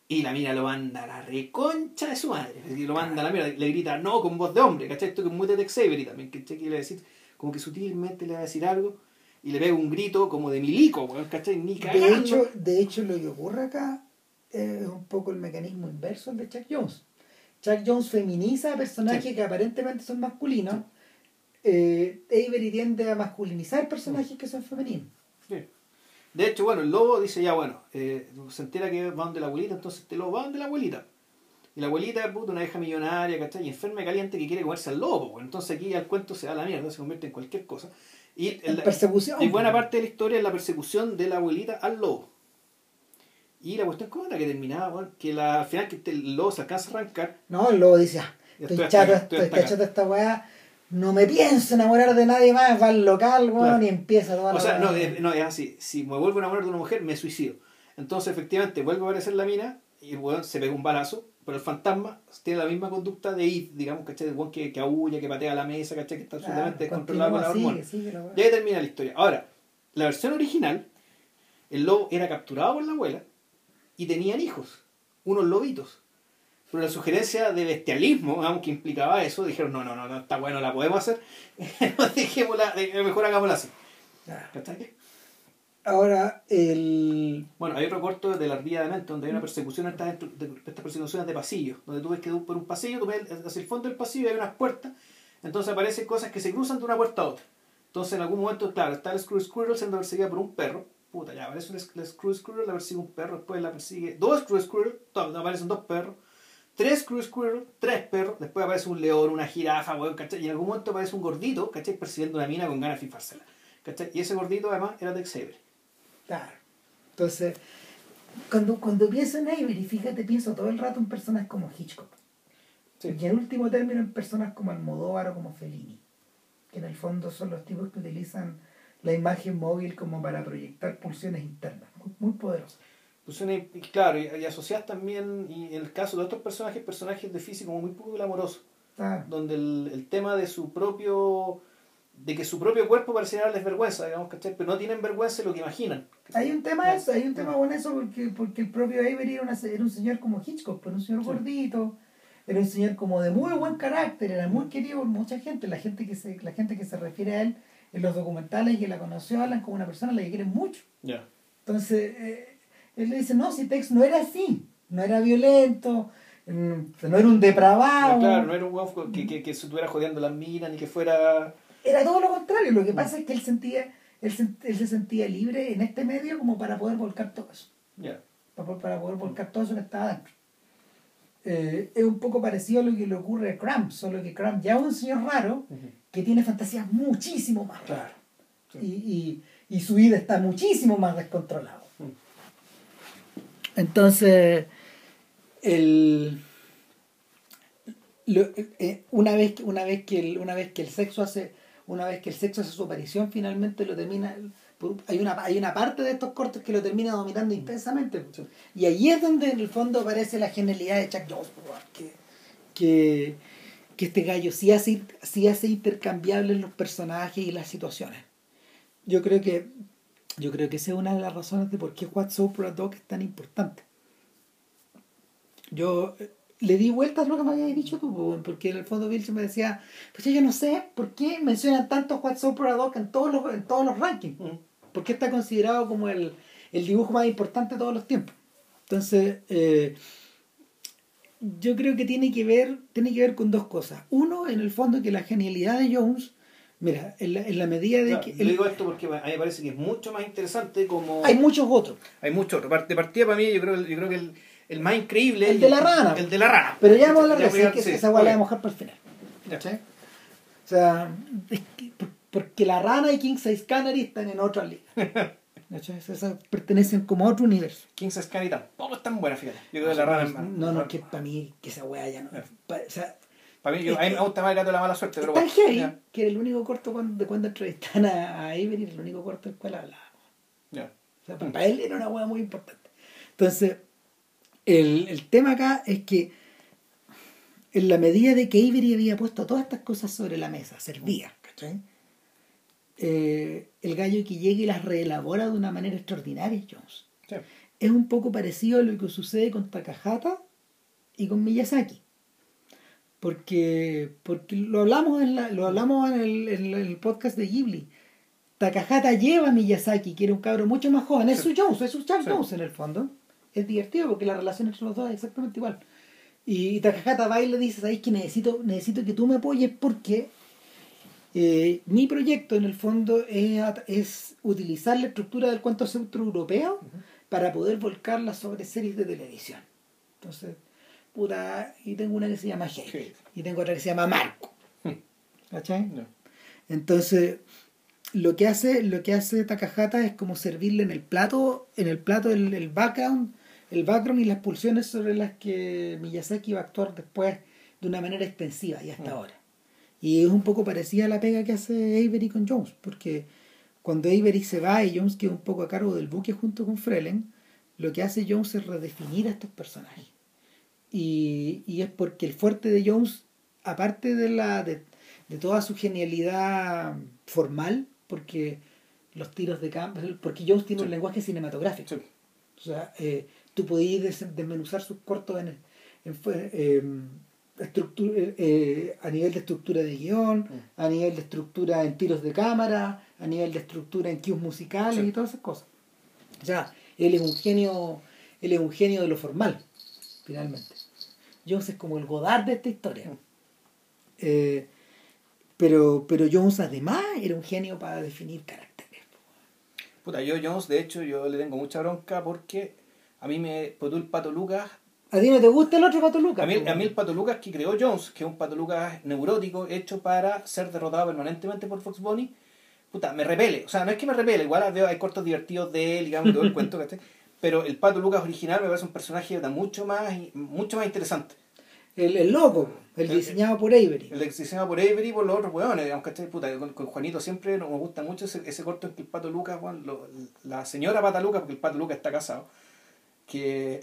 [SPEAKER 1] y la mina lo manda a la reconcha de su madre. Decir, lo manda a la mierda, le grita no con voz de hombre, ¿cachai? Esto que es muy de Tex Avery también, ¿cachai? Que le va a decir, como que sutilmente le va a decir algo y le pega un grito como de milico, ¿cachai? Ni
[SPEAKER 2] De hecho, de hecho, lo que ocurre acá es un poco el mecanismo inverso de Chuck Jones. Chuck Jones feminiza a personajes
[SPEAKER 1] Sí.
[SPEAKER 2] que aparentemente son masculinos. Eh, Avery tiende a masculinizar personajes que son femeninos.
[SPEAKER 1] De hecho, bueno, el lobo dice ya, bueno, eh, se entera que va donde la abuelita, entonces este lobo va donde la abuelita. Y la abuelita, puta, una vieja millonaria, ¿cachai? Y enferma y caliente que quiere comerse al lobo, pues. Entonces aquí ya el cuento se da la mierda, se convierte en cualquier cosa. Y,
[SPEAKER 2] En
[SPEAKER 1] el-
[SPEAKER 2] persecución.
[SPEAKER 1] y buena parte de la historia es la persecución de la abuelita al lobo. Y la cuestión cómo era que terminaba, bueno, que la, al final que este- el lobo se alcanza a arrancar.
[SPEAKER 2] No, el lobo dice, ah, estoy,
[SPEAKER 1] estoy
[SPEAKER 2] chato, estoy,
[SPEAKER 1] estoy
[SPEAKER 2] chato de esta weá, no me pienso enamorar de nadie más, va al local, weón,
[SPEAKER 1] Claro.
[SPEAKER 2] y empieza toda la
[SPEAKER 1] O sea, no, es, no, es así. Si me vuelvo a enamorar de una mujer, me suicido. Entonces, efectivamente, vuelve a aparecer la mina y el weón se pega un balazo, pero el fantasma tiene la misma conducta de It, digamos, ¿cachai? El weón que, que aúlla, que patea la mesa, ¿cachai? Que está
[SPEAKER 2] Claro,
[SPEAKER 1] absolutamente descontrolado con la hormona. Y ahí termina la historia. Ahora, la versión original, el lobo era capturado por la abuela y tenían hijos, unos lobitos. Pero la sugerencia de bestialismo, aunque implicaba eso, dijeron, no, no, no, no está bueno, la podemos hacer, dejémosla, eh, mejor hagámosla así.
[SPEAKER 2] Ah. Ahora, el.
[SPEAKER 1] Bueno, hay otro corto de la ardilla de mente donde hay una persecución, estas, de, estas persecuciones de pasillo, donde tú ves que por un pasillo, tú ves hacia el fondo del pasillo y hay unas puertas, entonces aparecen cosas que se cruzan de una puerta a otra. Entonces en algún momento, claro, está el Screw Squirrel siendo perseguida por un perro, puta, ya aparece el Screw Squirrel, la persigue un perro, después la persigue dos Screw Squirrel, aparecen dos perros, tres Screw Squirrel, tres perros, después aparece un león, una jirafa, ¿cachai? Y en algún momento aparece un gordito, ¿cachai? Persiguiendo una mina con ganas de fijársela, ¿cachai? Y ese gordito además era de Xavier.
[SPEAKER 2] Claro. Entonces, cuando, cuando pienso en Avery, fíjate, pienso todo el rato en personas como Hitchcock. Y en último término en personas como Almodóvar o como Fellini, que en el fondo son los tipos que utilizan la imagen móvil como para proyectar pulsiones internas, muy, muy poderosas.
[SPEAKER 1] Pulsiones, claro, y, y asociadas también, y en el caso de otros personajes, personajes de físico muy poco glamoroso, donde el, el tema de su propio de que su propio cuerpo pareciera darles vergüenza, digamos, ¿cachai? Pero no tienen vergüenza de lo que imaginan.
[SPEAKER 2] Hay un tema eso, hay un tema con eso porque, porque el propio Avery era, una, era un señor como Hitchcock, pero pues, un señor gordito, era un señor como de muy buen carácter, era muy querido por mucha gente, la gente que se, la gente que se refiere a él en los documentales y que la conoció hablan como una persona a la que quieren mucho. Entonces, eh, él le dice, no, si Tex no era así, no era violento, mm, no era un depravado.
[SPEAKER 1] claro, no era un guapo que, que, que se estuviera jodiendo las minas, ni que fuera
[SPEAKER 2] era todo lo contrario. Lo que pasa es que él sentía, él, se sentía libre en este medio como para poder volcar todo eso. Para, poder volcar todo eso que estaba dentro. Eh, es un poco parecido a lo que le ocurre a Cramp, solo que Cramp ya es un señor raro que tiene fantasías muchísimo más raras. Y, su vida está muchísimo más descontrolado. Entonces, el, eh, una, vez, una, vez que una vez que el sexo hace una vez que el sexo hace su aparición, finalmente lo termina. Hay una, hay una parte de estos cortes que lo termina dominando intensamente. Y ahí es donde en el fondo aparece la genialidad de Chuck Jones, que, que, que este gallo sí hace, sí hace intercambiables los personajes y las situaciones. Yo creo que yo creo que esa es una de las razones de por qué What's Up Dog es tan importante. Yo le di vueltas a lo que me habías dicho tú, porque en el fondo Bill me decía, pues yo no sé por qué mencionan tanto What's Up Doc en todos los, en todos los rankings. Mm. ¿Por qué está considerado como el, dibujo más importante de todos los tiempos? Entonces, eh, yo creo que tiene que ver, tiene que ver con dos cosas. Uno, en el fondo, que la genialidad de Jones, mira, en la, medida de que...
[SPEAKER 1] Yo digo esto porque a mí me parece que es mucho más interesante como...
[SPEAKER 2] Hay muchos otros.
[SPEAKER 1] Hay muchos otros. De partida para mí, yo creo, yo creo que el el más increíble.
[SPEAKER 2] El de la rana.
[SPEAKER 1] El de la rana.
[SPEAKER 2] Pero ya vamos a hablar de eso, que esa la vamos a dejar para el final. O sea, porque la rana y King Size Canary están en otra liga. Esas pertenecen como a otro universo.
[SPEAKER 1] King Size Canary tampoco es tan buena, fíjate. Yo creo que la rana es más.
[SPEAKER 2] No, no, que para mí, que esa hueá ya no. o sea,
[SPEAKER 1] para mí, yo, a mí me gusta más el gato de la mala suerte. Pero
[SPEAKER 2] tan heavy que era el único corto cuando, de cuando entrevistan a, a Avery, el único corto del cual hablaba. O sea, para, él era una hueá muy importante. Entonces, el, el tema acá es que en la medida de que Avery había puesto todas estas cosas sobre la mesa, servía, ¿cachai? Eh, el gallo que llega y las reelabora de una manera extraordinaria, Jones. Es un poco parecido a lo que sucede con Takahata y con Miyazaki. Porque, porque lo hablamos en, la, lo hablamos en el, en, el, podcast de Ghibli. Takahata lleva a Miyazaki, que era un cabro mucho más joven. Es su Jones, es su Charles Jones en el fondo es divertido porque la relación entre los dos es exactamente igual. Y Takahata va y le dice, ¿sabes que necesito, necesito que tú me apoyes porque eh, mi proyecto en el fondo es, es, utilizar la estructura del cuento centroeuropeo europeo para poder volcarla sobre series de televisión. Entonces, puta, y tengo una que se llama Hate, y tengo otra que se llama Marco. ¿Cachai? Entonces, lo que hace, lo que hace Takahata es como servirle en el plato, en el plato el, el background el background y las pulsiones sobre las que Miyazaki va a actuar después de una manera extensiva y hasta mm. ahora. Y es un poco parecida a la pega que hace Avery con Jones, porque cuando Avery se va y Jones queda un poco a cargo del buque junto con Frelen, lo que hace Jones es redefinir a estos personajes. Y, y es porque el fuerte de Jones, aparte de, la, de, toda su genialidad formal, porque los tiros de campo, porque Jones tiene un lenguaje cinematográfico. O sea, eh, tú podías desmenuzar sus cortos en, em, eh, a nivel de estructura de guion, mm. a nivel de estructura en tiros de cámara, a nivel de estructura en cues musicales y todas esas cosas. O sea, él es un genio, él es un genio de lo formal, finalmente. Jones es como el Godard de esta historia. Eh, pero, pero Jones además era un genio para definir caracteres.
[SPEAKER 1] Puta, yo Jones, de hecho, yo le tengo mucha bronca porque a mí me potó el Pato Lucas.
[SPEAKER 2] ¿A ti no te gusta el otro Pato Lucas?
[SPEAKER 1] A mí,
[SPEAKER 2] po?
[SPEAKER 1] a mí el Pato Lucas que creó Jones, que es un Pato Lucas neurótico, hecho para ser derrotado permanentemente por Fox Bunny, puta, me repele. O sea, no es que me repele, igual veo, hay cortos divertidos de él, digamos, todo el cuento, ¿cachai? Pero el Pato Lucas original me parece un personaje mucho más, mucho más interesante.
[SPEAKER 2] El, el loco, el
[SPEAKER 1] El-
[SPEAKER 2] diseñado por Avery.
[SPEAKER 1] El diseñado por Avery y por los otros hueones, digamos, ¿cachai? Puta, con, con Juanito siempre nos gusta mucho ese, ese corto en que el Pato Lucas, lo- la señora Pata Lucas, porque el Pato Lucas está casado, que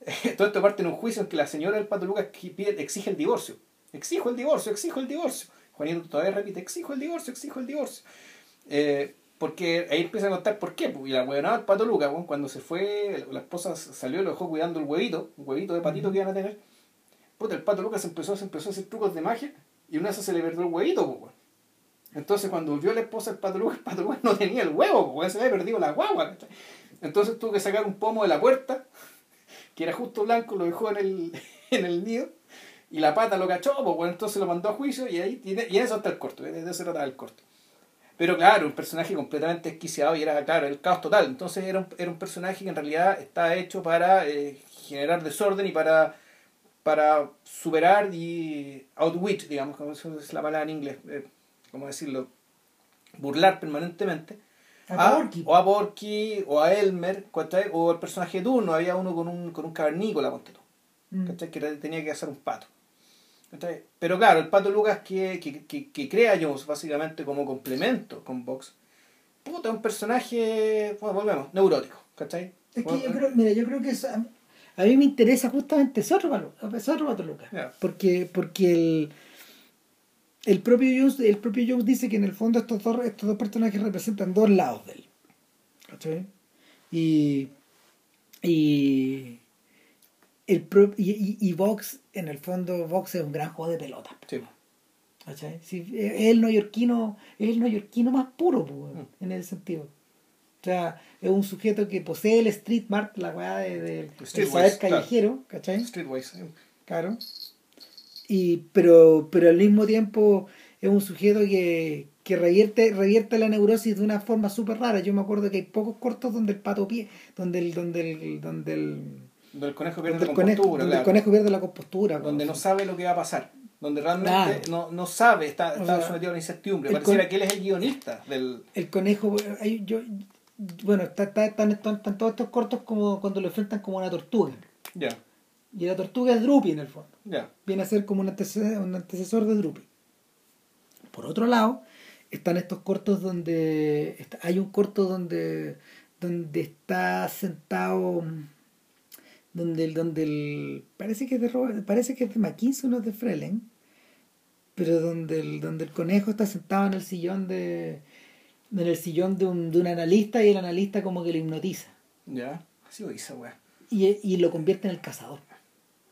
[SPEAKER 1] todo esto parte en un juicio en que la señora del Pato Lucas pide- exige el divorcio. Exijo el divorcio, exijo el divorcio. Juanito todavía repite, exijo el divorcio, exijo el divorcio. Eh, porque ahí empieza a contar por qué. pues, Y la huevonada del Pato Lucas, weón, cuando se fue, la esposa salió y lo dejó cuidando el huevito, un huevito de patito que iban a tener. Puta, el Pato Lucas empezó, se empezó a hacer trucos de magia y una vez se le perdió el huevito, pues. Entonces cuando volvió la esposa del Pato Lucas, el Pato Lucas no tenía el huevo, pues, se le había perdido la guagua. ¿cachai? Entonces tuvo que sacar un pomo de la puerta, que era justo blanco, lo dejó en el, en el nido, y la pata lo cachó, pues, bueno, entonces lo mandó a juicio y ahí tiene, y en eso está el corto, de eso trataba el corto. Pero claro, un personaje completamente desquiciado y era, claro, el caos total. Entonces era un, era un personaje que en realidad estaba hecho para eh, generar desorden y para, para superar y outwit, digamos, como eso es la palabra en inglés, eh, ¿cómo decirlo? Burlar permanentemente.
[SPEAKER 2] A
[SPEAKER 1] a-
[SPEAKER 2] Porky.
[SPEAKER 1] o a Porky, o a Elmer, o el personaje de turno, había uno con un, con un cavernícola, ponte tú.
[SPEAKER 2] Mm.
[SPEAKER 1] que tenía que hacer un pato. Pero claro, el pato Lucas que, que, que, que crea Jones básicamente como complemento con Vox, puta, es un personaje, bueno, volvemos, neurótico, ¿cachai?
[SPEAKER 2] Es que yo creo, mira, yo creo que eso- a, mí, me interesa justamente ese otro Pato, ese otro Pato Lucas.
[SPEAKER 1] Ya.
[SPEAKER 2] Porque, porque el, el propio Jones, el propio Jones dice que en el fondo estos dos, estos dos personajes representan dos lados de él. ¿Cachai? Y, y, el pro- y, y, y Vox, en el fondo, Vox es un gran juego de pelota.
[SPEAKER 1] Sí,
[SPEAKER 2] ¿cachai? Sí, es el neoyorquino, es el neoyorquino más puro,
[SPEAKER 1] Mm.
[SPEAKER 2] en ese sentido. O sea, es un sujeto que posee el street mart, la weá de, de- del
[SPEAKER 1] Streetwise,
[SPEAKER 2] saber
[SPEAKER 1] claro.
[SPEAKER 2] callejero, ¿cachai?
[SPEAKER 1] Streetwise. eh.
[SPEAKER 2] Claro. Y, pero, pero al mismo tiempo es un sujeto que, que revierte, revierte la neurosis de una forma súper rara. Yo me acuerdo que hay pocos cortos donde el pato pie, donde el, donde el, donde el,
[SPEAKER 1] Donde el conejo pierde la
[SPEAKER 2] conejo,
[SPEAKER 1] compostura,
[SPEAKER 2] donde el conejo pierde la compostura.
[SPEAKER 1] donde no sabe lo que va a pasar. Donde realmente
[SPEAKER 2] Claro.
[SPEAKER 1] no, no sabe, está,
[SPEAKER 2] O
[SPEAKER 1] está
[SPEAKER 2] sea,
[SPEAKER 1] sometido a la incertidumbre. Pareciera que él es el guionista del.
[SPEAKER 2] el conejo hay- yo bueno está, está- están, están- todos estos cortos como cuando lo enfrentan como una tortuga
[SPEAKER 1] Ya,
[SPEAKER 2] y la tortuga es Drupi en el fondo
[SPEAKER 1] ya.
[SPEAKER 2] viene a ser como un antecesor, un antecesor de Drupi por otro lado están estos cortos donde está- hay un corto donde donde está sentado donde el donde el parece que es de Robert- parece que es de McKinsey no es de Frelen pero donde el donde el conejo está sentado en el sillón de en el sillón de un, de un analista y el analista como que lo hipnotiza
[SPEAKER 1] Ya. Así lo hizo, weá.
[SPEAKER 2] y, y lo convierte en el cazador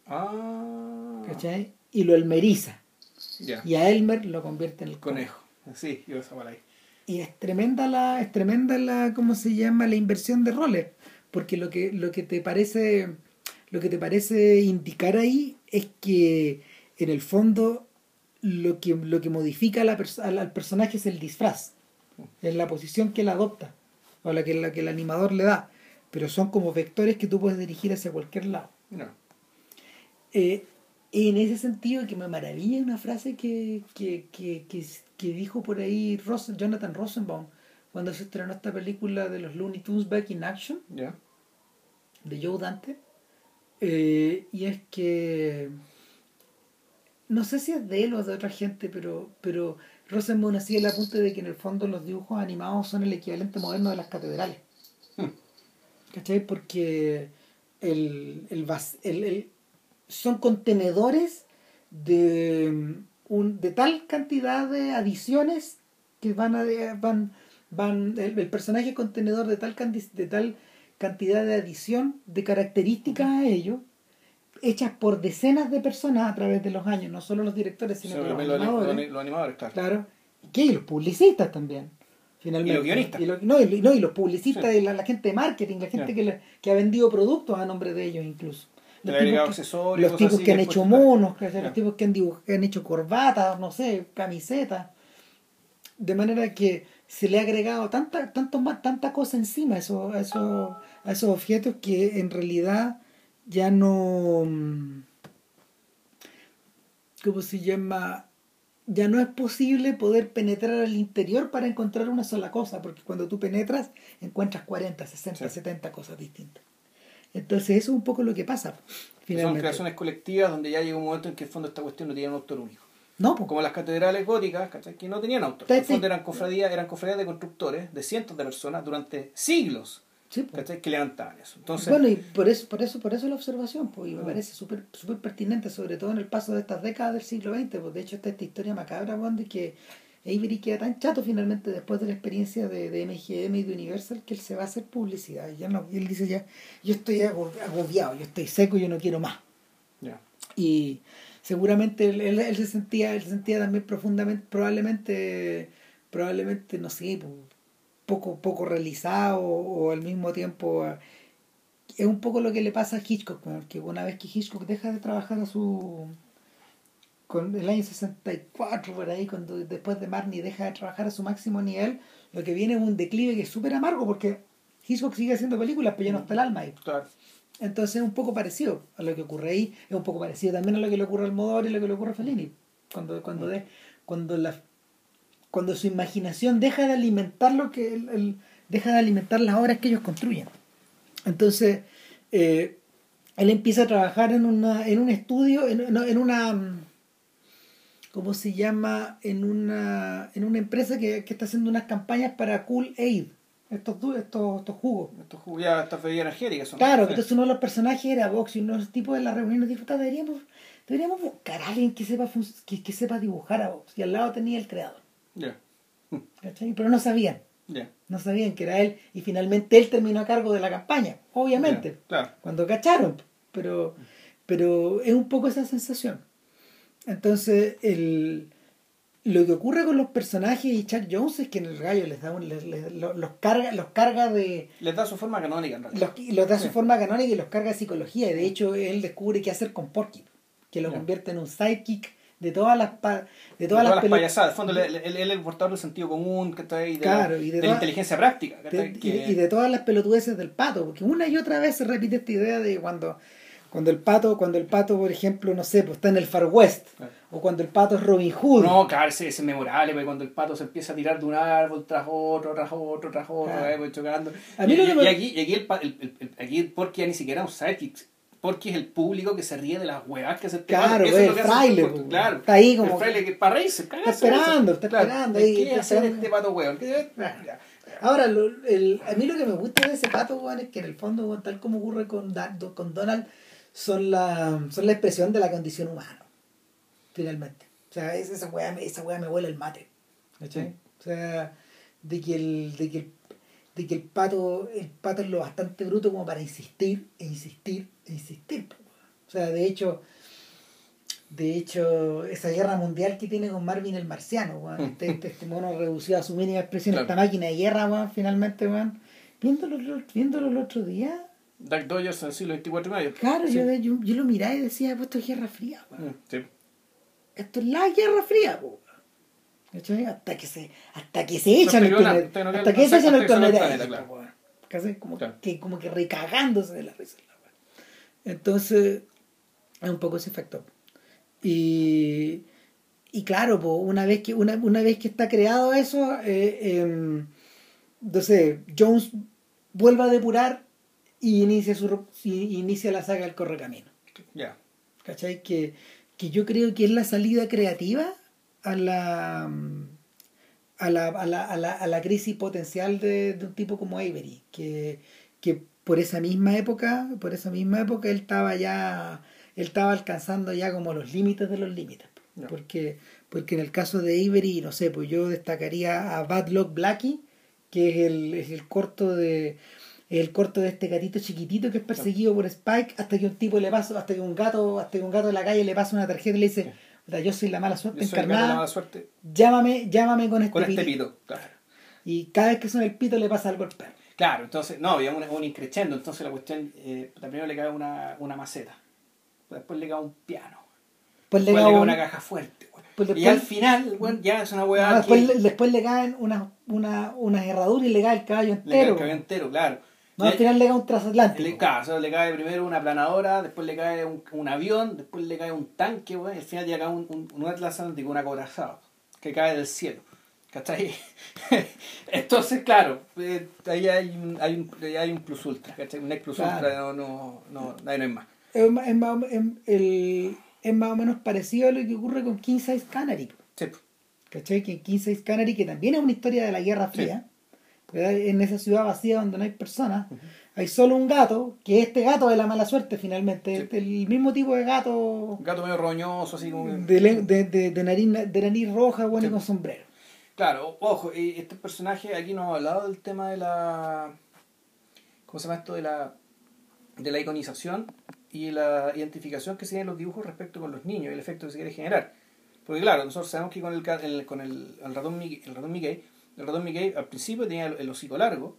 [SPEAKER 1] Ah.
[SPEAKER 2] ¿cachai? y lo elmeriza
[SPEAKER 1] Ya.
[SPEAKER 2] y a Elmer lo convierte en el conejo
[SPEAKER 1] Conejo. Sí, yo esa para ahí.
[SPEAKER 2] y es tremenda la es tremenda la cómo se llama la inversión de roles porque lo que lo que te parece lo que te parece indicar ahí es que en el fondo lo que lo que modifica a la pers- al, al personaje es el disfraz. Es la posición que él adopta o la que la que el animador le da. Pero son como vectores que tú puedes dirigir hacia cualquier lado.
[SPEAKER 1] No.
[SPEAKER 2] eh, en ese sentido que me maravilla una frase que, que, que, que, dijo por ahí Ros- Jonathan Rosenbaum cuando se estrenó esta película de los Looney Tunes Back in Action de Joe Dante eh, y es que no sé si es de él o de otra gente pero pero Rosenbaum hacía el apunte de que en el fondo los dibujos animados son el equivalente moderno de las catedrales
[SPEAKER 1] Hmm.
[SPEAKER 2] ¿cachai? porque el, el, vas- el- el- son contenedores de, un, de tal cantidad de adiciones que van a van van el, personaje es contenedor de tal de tal cantidad de adición de características a ellos hechas por decenas de personas a través de los años no solo los directores sino los
[SPEAKER 1] también los,
[SPEAKER 2] animadores
[SPEAKER 1] los- los animadores, claro.
[SPEAKER 2] claro que los publicistas también finalmente.
[SPEAKER 1] Y los guionistas.
[SPEAKER 2] Y, lo- no, y, no, y los publicistas, y la, la gente de marketing, la gente que, le- que ha vendido productos a nombre de ellos incluso. Los
[SPEAKER 1] ha agregado
[SPEAKER 2] tipos que-
[SPEAKER 1] accesorios,
[SPEAKER 2] los tipos
[SPEAKER 1] así
[SPEAKER 2] que han hecho monos.
[SPEAKER 1] Claro.
[SPEAKER 2] los tipos que han, dibuj- que han hecho corbatas, no sé, camisetas. De manera que se le ha agregado tanta, tanto más, tanta cosa encima a esos, a esos, a esos objetos que en realidad ya no. mm, ¿Cómo se llama? Ya no es posible poder penetrar al interior para encontrar una sola cosa, porque cuando tú penetras encuentras 40, 60,
[SPEAKER 1] Sí.
[SPEAKER 2] 70 cosas distintas. Entonces eso es un poco lo que pasa.
[SPEAKER 1] Son
[SPEAKER 2] Finalmente.
[SPEAKER 1] creaciones colectivas donde ya llega un momento en que el fondo esta cuestión no tiene un autor único.
[SPEAKER 2] No, pues,
[SPEAKER 1] Como las catedrales góticas, ¿cachai? que no tenían autor. En el fondo eran cofradías, eran cofradías de constructores, de cientos de personas durante siglos,
[SPEAKER 2] sí, pues.
[SPEAKER 1] ¿cachai? que levantaban eso. Entonces,
[SPEAKER 2] bueno, y por eso, por eso, por eso la observación, pues, y me
[SPEAKER 1] Mm.
[SPEAKER 2] parece súper súper pertinente, sobre todo en el paso de estas décadas del siglo XX, pues de hecho está esta historia macabra, weón, de que Avery queda tan chato finalmente después de la experiencia de, de MGM y de Universal que él se va a hacer publicidad. Y, ya no, y él dice ya, yo estoy ago- agobiado, yo estoy seco, yo no quiero más.
[SPEAKER 1] ya.
[SPEAKER 2] Y seguramente él, él- él se sentía, él se sentía también profundamente, probablemente, probablemente, no sé, po- poco, poco realizado o, al mismo tiempo eh, es un poco lo que le pasa a Hitchcock, que una vez que Hitchcock deja de trabajar a su con el año 64 por ahí, cuando después de Marnie deja de trabajar a su máximo nivel, lo que viene es un declive que es súper amargo porque Hitchcock sigue haciendo películas, pero ya no está el alma ahí.
[SPEAKER 1] Claro.
[SPEAKER 2] Entonces es un poco parecido a lo que ocurre ahí, es un poco parecido también a lo que le ocurre al Almodóvar y a lo que le ocurre a Fellini. Cuando, cuando, de, cuando, la, cuando su imaginación deja de alimentar lo que el, el- deja de alimentar las obras que ellos construyen. Entonces, eh, él empieza a trabajar en una, en un estudio, en, una mm, ¿cómo se llama? en una, en una empresa que, que está haciendo unas campañas para Cool Aid, estos, estos, estos jugos.
[SPEAKER 1] Estos jugos ya, estas bebidas energéticas son.
[SPEAKER 2] Claro, entonces uno de los personajes era Vox y uno de los tipos de la reunión nos dijo, "Ta, deberíamos, deberíamos buscar a alguien que sepa, que, que sepa dibujar a Vox. Y al lado tenía el creador,
[SPEAKER 1] Ya,
[SPEAKER 2] ¿cachai? Pero no sabían,
[SPEAKER 1] ya.
[SPEAKER 2] no sabían que era él y finalmente él terminó a cargo de la campaña, obviamente,
[SPEAKER 1] Claro.
[SPEAKER 2] cuando cacharon, pero, pero es un poco esa sensación. Entonces, el, lo que ocurre con los personajes y Chuck Jones es que en el gallo les da un, les- les- lo- los, carga, los carga de
[SPEAKER 1] Les da su forma canónica en realidad.
[SPEAKER 2] los, los da su
[SPEAKER 1] Sí.
[SPEAKER 2] forma canónica y los carga de psicología. Y de hecho, él descubre qué hacer con Porky, que lo convierte en un sidekick de todas las pa- de
[SPEAKER 1] De
[SPEAKER 2] todas, las, pelo-
[SPEAKER 1] payasadas. El fondo, él, es el portador del sentido común, ¿cachai? Y de,
[SPEAKER 2] Claro,
[SPEAKER 1] la,
[SPEAKER 2] y de
[SPEAKER 1] de la
[SPEAKER 2] toda-
[SPEAKER 1] inteligencia práctica.
[SPEAKER 2] de-
[SPEAKER 1] ¿cachai?
[SPEAKER 2] y,
[SPEAKER 1] Que-
[SPEAKER 2] y de todas las pelotudeces del pato, porque una y otra vez se repite esta idea de cuando cuando el pato, cuando el pato, por ejemplo, no sé, pues está en el Far West,
[SPEAKER 1] Claro.
[SPEAKER 2] o cuando el pato es Robin Hood.
[SPEAKER 1] No, claro, ese, ese es memorable, porque cuando el pato se empieza a tirar de un árbol tras otro, tras otro, tras otro,
[SPEAKER 2] Claro.
[SPEAKER 1] eh, pues, chocando.
[SPEAKER 2] A mí
[SPEAKER 1] y, y-
[SPEAKER 2] me-
[SPEAKER 1] y aquí, y aquí el, el, el, el- aquí el Porky ya ni siquiera es un sidekick. Porky es el público que se ríe de las huevas que hace
[SPEAKER 2] Claro.
[SPEAKER 1] Eso
[SPEAKER 2] pues,
[SPEAKER 1] es lo
[SPEAKER 2] el
[SPEAKER 1] que
[SPEAKER 2] fraile,
[SPEAKER 1] Porky,
[SPEAKER 2] pues,
[SPEAKER 1] claro.
[SPEAKER 2] está ahí como
[SPEAKER 1] El fraile que para reírse,
[SPEAKER 2] Está esperando, está esperando
[SPEAKER 1] ¿Qué
[SPEAKER 2] ahí,
[SPEAKER 1] hacer
[SPEAKER 2] esperando.
[SPEAKER 1] este pato
[SPEAKER 2] Claro.
[SPEAKER 1] ya.
[SPEAKER 2] Ahora, lo- el- a mí lo que me gusta de ese pato, weón, es que en el fondo, weón, tal como ocurre con, con Donald, son la, son la expresión de la condición humana, finalmente. O sea, es- esa weá, esa weá me huele el mate. ¿cachai? O sea, de que el, de que el, de que el pato, el pato es lo bastante bruto como para insistir, e insistir, e insistir. O sea, de hecho, de hecho, esa guerra mundial que tiene con Marvin el marciano, weón, este, este, este mono reducido a su mínima expresión,
[SPEAKER 1] Claro.
[SPEAKER 2] esta máquina de guerra, weón, finalmente, weón, viéndolo, viéndolo el otro día,
[SPEAKER 1] Dark Dodgers en el siglo XXIV y medio.
[SPEAKER 2] claro,
[SPEAKER 1] Sí.
[SPEAKER 2] yo, yo, yo lo miraba y decía, pues esto es guerra fría.
[SPEAKER 1] Mm, sí.
[SPEAKER 2] Esto es la guerra fría, po. Hasta que se, hasta que se echan el planeta,
[SPEAKER 1] hasta que
[SPEAKER 2] se echan el planeta, como,
[SPEAKER 1] Claro.
[SPEAKER 2] que, como que recagándose de la risa. Entonces, es un poco ese efecto. Y, y claro, po, una, vez que, una, una vez que está creado eso, eh, em, entonces Jones vuelve a depurar y inicia, su, y inicia la saga del Correcamino.
[SPEAKER 1] Ya.
[SPEAKER 2] ¿Cachai? Que, que yo creo que es la salida creativa a la, a la, a la, a la, a la crisis potencial de, de un tipo como Avery, que, que por esa misma época, por esa misma época él estaba ya, él estaba alcanzando ya como los límites de los límites. Porque, porque en el caso de Avery, no sé, pues yo destacaría a Bad Luck Blackie, que es el, es el corto de el corto de este gatito chiquitito que es perseguido por Spike hasta que un tipo le pasa, hasta que un gato, hasta que un gato de la calle le pasa una tarjeta y le dice, "Puta, yo soy la mala suerte
[SPEAKER 1] de la
[SPEAKER 2] encarnada,
[SPEAKER 1] mala suerte
[SPEAKER 2] llámame, llámame con este,
[SPEAKER 1] con este
[SPEAKER 2] pito".
[SPEAKER 1] pito. Claro.
[SPEAKER 2] Y cada vez que suena el pito le pasa algo al perro.
[SPEAKER 1] Claro, entonces, no, había un, un increchendo, entonces la cuestión, eh, primero le cae una, una maceta, después le cae un piano,
[SPEAKER 2] Después le
[SPEAKER 1] después le
[SPEAKER 2] cae
[SPEAKER 1] cae
[SPEAKER 2] un-
[SPEAKER 1] una caja fuerte,
[SPEAKER 2] pues
[SPEAKER 1] y al final, ya es una weá
[SPEAKER 2] no, después,
[SPEAKER 1] que
[SPEAKER 2] le- después le caen unas una, unas herraduras y le cae el caballo
[SPEAKER 1] le cae
[SPEAKER 2] entero.
[SPEAKER 1] el cabello entero, claro.
[SPEAKER 2] No, al final le cae un transatlántico.
[SPEAKER 1] Le, sea, le cae primero una planadora, después le cae un, un avión, después le cae un tanque, weón, y al final ya cae un, un, un Atlas Atlántico, un acorazado, que cae del cielo. ¿Cachai? Entonces, claro, eh, ahí hay un, hay, un, hay un plus ultra, ¿cachai? Un ex plus
[SPEAKER 2] Claro.
[SPEAKER 1] ultra, no, no, no, ahí no es más.
[SPEAKER 2] Es, ma- es más, o- es- el- es más o menos parecido a lo que ocurre con King Size Canary.
[SPEAKER 1] Sí,
[SPEAKER 2] ¿Cachai? Que King Size Canary, que también es una historia de la Guerra
[SPEAKER 1] Sí.
[SPEAKER 2] Porque en esa ciudad vacía donde no hay personas, hay solo un gato, que es este gato de la mala suerte finalmente,
[SPEAKER 1] Sí.
[SPEAKER 2] este, el mismo tipo de gato
[SPEAKER 1] gato medio roñoso, así como...
[SPEAKER 2] de, de, de, de nariz, de nariz roja, bueno, y con sombrero.
[SPEAKER 1] Claro, ojo, este personaje aquí nos ha hablado del tema de la. ¿Cómo se llama esto? De la, de la iconización y la identificación que se tiene en los dibujos respecto con los niños y el efecto que se quiere generar. Porque, claro, nosotros sabemos que con el, el- con el, el ratón Mickey, el ratón Mickey, el ratón Mickey al principio tenía el, el hocico largo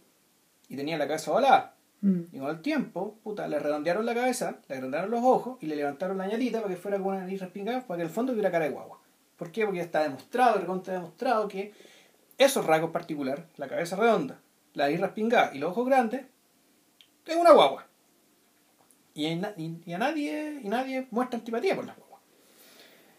[SPEAKER 1] y tenía la cabeza ovalada.
[SPEAKER 2] Mm.
[SPEAKER 1] Y con el tiempo, puta, le redondearon la cabeza, le agrandaron los ojos y le levantaron la ñatita para que fuera con una nariz respingada, para que al fondo tuviera cara de guagua. ¿Por qué? Porque ya está demostrado, recontra demostrado que esos rasgos particulares, la cabeza redonda, la nariz respingada y los ojos grandes, es una guagua. Y- y a nadie, y nadie muestra antipatía por las guaguas.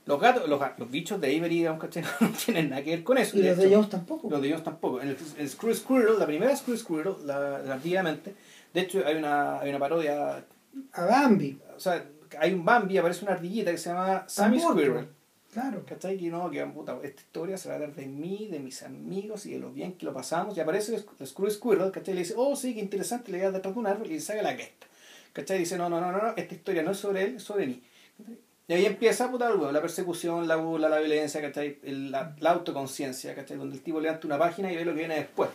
[SPEAKER 1] Los gatos, los, los bichos de Avery, digamos, ¿cachai? no tienen nada que ver con eso.
[SPEAKER 2] Y
[SPEAKER 1] De
[SPEAKER 2] los de Jones tampoco.
[SPEAKER 1] los de ellos tampoco. En el, el Screw Squirrel, la primera Screw Squirrel, la, la antiguamente, de hecho hay una, hay una parodia,
[SPEAKER 2] A Bambi.
[SPEAKER 1] o sea, hay un Bambi, aparece una ardillita que se llama Sammy
[SPEAKER 2] Tampoco.
[SPEAKER 1] Squirrel.
[SPEAKER 2] Claro.
[SPEAKER 1] ¿Cachai? Que no, que puta, esta historia se va a dar de mí, de mis amigos y de lo bien que lo pasamos. Y aparece el, Screw Squirrel, ¿cachai? Y le dice, oh, sí, qué interesante, le da detrás de un árbol y le saca la cresta. ¿Cachai? Y dice, no, no, no, no, no, esta historia no es sobre él, es sobre mí. ¿Cachai? Y ahí empieza puta, bueno, la persecución, la burla, la violencia, ¿cachai? El- la, la autoconciencia, ¿cachai? Donde el tipo levanta una página y ve lo que viene después.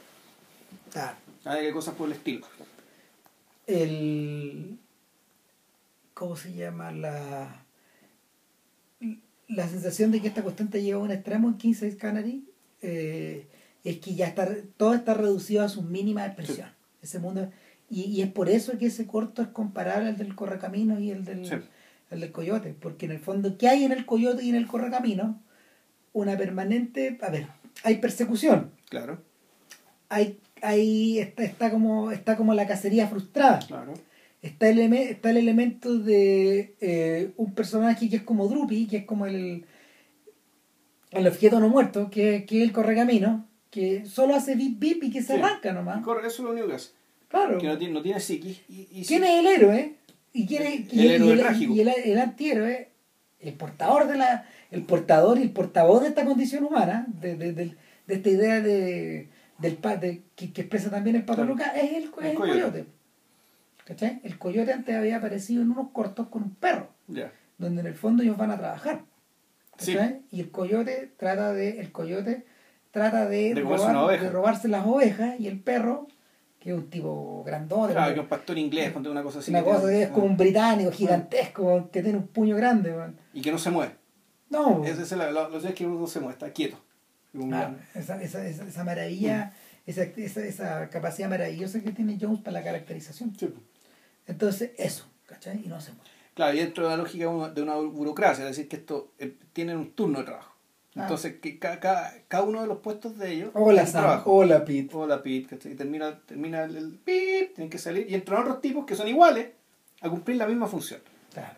[SPEAKER 2] Claro.
[SPEAKER 1] ¿Sabes qué cosas por el estilo?
[SPEAKER 2] el ¿cómo se llama? la la sensación de que esta cuestión te lleva a un extremo en 15 Canary eh, es que ya está todo está reducido a su mínima expresión ese mundo y, y es por eso que ese corto es comparable al del correcaminos y el del
[SPEAKER 1] Sí.
[SPEAKER 2] El del coyote porque en el fondo ¿qué hay en el coyote y en el correcaminos? una permanente a ver hay persecución
[SPEAKER 1] Claro,
[SPEAKER 2] hay, hay está, está como está como la cacería frustrada
[SPEAKER 1] claro.
[SPEAKER 2] está el, está el elemento de eh, un personaje que es como Drupi, que es como el, el objeto no muerto, que, que es el correcamino, que solo hace bip bip y que se
[SPEAKER 1] Sí.
[SPEAKER 2] arranca nomás.
[SPEAKER 1] Eso es lo único que hace.
[SPEAKER 2] Claro.
[SPEAKER 1] Que no tiene, no tiene psiquis. Y, y
[SPEAKER 2] ¿Quién
[SPEAKER 1] sí-
[SPEAKER 2] es el héroe? ¿Y quién es
[SPEAKER 1] El
[SPEAKER 2] y
[SPEAKER 1] héroe
[SPEAKER 2] y
[SPEAKER 1] trágico.
[SPEAKER 2] y el, el antihéroe? El portador de la, el portador y el portavoz de esta condición humana, de, de, de- de esta idea de, del de, que, que expresa también el Pato
[SPEAKER 1] Claro.
[SPEAKER 2] Lucas, es el, es
[SPEAKER 1] El
[SPEAKER 2] el
[SPEAKER 1] coyote.
[SPEAKER 2] coyote. ¿Cachai? El coyote antes había aparecido en unos cortos con un perro. Donde en el fondo ellos van a trabajar.
[SPEAKER 1] Sí.
[SPEAKER 2] Y el coyote trata de, el coyote trata de, robar- robarse las ovejas y el perro, que es un tipo grandote,
[SPEAKER 1] Claro, que un pastor inglés, ponte una cosa así.
[SPEAKER 2] una cosa que es como un británico gigantesco que tiene un puño grande. man.
[SPEAKER 1] Y que no se mueve.
[SPEAKER 2] No,
[SPEAKER 1] Ese es lo es que uno no se mueve, está quieto.
[SPEAKER 2] Ah, esa, esa, esa, esa maravilla, esa, esa, esa capacidad maravillosa que tiene Jones para la caracterización.
[SPEAKER 1] Sí.
[SPEAKER 2] Entonces, eso, ¿cachai? Y no se mueve.
[SPEAKER 1] Claro, y dentro de la lógica de una- de una burocracia, es decir, que esto eh, tienen un turno de trabajo.
[SPEAKER 2] Ah.
[SPEAKER 1] Entonces, que ca- ca- cada uno de los puestos de ellos
[SPEAKER 2] Hola, Sam.
[SPEAKER 1] trabajo.
[SPEAKER 2] Hola, Pete.
[SPEAKER 1] Hola, Pete. Y termina, termina el, el pip, tienen que salir. Y entran otros tipos que son iguales a cumplir la misma función.
[SPEAKER 2] Claro.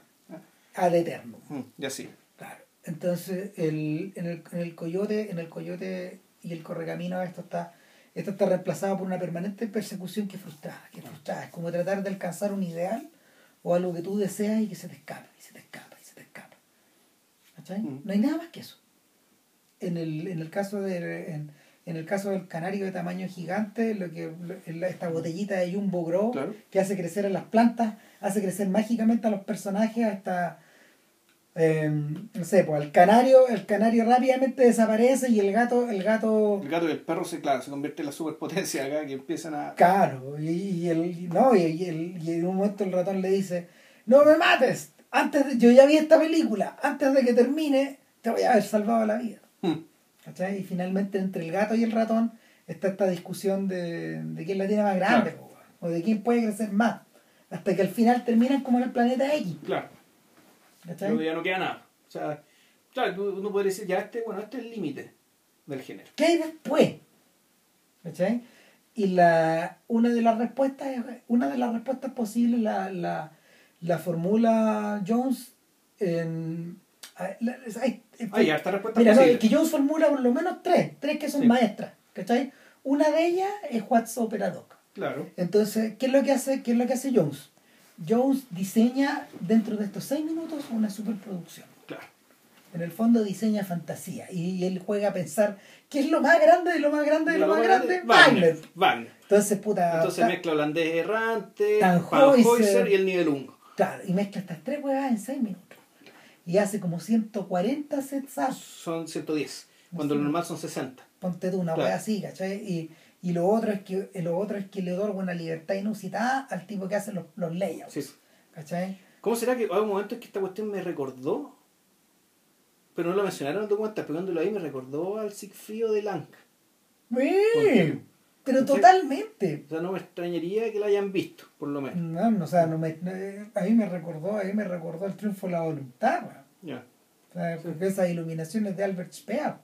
[SPEAKER 2] Ad eterno.
[SPEAKER 1] Mm, y así.
[SPEAKER 2] Claro. Entonces, el, en, el, en el coyote, en el coyote y el correcamino, esto está, esto está reemplazado por una permanente persecución que es frustrada, que es frustrada. Es como tratar de alcanzar un ideal o algo que tú deseas y que se te escapa, y se te escapa, y se te escapa. ¿Cachai?
[SPEAKER 1] Mm.
[SPEAKER 2] No hay nada más que eso. En el, en el caso de en, en el caso del canario de tamaño gigante, lo que lo- esta botellita de Jumbo Grow
[SPEAKER 1] Claro.
[SPEAKER 2] que hace crecer a las plantas, hace crecer mágicamente a los personajes hasta eh, no sé, pues el canario, el canario rápidamente desaparece y el gato, el gato
[SPEAKER 1] El gato y el perro se, claro, se convierte en la superpotencia acá, que empiezan a...
[SPEAKER 2] caro, y, y el, no, y el, y en un momento el ratón le dice, no me mates, antes de, yo ya vi esta película, antes de que termine, te voy a haber salvado la vida. ¿Cachai? Y finalmente entre el gato y el ratón está esta discusión de, de quién la tiene más grande, o de quién puede crecer más. Hasta que al final terminan como en el planeta X.
[SPEAKER 1] Claro. ya no queda nada. O sea, claro, uno puede decir, ya este, bueno, este es el límite del género.
[SPEAKER 2] ¿Qué hay después? ¿Cachai? Y la, una de las respuestas, es- una de las respuestas posibles la, la, la formula Jones en ah, la- hay-
[SPEAKER 1] Hay harta respuesta
[SPEAKER 2] Mira, no,
[SPEAKER 1] posible.
[SPEAKER 2] que Jones formula por lo menos tres, tres que son
[SPEAKER 1] Sí.
[SPEAKER 2] maestras, ¿cachai? Una de ellas es What's Opera Doc.
[SPEAKER 1] Claro.
[SPEAKER 2] Entonces, ¿qué es lo que hace, qué es lo que hace Jones? Jones diseña dentro de estos seis minutos una superproducción.
[SPEAKER 1] Claro.
[SPEAKER 2] En el fondo diseña fantasía y él juega a pensar qué es lo más grande de lo más grande de lo, más grande, Wagner.
[SPEAKER 1] Wagner.
[SPEAKER 2] Entonces, puta,
[SPEAKER 1] Entonces
[SPEAKER 2] ta-
[SPEAKER 1] mezcla holandés errante,
[SPEAKER 2] Tannhäuser.
[SPEAKER 1] Y el Nibelungo.
[SPEAKER 2] claro, y mezcla estas tres huevas en seis minutos. Y hace como 140 sets up.
[SPEAKER 1] Son 110, cuando lo normal son 60.
[SPEAKER 2] Ponte tú una
[SPEAKER 1] Claro.
[SPEAKER 2] hueá así, ¿cachai? Y, y lo otro es que lo otro es que le otorga una libertad inusitada al tipo que hace los, los layouts.
[SPEAKER 1] Sí.
[SPEAKER 2] ¿Cachai?
[SPEAKER 1] ¿Cómo será que hay un momento en que esta cuestión me recordó? Pero no lo mencionaron en el documental, pero cuando lo ahí me recordó al Sigfrío de Lang.
[SPEAKER 2] Sí, pero totalmente.
[SPEAKER 1] O sea, no me extrañaría que la hayan visto, por lo menos.
[SPEAKER 2] No, no, o sea, no me, no- a mí me recordó, a mí me recordó el triunfo de la voluntad.
[SPEAKER 1] Ya.
[SPEAKER 2] O sea,
[SPEAKER 1] Sí.
[SPEAKER 2] esas iluminaciones de Albert Speer.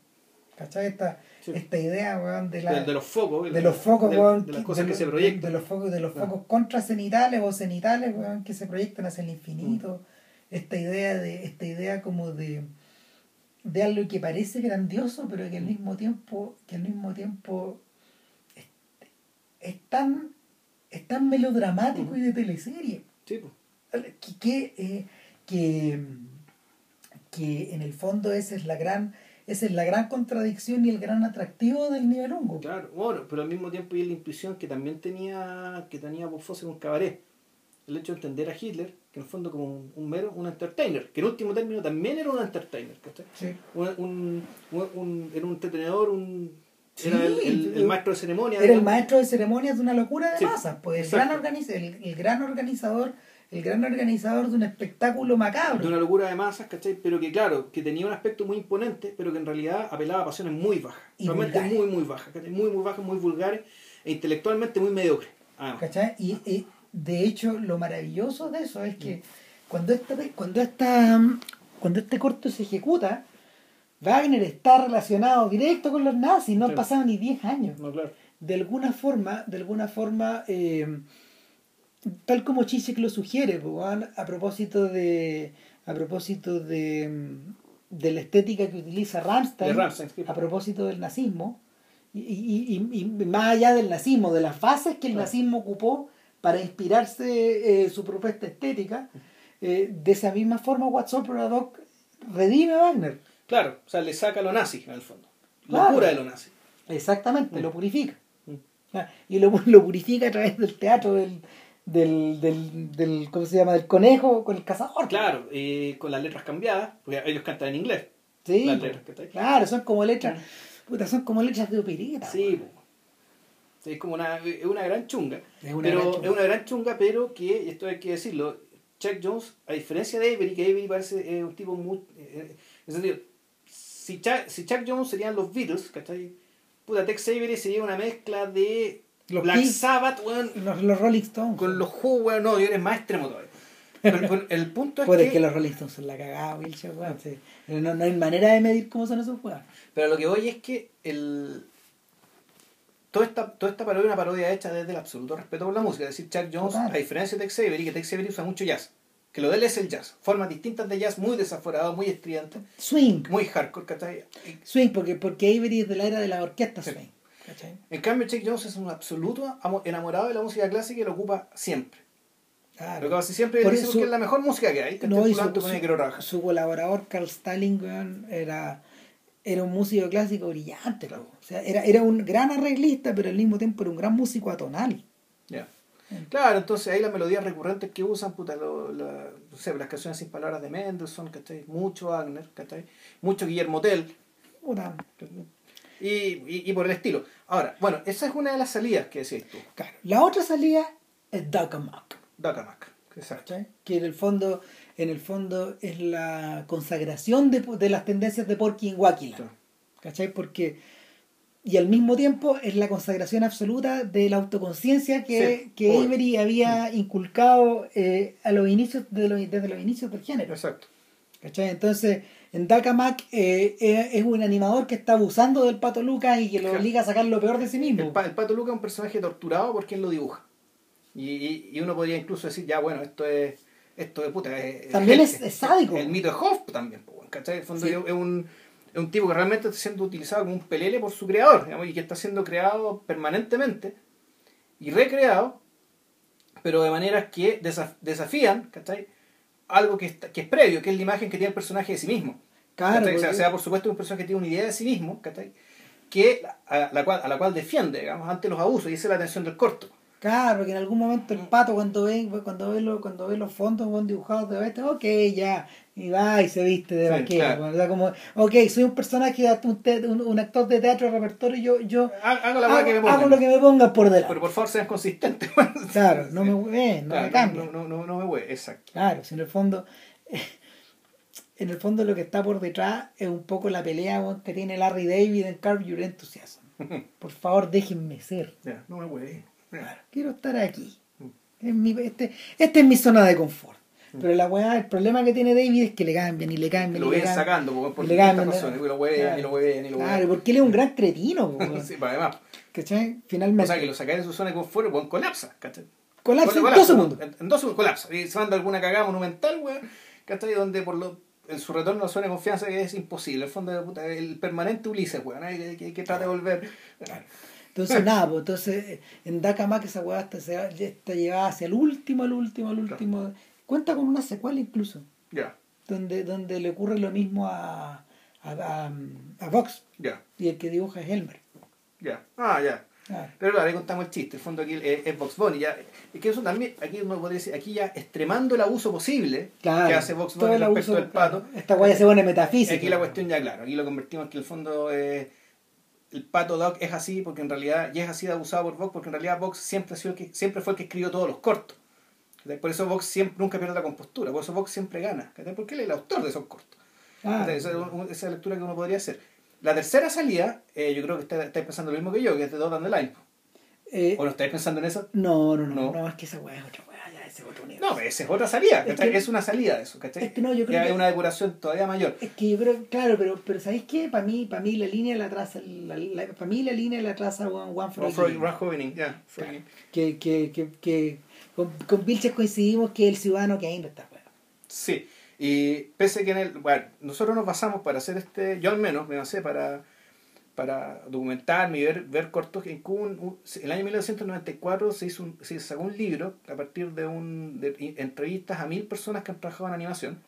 [SPEAKER 2] ¿Cachai? Esta,
[SPEAKER 1] Sí.
[SPEAKER 2] esta idea, weón, de la
[SPEAKER 1] De, los focos.
[SPEAKER 2] de los focos,
[SPEAKER 1] de,
[SPEAKER 2] weón,
[SPEAKER 1] de las cosas que se proyectan.
[SPEAKER 2] De los focos, de los
[SPEAKER 1] Claro.
[SPEAKER 2] focos contracenitales o cenitales, weón, que se proyectan hacia el infinito.
[SPEAKER 1] Mm.
[SPEAKER 2] Esta idea de, esta idea como de, de algo que parece grandioso, pero que al mismo tiempo, que al mismo tiempo es tan, es tan melodramático
[SPEAKER 1] Ujú.
[SPEAKER 2] y de teleserie.
[SPEAKER 1] Sí.
[SPEAKER 2] Que, que, eh, que, que en el fondo esa es la gran, esa es la gran contradicción y el gran atractivo del nivel hongo.
[SPEAKER 1] Claro, bueno, pero al mismo tiempo hay la intuición que también tenía que tenía Bob Fosse con Cabaret. El hecho de entender a Hitler, que en el fondo como un, un mero, un entertainer, que en último término también era un entertainer, ¿cachai?
[SPEAKER 2] Sí.
[SPEAKER 1] Un, un, un, un- era un entretenedor, un, era el, el- el maestro de ceremonia.
[SPEAKER 2] Era el
[SPEAKER 1] digamos.
[SPEAKER 2] maestro de ceremonias de una locura de
[SPEAKER 1] Sí,
[SPEAKER 2] masas, pues el gran, organiza- el, el gran organizador, el gran organizador de un espectáculo macabro.
[SPEAKER 1] de una locura de masas, ¿cachai? Pero que claro, que tenía un aspecto muy imponente, pero que en realidad apelaba a pasiones muy bajas.
[SPEAKER 2] Y
[SPEAKER 1] realmente
[SPEAKER 2] vulgares.
[SPEAKER 1] muy, muy bajas, ¿cachai? Muy, muy bajas, muy vulgares e intelectualmente muy mediocres.
[SPEAKER 2] ¿Cachai? Y, y, de hecho lo maravilloso de eso es
[SPEAKER 1] Mm.
[SPEAKER 2] que cuando esta, cuando esta cuando este corto se ejecuta, Wagner está relacionado directo con los nazis, no han pasado ni 10 años.
[SPEAKER 1] No, claro.
[SPEAKER 2] de alguna forma, de alguna forma, eh, tal como Chisek lo sugiere, pues, a propósito de, a propósito de, de la estética que utiliza Rammstein,
[SPEAKER 1] De Rammstein, sí.
[SPEAKER 2] a propósito del nazismo, y, y, y- y más allá del nazismo, de las fases que el
[SPEAKER 1] Claro.
[SPEAKER 2] nazismo ocupó para inspirarse eh, su propuesta estética, eh, de esa misma forma What's Opera Doc redime a Wagner.
[SPEAKER 1] Claro, o sea, le saca lo nazi, en el fondo.
[SPEAKER 2] Claro.
[SPEAKER 1] Locura de lo nazi.
[SPEAKER 2] Exactamente,
[SPEAKER 1] Mm.
[SPEAKER 2] lo purifica.
[SPEAKER 1] Mm.
[SPEAKER 2] Y lo, lo purifica a través del teatro del, del, del, del- ¿cómo se llama? del conejo con el cazador.
[SPEAKER 1] Claro, eh, con las letras cambiadas, porque ellos cantan en inglés.
[SPEAKER 2] Sí, claro, son como letras, puta, son como letras de opereta.
[SPEAKER 1] Sí, es como una, es una gran chunga.
[SPEAKER 2] Es una
[SPEAKER 1] pero
[SPEAKER 2] gran chunga.
[SPEAKER 1] es una gran chunga, pero que, esto hay que decirlo, Chuck Jones, a diferencia de Avery, que Avery parece eh, un tipo muy... eh, en el sentido, si Chuck, si Chuck Jones serían los Beatles, ¿cachai? Puta, Tex Avery sería una mezcla de
[SPEAKER 2] Los
[SPEAKER 1] Black. Sabbath, weón,
[SPEAKER 2] Los, los Rolling Stones.
[SPEAKER 1] con los Who, weón, no, yo eres más extremo todavía. Pero, pero el punto es
[SPEAKER 2] Puede
[SPEAKER 1] que...
[SPEAKER 2] que los Rolling Stones son la cagada, Wilshire, weón, sí. no, no hay manera de medir cómo son esos weón.
[SPEAKER 1] Pero lo que voy es que el... Toda esta, toda esta parodia es una parodia hecha desde el absoluto respeto por la música. Es decir, Chuck Jones,
[SPEAKER 2] Total.
[SPEAKER 1] a diferencia de Tex Avery, que Tex Avery usa mucho jazz. Que lo de él es el jazz. Formas distintas de jazz, muy desaforado, muy estridente,
[SPEAKER 2] Swing.
[SPEAKER 1] muy hardcore, ¿cachai?
[SPEAKER 2] Swing, porque, porque Avery es de la era de la orquesta
[SPEAKER 1] Sí.
[SPEAKER 2] swing. ¿cachai?
[SPEAKER 1] En cambio, Chuck Jones es un absoluto amo- enamorado de la música clásica y lo ocupa siempre.
[SPEAKER 2] Claro.
[SPEAKER 1] Lo que casi siempre
[SPEAKER 2] eso-
[SPEAKER 1] porque es la mejor música que hay. ¿cachai?
[SPEAKER 2] No, su, su, su colaborador Carl Stalling era, era un músico clásico brillante.
[SPEAKER 1] Claro.
[SPEAKER 2] O sea, era, era un gran arreglista, pero al mismo tiempo era un gran músico atonal.
[SPEAKER 1] Claro, entonces ahí las melodías recurrentes que usan, puta, lo- la- no sé, las canciones sin palabras de Mendelssohn, ¿cachai? Mucho Wagner, ¿cachai? Mucho Guillermo Tell,
[SPEAKER 2] Puta,
[SPEAKER 1] y, y, y por el estilo. Ahora, bueno, esa es una de las salidas que decías tú,
[SPEAKER 2] claro. La otra salida es Duck 'em Up,
[SPEAKER 1] Dakamac. Exacto.
[SPEAKER 2] ¿cachai? que en el fondo en el fondo es la consagración de, de las tendencias de Porky en Wackila.
[SPEAKER 1] Claro.
[SPEAKER 2] ¿Cachai? Porque y al mismo tiempo es la consagración absoluta de la autoconciencia que,
[SPEAKER 1] Sí,
[SPEAKER 2] que. Avery había inculcado eh, a los inicios de los- desde los inicios del género.
[SPEAKER 1] Exacto.
[SPEAKER 2] ¿cachai? Entonces, en Dakamak eh, es es un animador que está abusando del pato Lucas y que lo obliga a sacar lo peor de sí mismo.
[SPEAKER 1] El, pa- el Pato Luca es un personaje torturado por quien lo dibuja. Y, y- y uno podría incluso decir, ya bueno, esto es. Esto de puta. es-
[SPEAKER 2] También es- es sádico.
[SPEAKER 1] El mito de Hoff también, ¿cachai? En el fondo
[SPEAKER 2] Sí.
[SPEAKER 1] es un, es un tipo que realmente está siendo utilizado como un pelele por su creador, digamos, y que está siendo creado permanentemente y recreado, pero de maneras que desaf- desafían, ¿cachai? Algo que, está- que es previo, que es la imagen que tiene el personaje de sí mismo. O sea, sea, por supuesto un personaje que tiene una idea de sí mismo, ¿cachai? Que a la cual, a la cual defiende, digamos, ante los abusos, y esa es la atención del corto.
[SPEAKER 2] Claro, que en algún momento el pato cuando ve, cuando ve, lo- cuando ve los fondos dibujados de bestia, ok, ya, y va y se viste de
[SPEAKER 1] Sí,
[SPEAKER 2] vaquero.
[SPEAKER 1] claro.
[SPEAKER 2] O sea, como, ok, soy un personaje, un, un, actor de teatro de repertorio, yo, yo
[SPEAKER 1] Ha- Hago la
[SPEAKER 2] hago,
[SPEAKER 1] que me pongan.
[SPEAKER 2] hago lo que me pongan por delante.
[SPEAKER 1] Pero por favor sean consistentes.
[SPEAKER 2] Claro, no me, eh, no
[SPEAKER 1] Claro,
[SPEAKER 2] me cambia.
[SPEAKER 1] No, no, no, no me hueve, exacto.
[SPEAKER 2] Claro, si en el fondo, en el fondo lo que está por detrás es un poco la pelea que tiene Larry David en Carve Your Enthusiasm. Por favor, déjenme ser.
[SPEAKER 1] Ya, no me hueve.
[SPEAKER 2] Claro, quiero estar aquí.
[SPEAKER 1] Mm.
[SPEAKER 2] Mi, este, esta es mi zona de confort. Pero la weá, el problema que tiene David es que le cambian y le cambian.
[SPEAKER 1] Lo
[SPEAKER 2] y le cambian,
[SPEAKER 1] sacando por, por
[SPEAKER 2] y le cambian,
[SPEAKER 1] razones. Y lo huevean, y lo huevean, y lo
[SPEAKER 2] Claro, porque él es un gran cretino.
[SPEAKER 1] Sí, pero además,
[SPEAKER 2] ¿Cachai?
[SPEAKER 1] o
[SPEAKER 2] Finalmente.
[SPEAKER 1] sea, que lo sacáis de su zona de confort, weón colapsa, ¿cachai?
[SPEAKER 2] colapsa en
[SPEAKER 1] Colapsa,
[SPEAKER 2] dos segundos.
[SPEAKER 1] En, en dos segundos colapsa. Y se manda alguna cagada monumental, weón, ¿cachai? Donde por lo, en su retorno a la zona de confianza es imposible. El fondo de puta, el permanente Ulises, weón, ¿eh? que, que, que trata de volver.
[SPEAKER 2] Entonces, nada, pues entonces en Dakamak esa weá está, está llevada hacia el último, el último, el último. Cuenta con una secuela incluso,
[SPEAKER 1] Ya,
[SPEAKER 2] donde, donde le ocurre lo mismo a, a, a, a Vox
[SPEAKER 1] ya,
[SPEAKER 2] y el que dibuja es Helmer.
[SPEAKER 1] ya. Ah, ya. Pero claro, ahí contamos el chiste. El fondo aquí es, es Vox Bunny. Ya, es que eso también, aquí uno podría decir, aquí ya extremando el abuso posible
[SPEAKER 2] Claro,
[SPEAKER 1] que hace Vox Bunny
[SPEAKER 2] el
[SPEAKER 1] respecto
[SPEAKER 2] abuso,
[SPEAKER 1] del pato.
[SPEAKER 2] Esta weá se pone metafísica.
[SPEAKER 1] Aquí la cuestión ya, claro, aquí lo convertimos en que el fondo eh, el pato Doc es así porque en realidad, y es así de abusado por Vox, porque en realidad Vox siempre, ha sido el que, siempre fue el que escribió todos los cortos. Por eso Vox siempre, nunca pierde la compostura, por eso Vox siempre gana, porque él es el autor de esos cortos. Esa es la lectura que uno podría hacer. La tercera salida, eh, yo creo que está- estáis pensando lo mismo que yo, que es de Dot and the Line.
[SPEAKER 2] Eh,
[SPEAKER 1] ¿O no estáis pensando en eso?
[SPEAKER 2] no, no, no,
[SPEAKER 1] No.
[SPEAKER 2] no, es que esa weá es otra ese es otro nivel.
[SPEAKER 1] No, esa es otra salida,
[SPEAKER 2] Es que-
[SPEAKER 1] es una salida de eso, ¿cachai?
[SPEAKER 2] es que no, yo creo
[SPEAKER 1] Ya
[SPEAKER 2] que-
[SPEAKER 1] es una depuración todavía mayor.
[SPEAKER 2] Es que yo creo, claro, pero, pero ¿sabéis qué? Para mí, para mí la línea la traza, la, la- para mí la línea la traza
[SPEAKER 1] Ron
[SPEAKER 2] a
[SPEAKER 1] Freud- Jovening, ya, Freud.
[SPEAKER 2] que, que, que, que con, con Vilches coincidimos que el ciudadano que hay no está weá.
[SPEAKER 1] Sí, y pese que en el. Bueno, nosotros nos basamos para hacer este. Yo al menos me basé para, para documentarme y ver, ver cortos. En Cuba, un- un- el año 1994 se, hizo un- se sacó un libro a partir de, un, de entrevistas a mil personas que han trabajado en animación.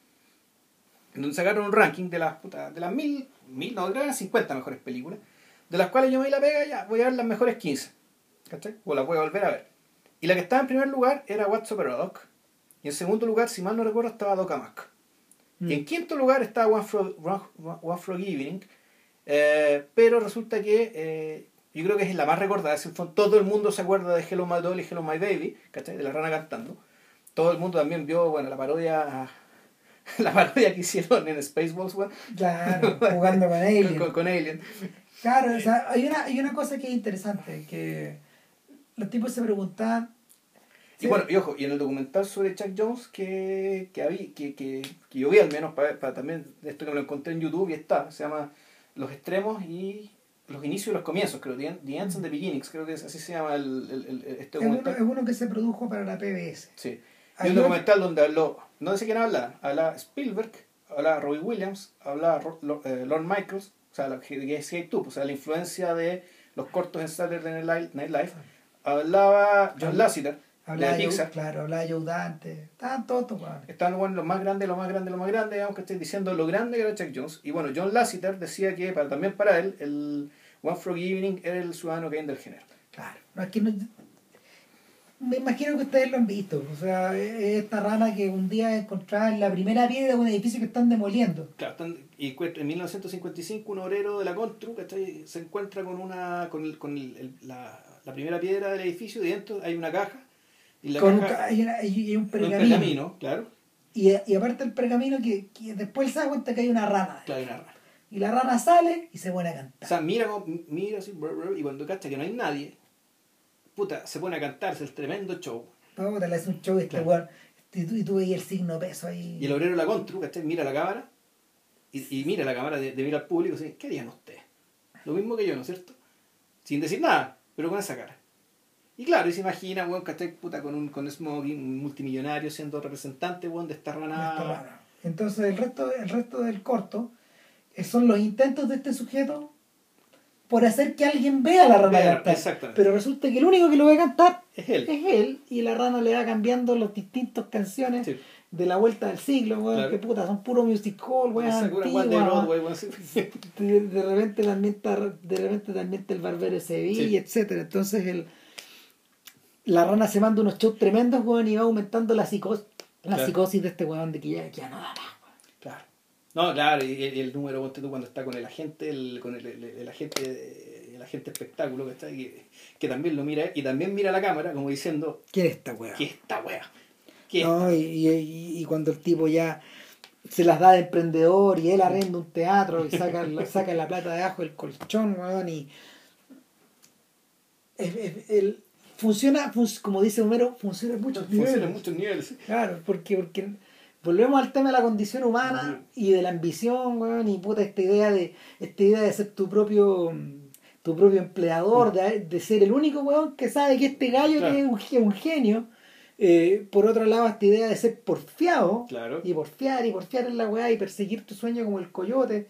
[SPEAKER 1] En donde sacaron un ranking de las, de las mil, mil, no, creo que eran 50 mejores películas. De las cuales yo me di la pega, ya, voy a ver las mejores 15. ¿Cachai? O las voy a volver a ver. Y la que estaba en primer lugar era What's a Doc. Y en segundo lugar, si mal no recuerdo, estaba Doc Mac. Y en quinto lugar estaba One, Frog, One, One Frog Evening. Eh, pero resulta que eh, yo creo que es la más recordada. Es todo el mundo se acuerda de Hello My Doll y Hello My Baby, ¿cachai? De la rana cantando. Todo el mundo también vio, bueno, la parodia la parodia que hicieron en Spaceballs, bueno,
[SPEAKER 2] Claro, jugando con
[SPEAKER 1] con,
[SPEAKER 2] Alien.
[SPEAKER 1] con- con Alien.
[SPEAKER 2] Claro, o sea, hay una, hay una cosa que es interesante, que los tipos se preguntaban...
[SPEAKER 1] Y bueno, y ojo, y en el documental sobre Chuck Jones que, que, habí- que, que, que yo vi al menos para, para también esto que me lo encontré en YouTube y está, se llama Los extremos y los inicios y los comienzos, creo, The, The Ends and the Beginnings, creo que es, así se llama el, el, el- este
[SPEAKER 2] es, uno, es uno que se produjo para la PBS.
[SPEAKER 1] Sí.
[SPEAKER 2] Hay
[SPEAKER 1] un documental donde habló, no sé quién habla, habla Spielberg, habla Robbie Williams, habla Lo- eh, Lorne Michaels, o sea, la que que decía tú, o sea, la influencia de los cortos en Saturday Night Live, hablaba John Lasseter,
[SPEAKER 2] Hablaba
[SPEAKER 1] de Pixar.
[SPEAKER 2] claro, hablaba de Dante, estaban todos.
[SPEAKER 1] Están bueno, lo más grande, lo más grande, lo más grande, digamos que estoy diciendo lo grande que era Chuck Jones. Y bueno, John Lasseter decía que para, también para él, el One Frog Evening era el ciudadano que del género.
[SPEAKER 2] Claro, no es que no, me imagino que ustedes lo han visto, o sea, es esta rana que un día encontraba en la primera piedra de un edificio que están demoliendo.
[SPEAKER 1] Claro, están- y en 1955 un obrero de la ¿cachai? se encuentra con una con, el- con el- la, la primera piedra del edificio y dentro hay una caja. Y
[SPEAKER 2] Con
[SPEAKER 1] caja
[SPEAKER 2] hay, una- hay- hay un
[SPEAKER 1] un
[SPEAKER 2] pergamino.
[SPEAKER 1] claro.
[SPEAKER 2] Y, y aparte el pergamino que, que después se da cuenta que hay una rana.
[SPEAKER 1] Claro, hay una rana.
[SPEAKER 2] Y la rana sale y se pone a cantar.
[SPEAKER 1] O sea, mira, como- mira así, y cuando cacha que no hay nadie, puta, se pone a cantarse el tremendo show.
[SPEAKER 2] Puta, le hace un show este
[SPEAKER 1] Claro.
[SPEAKER 2] weón. Y tú, y tú veías el signo peso ahí.
[SPEAKER 1] Y el obrero la Contru, ¿cachai? Mira la cámara y, y mira la cámara de, de mira al público, así, ¿qué harían ustedes? Lo mismo que yo, ¿no es cierto? Sin decir nada, pero con esa cara. Y claro, y se imagina, weón, ¿cachai? Puta, con un con smoking, multimillonario siendo representante, weón, de esta rana.
[SPEAKER 2] Esta rana. Entonces el resto, el resto del corto eh, son los intentos de este sujeto por hacer que alguien vea a la rana
[SPEAKER 1] Vea,
[SPEAKER 2] cantar.
[SPEAKER 1] exactamente.
[SPEAKER 2] Pero resulta que el único que lo ve cantar
[SPEAKER 1] Es él.
[SPEAKER 2] es él y la rana le va cambiando las distintas canciones
[SPEAKER 1] Sí.
[SPEAKER 2] de la vuelta del siglo, weón,
[SPEAKER 1] Claro.
[SPEAKER 2] que puta, son puro music hall, weón,
[SPEAKER 1] de
[SPEAKER 2] antigua,
[SPEAKER 1] Broadway, weón,
[SPEAKER 2] de, de repente también está, de repente también está el barbero de Sevilla,
[SPEAKER 1] Sí.
[SPEAKER 2] etcétera. Entonces el la rana se manda unos shows tremendos, weón, y va aumentando la psicosis, la
[SPEAKER 1] Claro.
[SPEAKER 2] psicosis de este weón de que ya, ya no da más.
[SPEAKER 1] Claro. No, claro, y el, el número, ponte tú cuando está con el agente, el, con el, el, el agente el agente espectáculo que está ahí, que, que también lo mira y también mira la cámara como diciendo,
[SPEAKER 2] ¿Qué es esta weón?
[SPEAKER 1] ¿qué es esta es
[SPEAKER 2] No, y, y- y cuando el tipo ya se las da de emprendedor y él arrenda un teatro y saca, la- saca la plata de abajo del colchón, weón, y es- es- el- funciona, fun- como dice Homero, funciona en muchos
[SPEAKER 1] Funciona
[SPEAKER 2] niveles.
[SPEAKER 1] en muchos niveles.
[SPEAKER 2] Claro, porque, porque volvemos al tema de la condición humana y de la ambición, weón, y puta esta idea de, esta idea de ser tu propio tu propio empleador, de, de ser el único weón que sabe que este gallo
[SPEAKER 1] Claro.
[SPEAKER 2] que es un genio. Eh, por otro lado, esta idea de ser porfiado
[SPEAKER 1] Claro.
[SPEAKER 2] y porfiar y porfiar en la weá y perseguir tu sueño como el coyote.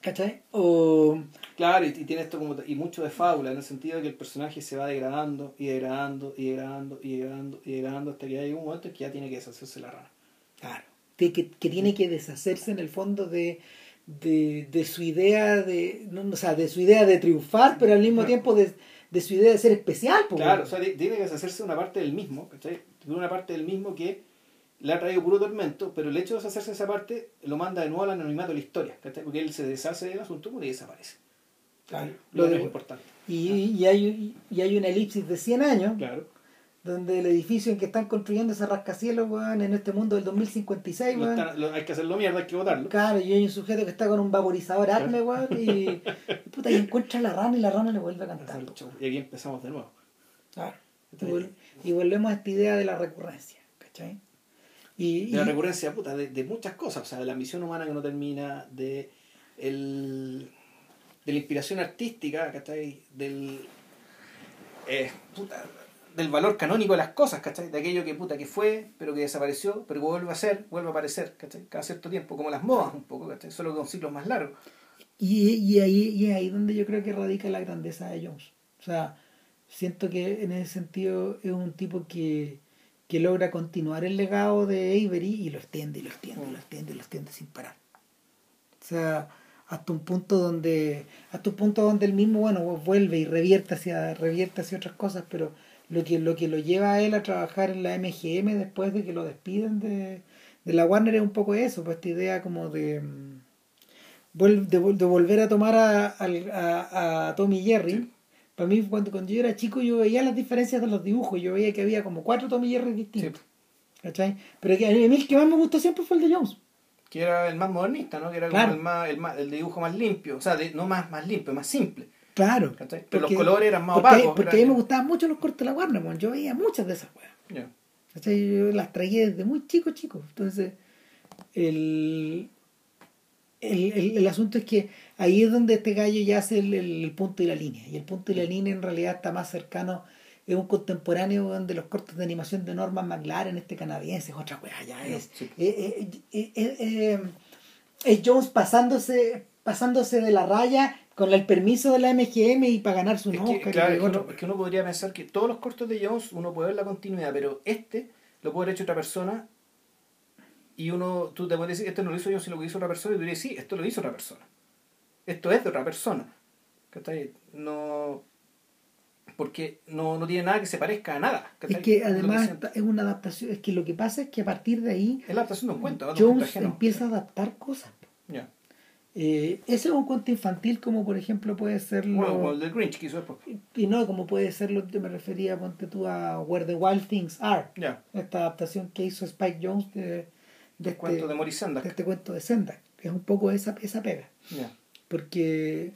[SPEAKER 2] ¿Cachai? O
[SPEAKER 1] Claro, y, y tiene esto como y mucho de fábula, en el sentido de que el personaje se va degradando y degradando y degradando y degradando y degradando hasta que hay un momento en que ya tiene que deshacerse la rana.
[SPEAKER 2] Claro. Que, que, que tiene que deshacerse en el fondo de, de, de su idea de. No, o sea, de su idea de triunfar, pero al mismo
[SPEAKER 1] Claro.
[SPEAKER 2] tiempo de, de su idea de ser especial.
[SPEAKER 1] Claro, o sea, tiene que deshacerse de una parte del mismo, ¿cachai? De una parte del mismo que le ha traído puro tormento, pero el hecho de deshacerse de esa parte lo manda de nuevo al anonimato de la historia, ¿cachai? Porque él se deshace del asunto y desaparece.
[SPEAKER 2] Claro.
[SPEAKER 1] Lo
[SPEAKER 2] Lo
[SPEAKER 1] que
[SPEAKER 2] de-
[SPEAKER 1] es importante.
[SPEAKER 2] y, y, hay, y hay una elipsis de 100 años
[SPEAKER 1] Claro.
[SPEAKER 2] donde el edificio en que están construyendo ese rascacielos, weón, en este mundo del 2056,
[SPEAKER 1] Lo
[SPEAKER 2] weón,
[SPEAKER 1] están- lo- hay que hacerlo mierda, hay que votarlo.
[SPEAKER 2] Claro, y hay un sujeto que está con un vaporizador Acme, weón, y, puta, y encuentra a la rana y la rana le vuelve a cantar.
[SPEAKER 1] Y aquí empezamos de nuevo.
[SPEAKER 2] Claro. Y, vol- y volvemos a esta idea de la recurrencia, ¿cachai? Y,
[SPEAKER 1] de la recurrencia puta, de, de muchas cosas, o sea, de la misión humana que no termina, de el, de la inspiración artística, ¿cachai? Del, eh, puta, del valor canónico de las cosas, ¿cachai? De aquello que puta que fue, pero que desapareció, pero que vuelve a ser, vuelve a aparecer, ¿cachai? Cada cierto tiempo, como las modas un poco, ¿cachai? Solo con ciclos más largos.
[SPEAKER 2] y, y ahí, y es ahí donde yo creo que radica la grandeza de Jones. O sea, siento que en ese sentido es un tipo que, que logra continuar el legado de Avery y lo extiende y lo extiende y lo extiende y lo extiende sin parar. O sea, hasta un punto donde hasta un punto donde él mismo bueno vuelve y revierte hacia revierte hacia otras cosas pero lo que lo que lo lleva a él a trabajar en la MGM después de que lo despiden de, de la Warner es un poco eso pues esta idea como de mm, de, de volver a tomar a, a, a Tommy Jerry. Para mí cuando, cuando yo era chico yo veía las diferencias de los dibujos yo veía que había como cuatro Jerry distintos ¿cachai? pero que a mí el que más me gustó siempre fue el de Jones
[SPEAKER 1] Que era el más modernista, ¿no? Que era como el, más, el, más, el dibujo más limpio, o sea, de- no más, más limpio, más simple.
[SPEAKER 2] claro
[SPEAKER 1] ¿cachai? Pero
[SPEAKER 2] Porque-
[SPEAKER 1] los colores eran más
[SPEAKER 2] porque,
[SPEAKER 1] opacos.
[SPEAKER 2] porque a mí me gustaban mucho los cortes de la Warner, weón. yo veía muchas de esas weas.
[SPEAKER 1] Ya.
[SPEAKER 2] ¿Cachai? Yo las traía desde muy chico, chico. Entonces, el, el, el, el asunto es que ahí es donde este gallo ya hace el, el punto y la línea. Y el punto y la línea en realidad está más cercano, es un contemporáneo de los cortes de animación de Norman McLaren, este canadiense, es otra wea, ya es.
[SPEAKER 1] Sí.
[SPEAKER 2] eh, eh, eh, es Jones pasándose, pasándose de la raya con el permiso de la MGM y para ganar su
[SPEAKER 1] Es
[SPEAKER 2] Oscar
[SPEAKER 1] que,
[SPEAKER 2] y
[SPEAKER 1] claro, es que uno, es que uno podría pensar que todos los cortos de Jones uno puede ver la continuidad, pero este lo puede haber hecho otra persona y uno, tú te puedes decir, esto no lo hizo yo, sino lo que hizo otra persona, y tú dirías, sí, esto lo hizo otra persona. Esto es de otra persona. ¿Cachai? No. Porque no, no tiene nada que se parezca a nada.
[SPEAKER 2] Es
[SPEAKER 1] ¿cachai?
[SPEAKER 2] que
[SPEAKER 1] Lo
[SPEAKER 2] además es una adaptación, es que lo que pasa es que a partir de ahí
[SPEAKER 1] es la adaptación de un cuento.
[SPEAKER 2] Jones empieza a adaptar cosas.
[SPEAKER 1] Ya.
[SPEAKER 2] Eh, ese es un cuento infantil como por ejemplo puede ser lo,
[SPEAKER 1] Bueno, como el Grinch que hizo después.
[SPEAKER 2] y no como puede ser lo que me refería ponte tú a Where the Wild Things Are
[SPEAKER 1] Ya.
[SPEAKER 2] esta adaptación que hizo Spike Jones de, de
[SPEAKER 1] El cuento de Maurice Sendak.
[SPEAKER 2] de este cuento de Sendak. Es un poco esa, esa pega.
[SPEAKER 1] Ya.
[SPEAKER 2] Porque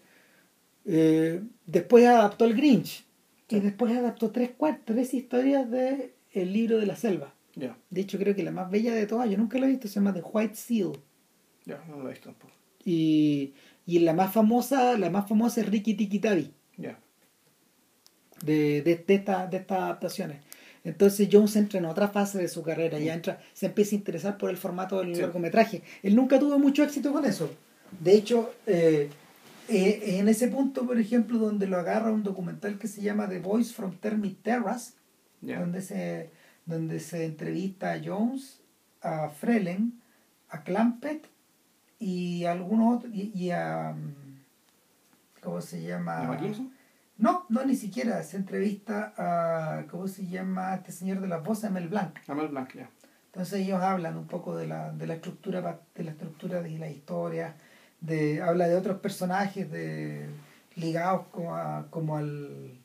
[SPEAKER 2] eh, después adaptó el Grinch.
[SPEAKER 1] Sí.
[SPEAKER 2] Y después adaptó tres, tres historias de El libro de la selva.
[SPEAKER 1] Ya.
[SPEAKER 2] De hecho, creo que la más bella de todas, yo nunca la he visto, se llama The White Seal.
[SPEAKER 1] Ya, no lo he visto tampoco.
[SPEAKER 2] Y, y la más famosa, la más famosa es Ricky Tiki Tavi,
[SPEAKER 1] Ya.
[SPEAKER 2] de, de, de, esta- de estas adaptaciones. Entonces Jones entra en otra fase de su carrera, ya entra, se empieza a interesar por el formato del
[SPEAKER 1] Sí.
[SPEAKER 2] largometraje. Él nunca tuvo mucho éxito con eso. De hecho, eh, eh, en ese punto, por ejemplo, donde lo agarra un documental que se llama The Voice from Termit Terrace, donde se donde se entrevista a Jones, a Frelen, a Clampett y a algunos otros y, y a mm, ¿cómo se llama? No, no ni siquiera, se entrevista a ¿cómo se llama este señor de las voces, Mel Blanc.
[SPEAKER 1] Amel Blanc, ya.
[SPEAKER 2] Entonces ellos hablan un poco de la, de la estructura de la estructura de la historia, de, habla de otros personajes de, ligados como, a, como al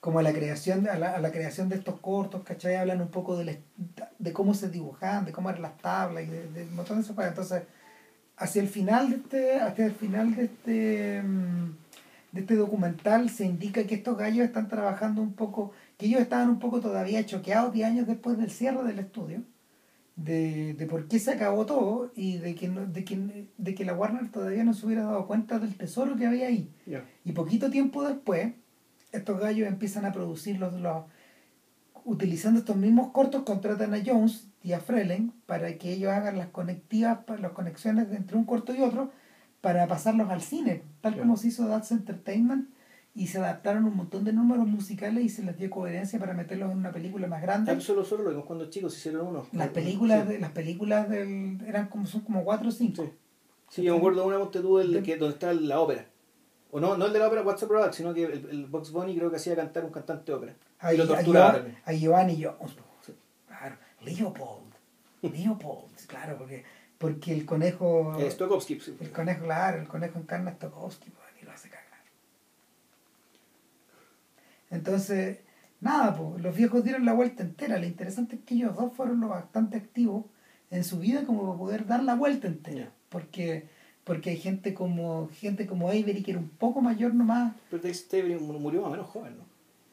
[SPEAKER 2] como a la creación a la, a la creación de estos cortos, ¿cachai? Hablan un poco de, la- de cómo se dibujaban, de cómo eran las tablas y de, de un montón de cosas. Entonces, hacia el final de este, hacia el final de este mm, de este documental se indica que estos gallos están trabajando un poco, que ellos estaban un poco todavía choqueados 10 años después del cierre del estudio, de, de por qué se acabó todo y de que, no- de, que, de que la Warner todavía no se hubiera dado cuenta del tesoro que había ahí. Y poquito tiempo después, estos gallos empiezan a producir los, los utilizando estos mismos cortos, contratan a Jones y a Frelen para que ellos hagan las conectivas, las conexiones entre un corto y otro para pasarlos al cine, tal como se hizo That's Entertainment y se adaptaron un montón de números musicales y se les dio coherencia para meterlos en una película más grande.
[SPEAKER 1] Solo, lo vimos cuando chicos hicieron uno.
[SPEAKER 2] Las películas,
[SPEAKER 1] Sí.
[SPEAKER 2] de, las películas del, eran como son como cuatro o cinco.
[SPEAKER 1] Sí. Sí, yo me acuerdo de una monte tú el que, donde está la ópera. O no, no el de la ópera What's Up Rock, sino que el, el Box Bunny creo que hacía cantar un cantante de ópera.
[SPEAKER 2] A,
[SPEAKER 1] y lo torturaba también.
[SPEAKER 2] a Giovanni Jones.
[SPEAKER 1] Sí.
[SPEAKER 2] Claro. Leopold. Leopold, claro, porque, porque el conejo.
[SPEAKER 1] Eh, Stokowski, sí.
[SPEAKER 2] El conejo, claro, el conejo encarna a Stokowski pues, y lo hace cagar. Entonces, nada, pues, los viejos dieron la vuelta entera. Lo interesante es que ellos dos fueron lo bastante activos en su vida como para poder dar la vuelta entera. Porque, porque hay gente como gente como Avery que era un poco mayor nomás.
[SPEAKER 1] Pero Stable murió más o menos joven, ¿no?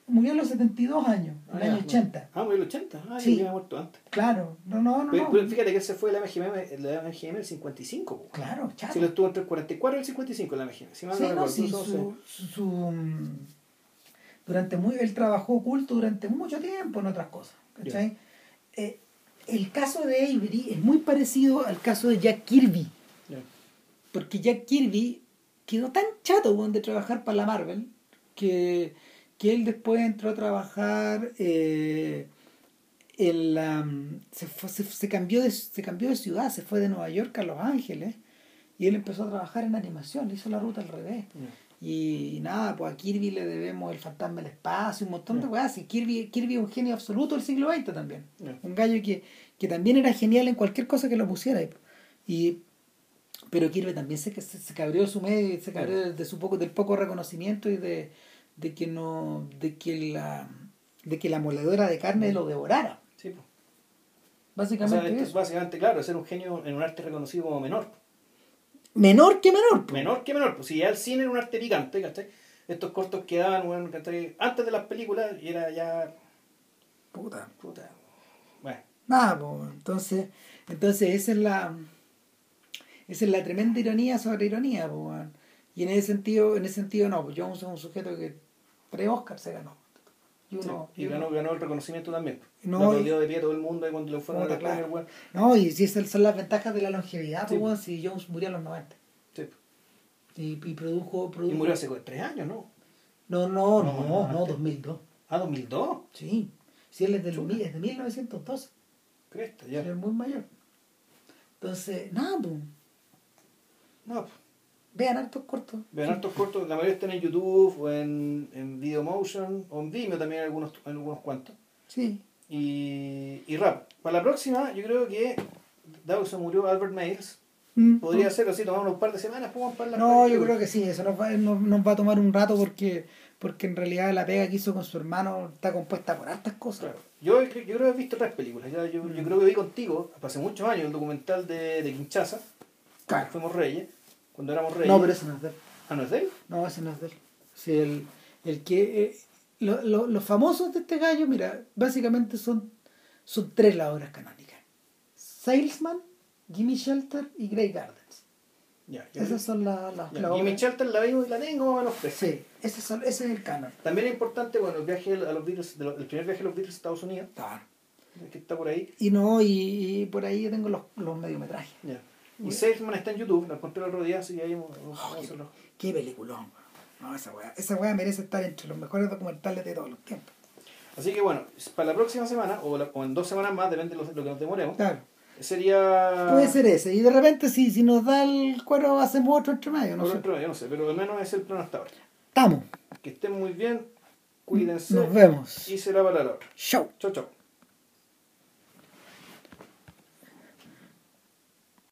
[SPEAKER 2] Murió a los 72 años, en
[SPEAKER 1] Ah,
[SPEAKER 2] el año
[SPEAKER 1] no.
[SPEAKER 2] 80.
[SPEAKER 1] Ah, murió en el 80. Ah,
[SPEAKER 2] Sí.
[SPEAKER 1] había muerto antes.
[SPEAKER 2] Claro, no, no, no.
[SPEAKER 1] Pero,
[SPEAKER 2] no.
[SPEAKER 1] pero fíjate que él se fue de la MGM, la MGM el 55. po.
[SPEAKER 2] Claro, chato.
[SPEAKER 1] Sí, lo estuvo entre el 44 y el 55 en la MGM. Si mal
[SPEAKER 2] Sí,
[SPEAKER 1] no
[SPEAKER 2] no,
[SPEAKER 1] recuerdo.
[SPEAKER 2] sí,
[SPEAKER 1] Entonces,
[SPEAKER 2] su, su- su, mm, durante muy, él trabajó oculto durante mucho tiempo en otras cosas. ¿cachai? Eh, el caso de Avery es muy parecido al caso de Jack Kirby,
[SPEAKER 1] ya.
[SPEAKER 2] porque Jack Kirby quedó tan chato de trabajar para la Marvel que, que él después entró a trabajar eh, en la, mm, se, fue- se, se cambió de, se cambió de ciudad, se fue de Nueva York a Los Ángeles y él empezó a trabajar en animación, hizo la ruta al revés. Y nada, pues a Kirby le debemos el fantasma del espacio, un montón de
[SPEAKER 1] Ya.
[SPEAKER 2] weas. Y Kirby, Kirby es un genio absoluto del siglo XX también. Un gallo que, que también era genial en cualquier cosa que lo pusiera. Y, pero Kirby también se, se, se cabreó de su medio, y se cabreó de, de su poco, del poco reconocimiento y de, de que no, de que la de que la moledora de carne lo devorara.
[SPEAKER 1] Sí. O
[SPEAKER 2] Básicamente
[SPEAKER 1] sea,
[SPEAKER 2] eso.
[SPEAKER 1] básicamente, claro, ser un genio en un arte reconocido como menor.
[SPEAKER 2] Menor que menor. pues.
[SPEAKER 1] Menor que menor, pues si ya el cine era un arte picante, ¿cachai? Estos cortos quedaban, bueno, ¿cachai? Antes de las películas y era ya.
[SPEAKER 2] Puta.
[SPEAKER 1] Puta. Bueno,
[SPEAKER 2] Nada, pues, entonces, entonces esa es la esa es la tremenda ironía sobre ironía, pues, weón. y en ese sentido, en ese sentido no, pues Jones es un sujeto que tres Oscars se ganó. Y
[SPEAKER 1] sí,
[SPEAKER 2] uno,
[SPEAKER 1] y ganó, ganó el reconocimiento también.
[SPEAKER 2] No,
[SPEAKER 1] lo
[SPEAKER 2] y-
[SPEAKER 1] de pie todo el mundo y cuando le fueron a los
[SPEAKER 2] claro.
[SPEAKER 1] weón.
[SPEAKER 2] No, y si esas son las ventajas de la longevidad, pues,
[SPEAKER 1] Sí.
[SPEAKER 2] weón, si Jones murió a los 90.
[SPEAKER 1] Sí.
[SPEAKER 2] Y, y produjo,
[SPEAKER 1] Y
[SPEAKER 2] produjo.
[SPEAKER 1] murió hace tres años, ¿no?
[SPEAKER 2] No, no, no,
[SPEAKER 1] No,
[SPEAKER 2] no,
[SPEAKER 1] no, antes.
[SPEAKER 2] 2002.
[SPEAKER 1] Ah, 2002.
[SPEAKER 2] Sí. Si él es, del,
[SPEAKER 1] Chuta.
[SPEAKER 2] es de 1912.
[SPEAKER 1] Cresta,
[SPEAKER 2] Él
[SPEAKER 1] ya.
[SPEAKER 2] es muy mayor. Entonces, nada, pues.
[SPEAKER 1] No, pues.
[SPEAKER 2] Vean hartos cortos.
[SPEAKER 1] Vean hartos cortos, la mayoría están en YouTube o en, en Videomotion o en Vimeo también algunos, algunos cuantos.
[SPEAKER 2] Sí.
[SPEAKER 1] Y, y rap. Para la próxima, yo creo que, dado que se murió Albert Miles,
[SPEAKER 2] Mm.
[SPEAKER 1] podría ser así, tomar unos par de semanas pues, para la
[SPEAKER 2] No, yo creo que sí, eso nos va, nos, nos va a tomar un rato porque, porque en realidad la pega que hizo con su hermano está compuesta por hartas cosas.
[SPEAKER 1] Claro. Yo, yo creo que he visto otras películas. Ya, yo, yo creo que vi contigo, hace muchos años, el documental de, de Kinshasa,
[SPEAKER 2] Claro.
[SPEAKER 1] fuimos reyes, cuando éramos reyes.
[SPEAKER 2] No, pero ese no es de él.
[SPEAKER 1] Ah, ¿no es de él?
[SPEAKER 2] No, ese no es de él. Sí, el, el que... lo- lo- los famosos de este gallo, mira, básicamente son, son tres las obras canónicas. Salesman, Gimme Shelter y Grey Gardens.
[SPEAKER 1] Ya, yo
[SPEAKER 2] Esas son las
[SPEAKER 1] Ya,
[SPEAKER 2] las
[SPEAKER 1] Jimmy
[SPEAKER 2] obras.
[SPEAKER 1] Shelter la vimos y la tengo más o menos fresca.
[SPEAKER 2] Sí, ese, son, ese es el canon.
[SPEAKER 1] También es importante, bueno, el viaje a los Beatles, el primer viaje a los Beatles a Estados Unidos,
[SPEAKER 2] Claro.
[SPEAKER 1] que está por ahí.
[SPEAKER 2] Y no, y, y por ahí yo tengo los, los mediometrajes.
[SPEAKER 1] Ya. Y Salesman está en YouTube, la encontré el otro día, así que ahí vamos, vamos a
[SPEAKER 2] Oh, qué,
[SPEAKER 1] hacerlo.
[SPEAKER 2] qué peliculón. No, esa weá, esa weá merece estar entre los mejores documentales de todos los tiempos.
[SPEAKER 1] Así que bueno, para la próxima semana, o, la- o en dos semanas más, depende de lo, lo que nos demoremos,
[SPEAKER 2] Claro.
[SPEAKER 1] sería...
[SPEAKER 2] Puede ser ese. Y de repente, si, si nos da el cuero, hacemos otro entre medio. No
[SPEAKER 1] Otro
[SPEAKER 2] sé.
[SPEAKER 1] otro, yo no sé, pero al menos es el plan hasta ahora.
[SPEAKER 2] Estamos.
[SPEAKER 1] Que estén muy bien, cuídense
[SPEAKER 2] Nos vemos.
[SPEAKER 1] y será para la otra.
[SPEAKER 2] Chau.
[SPEAKER 1] Chau, chau.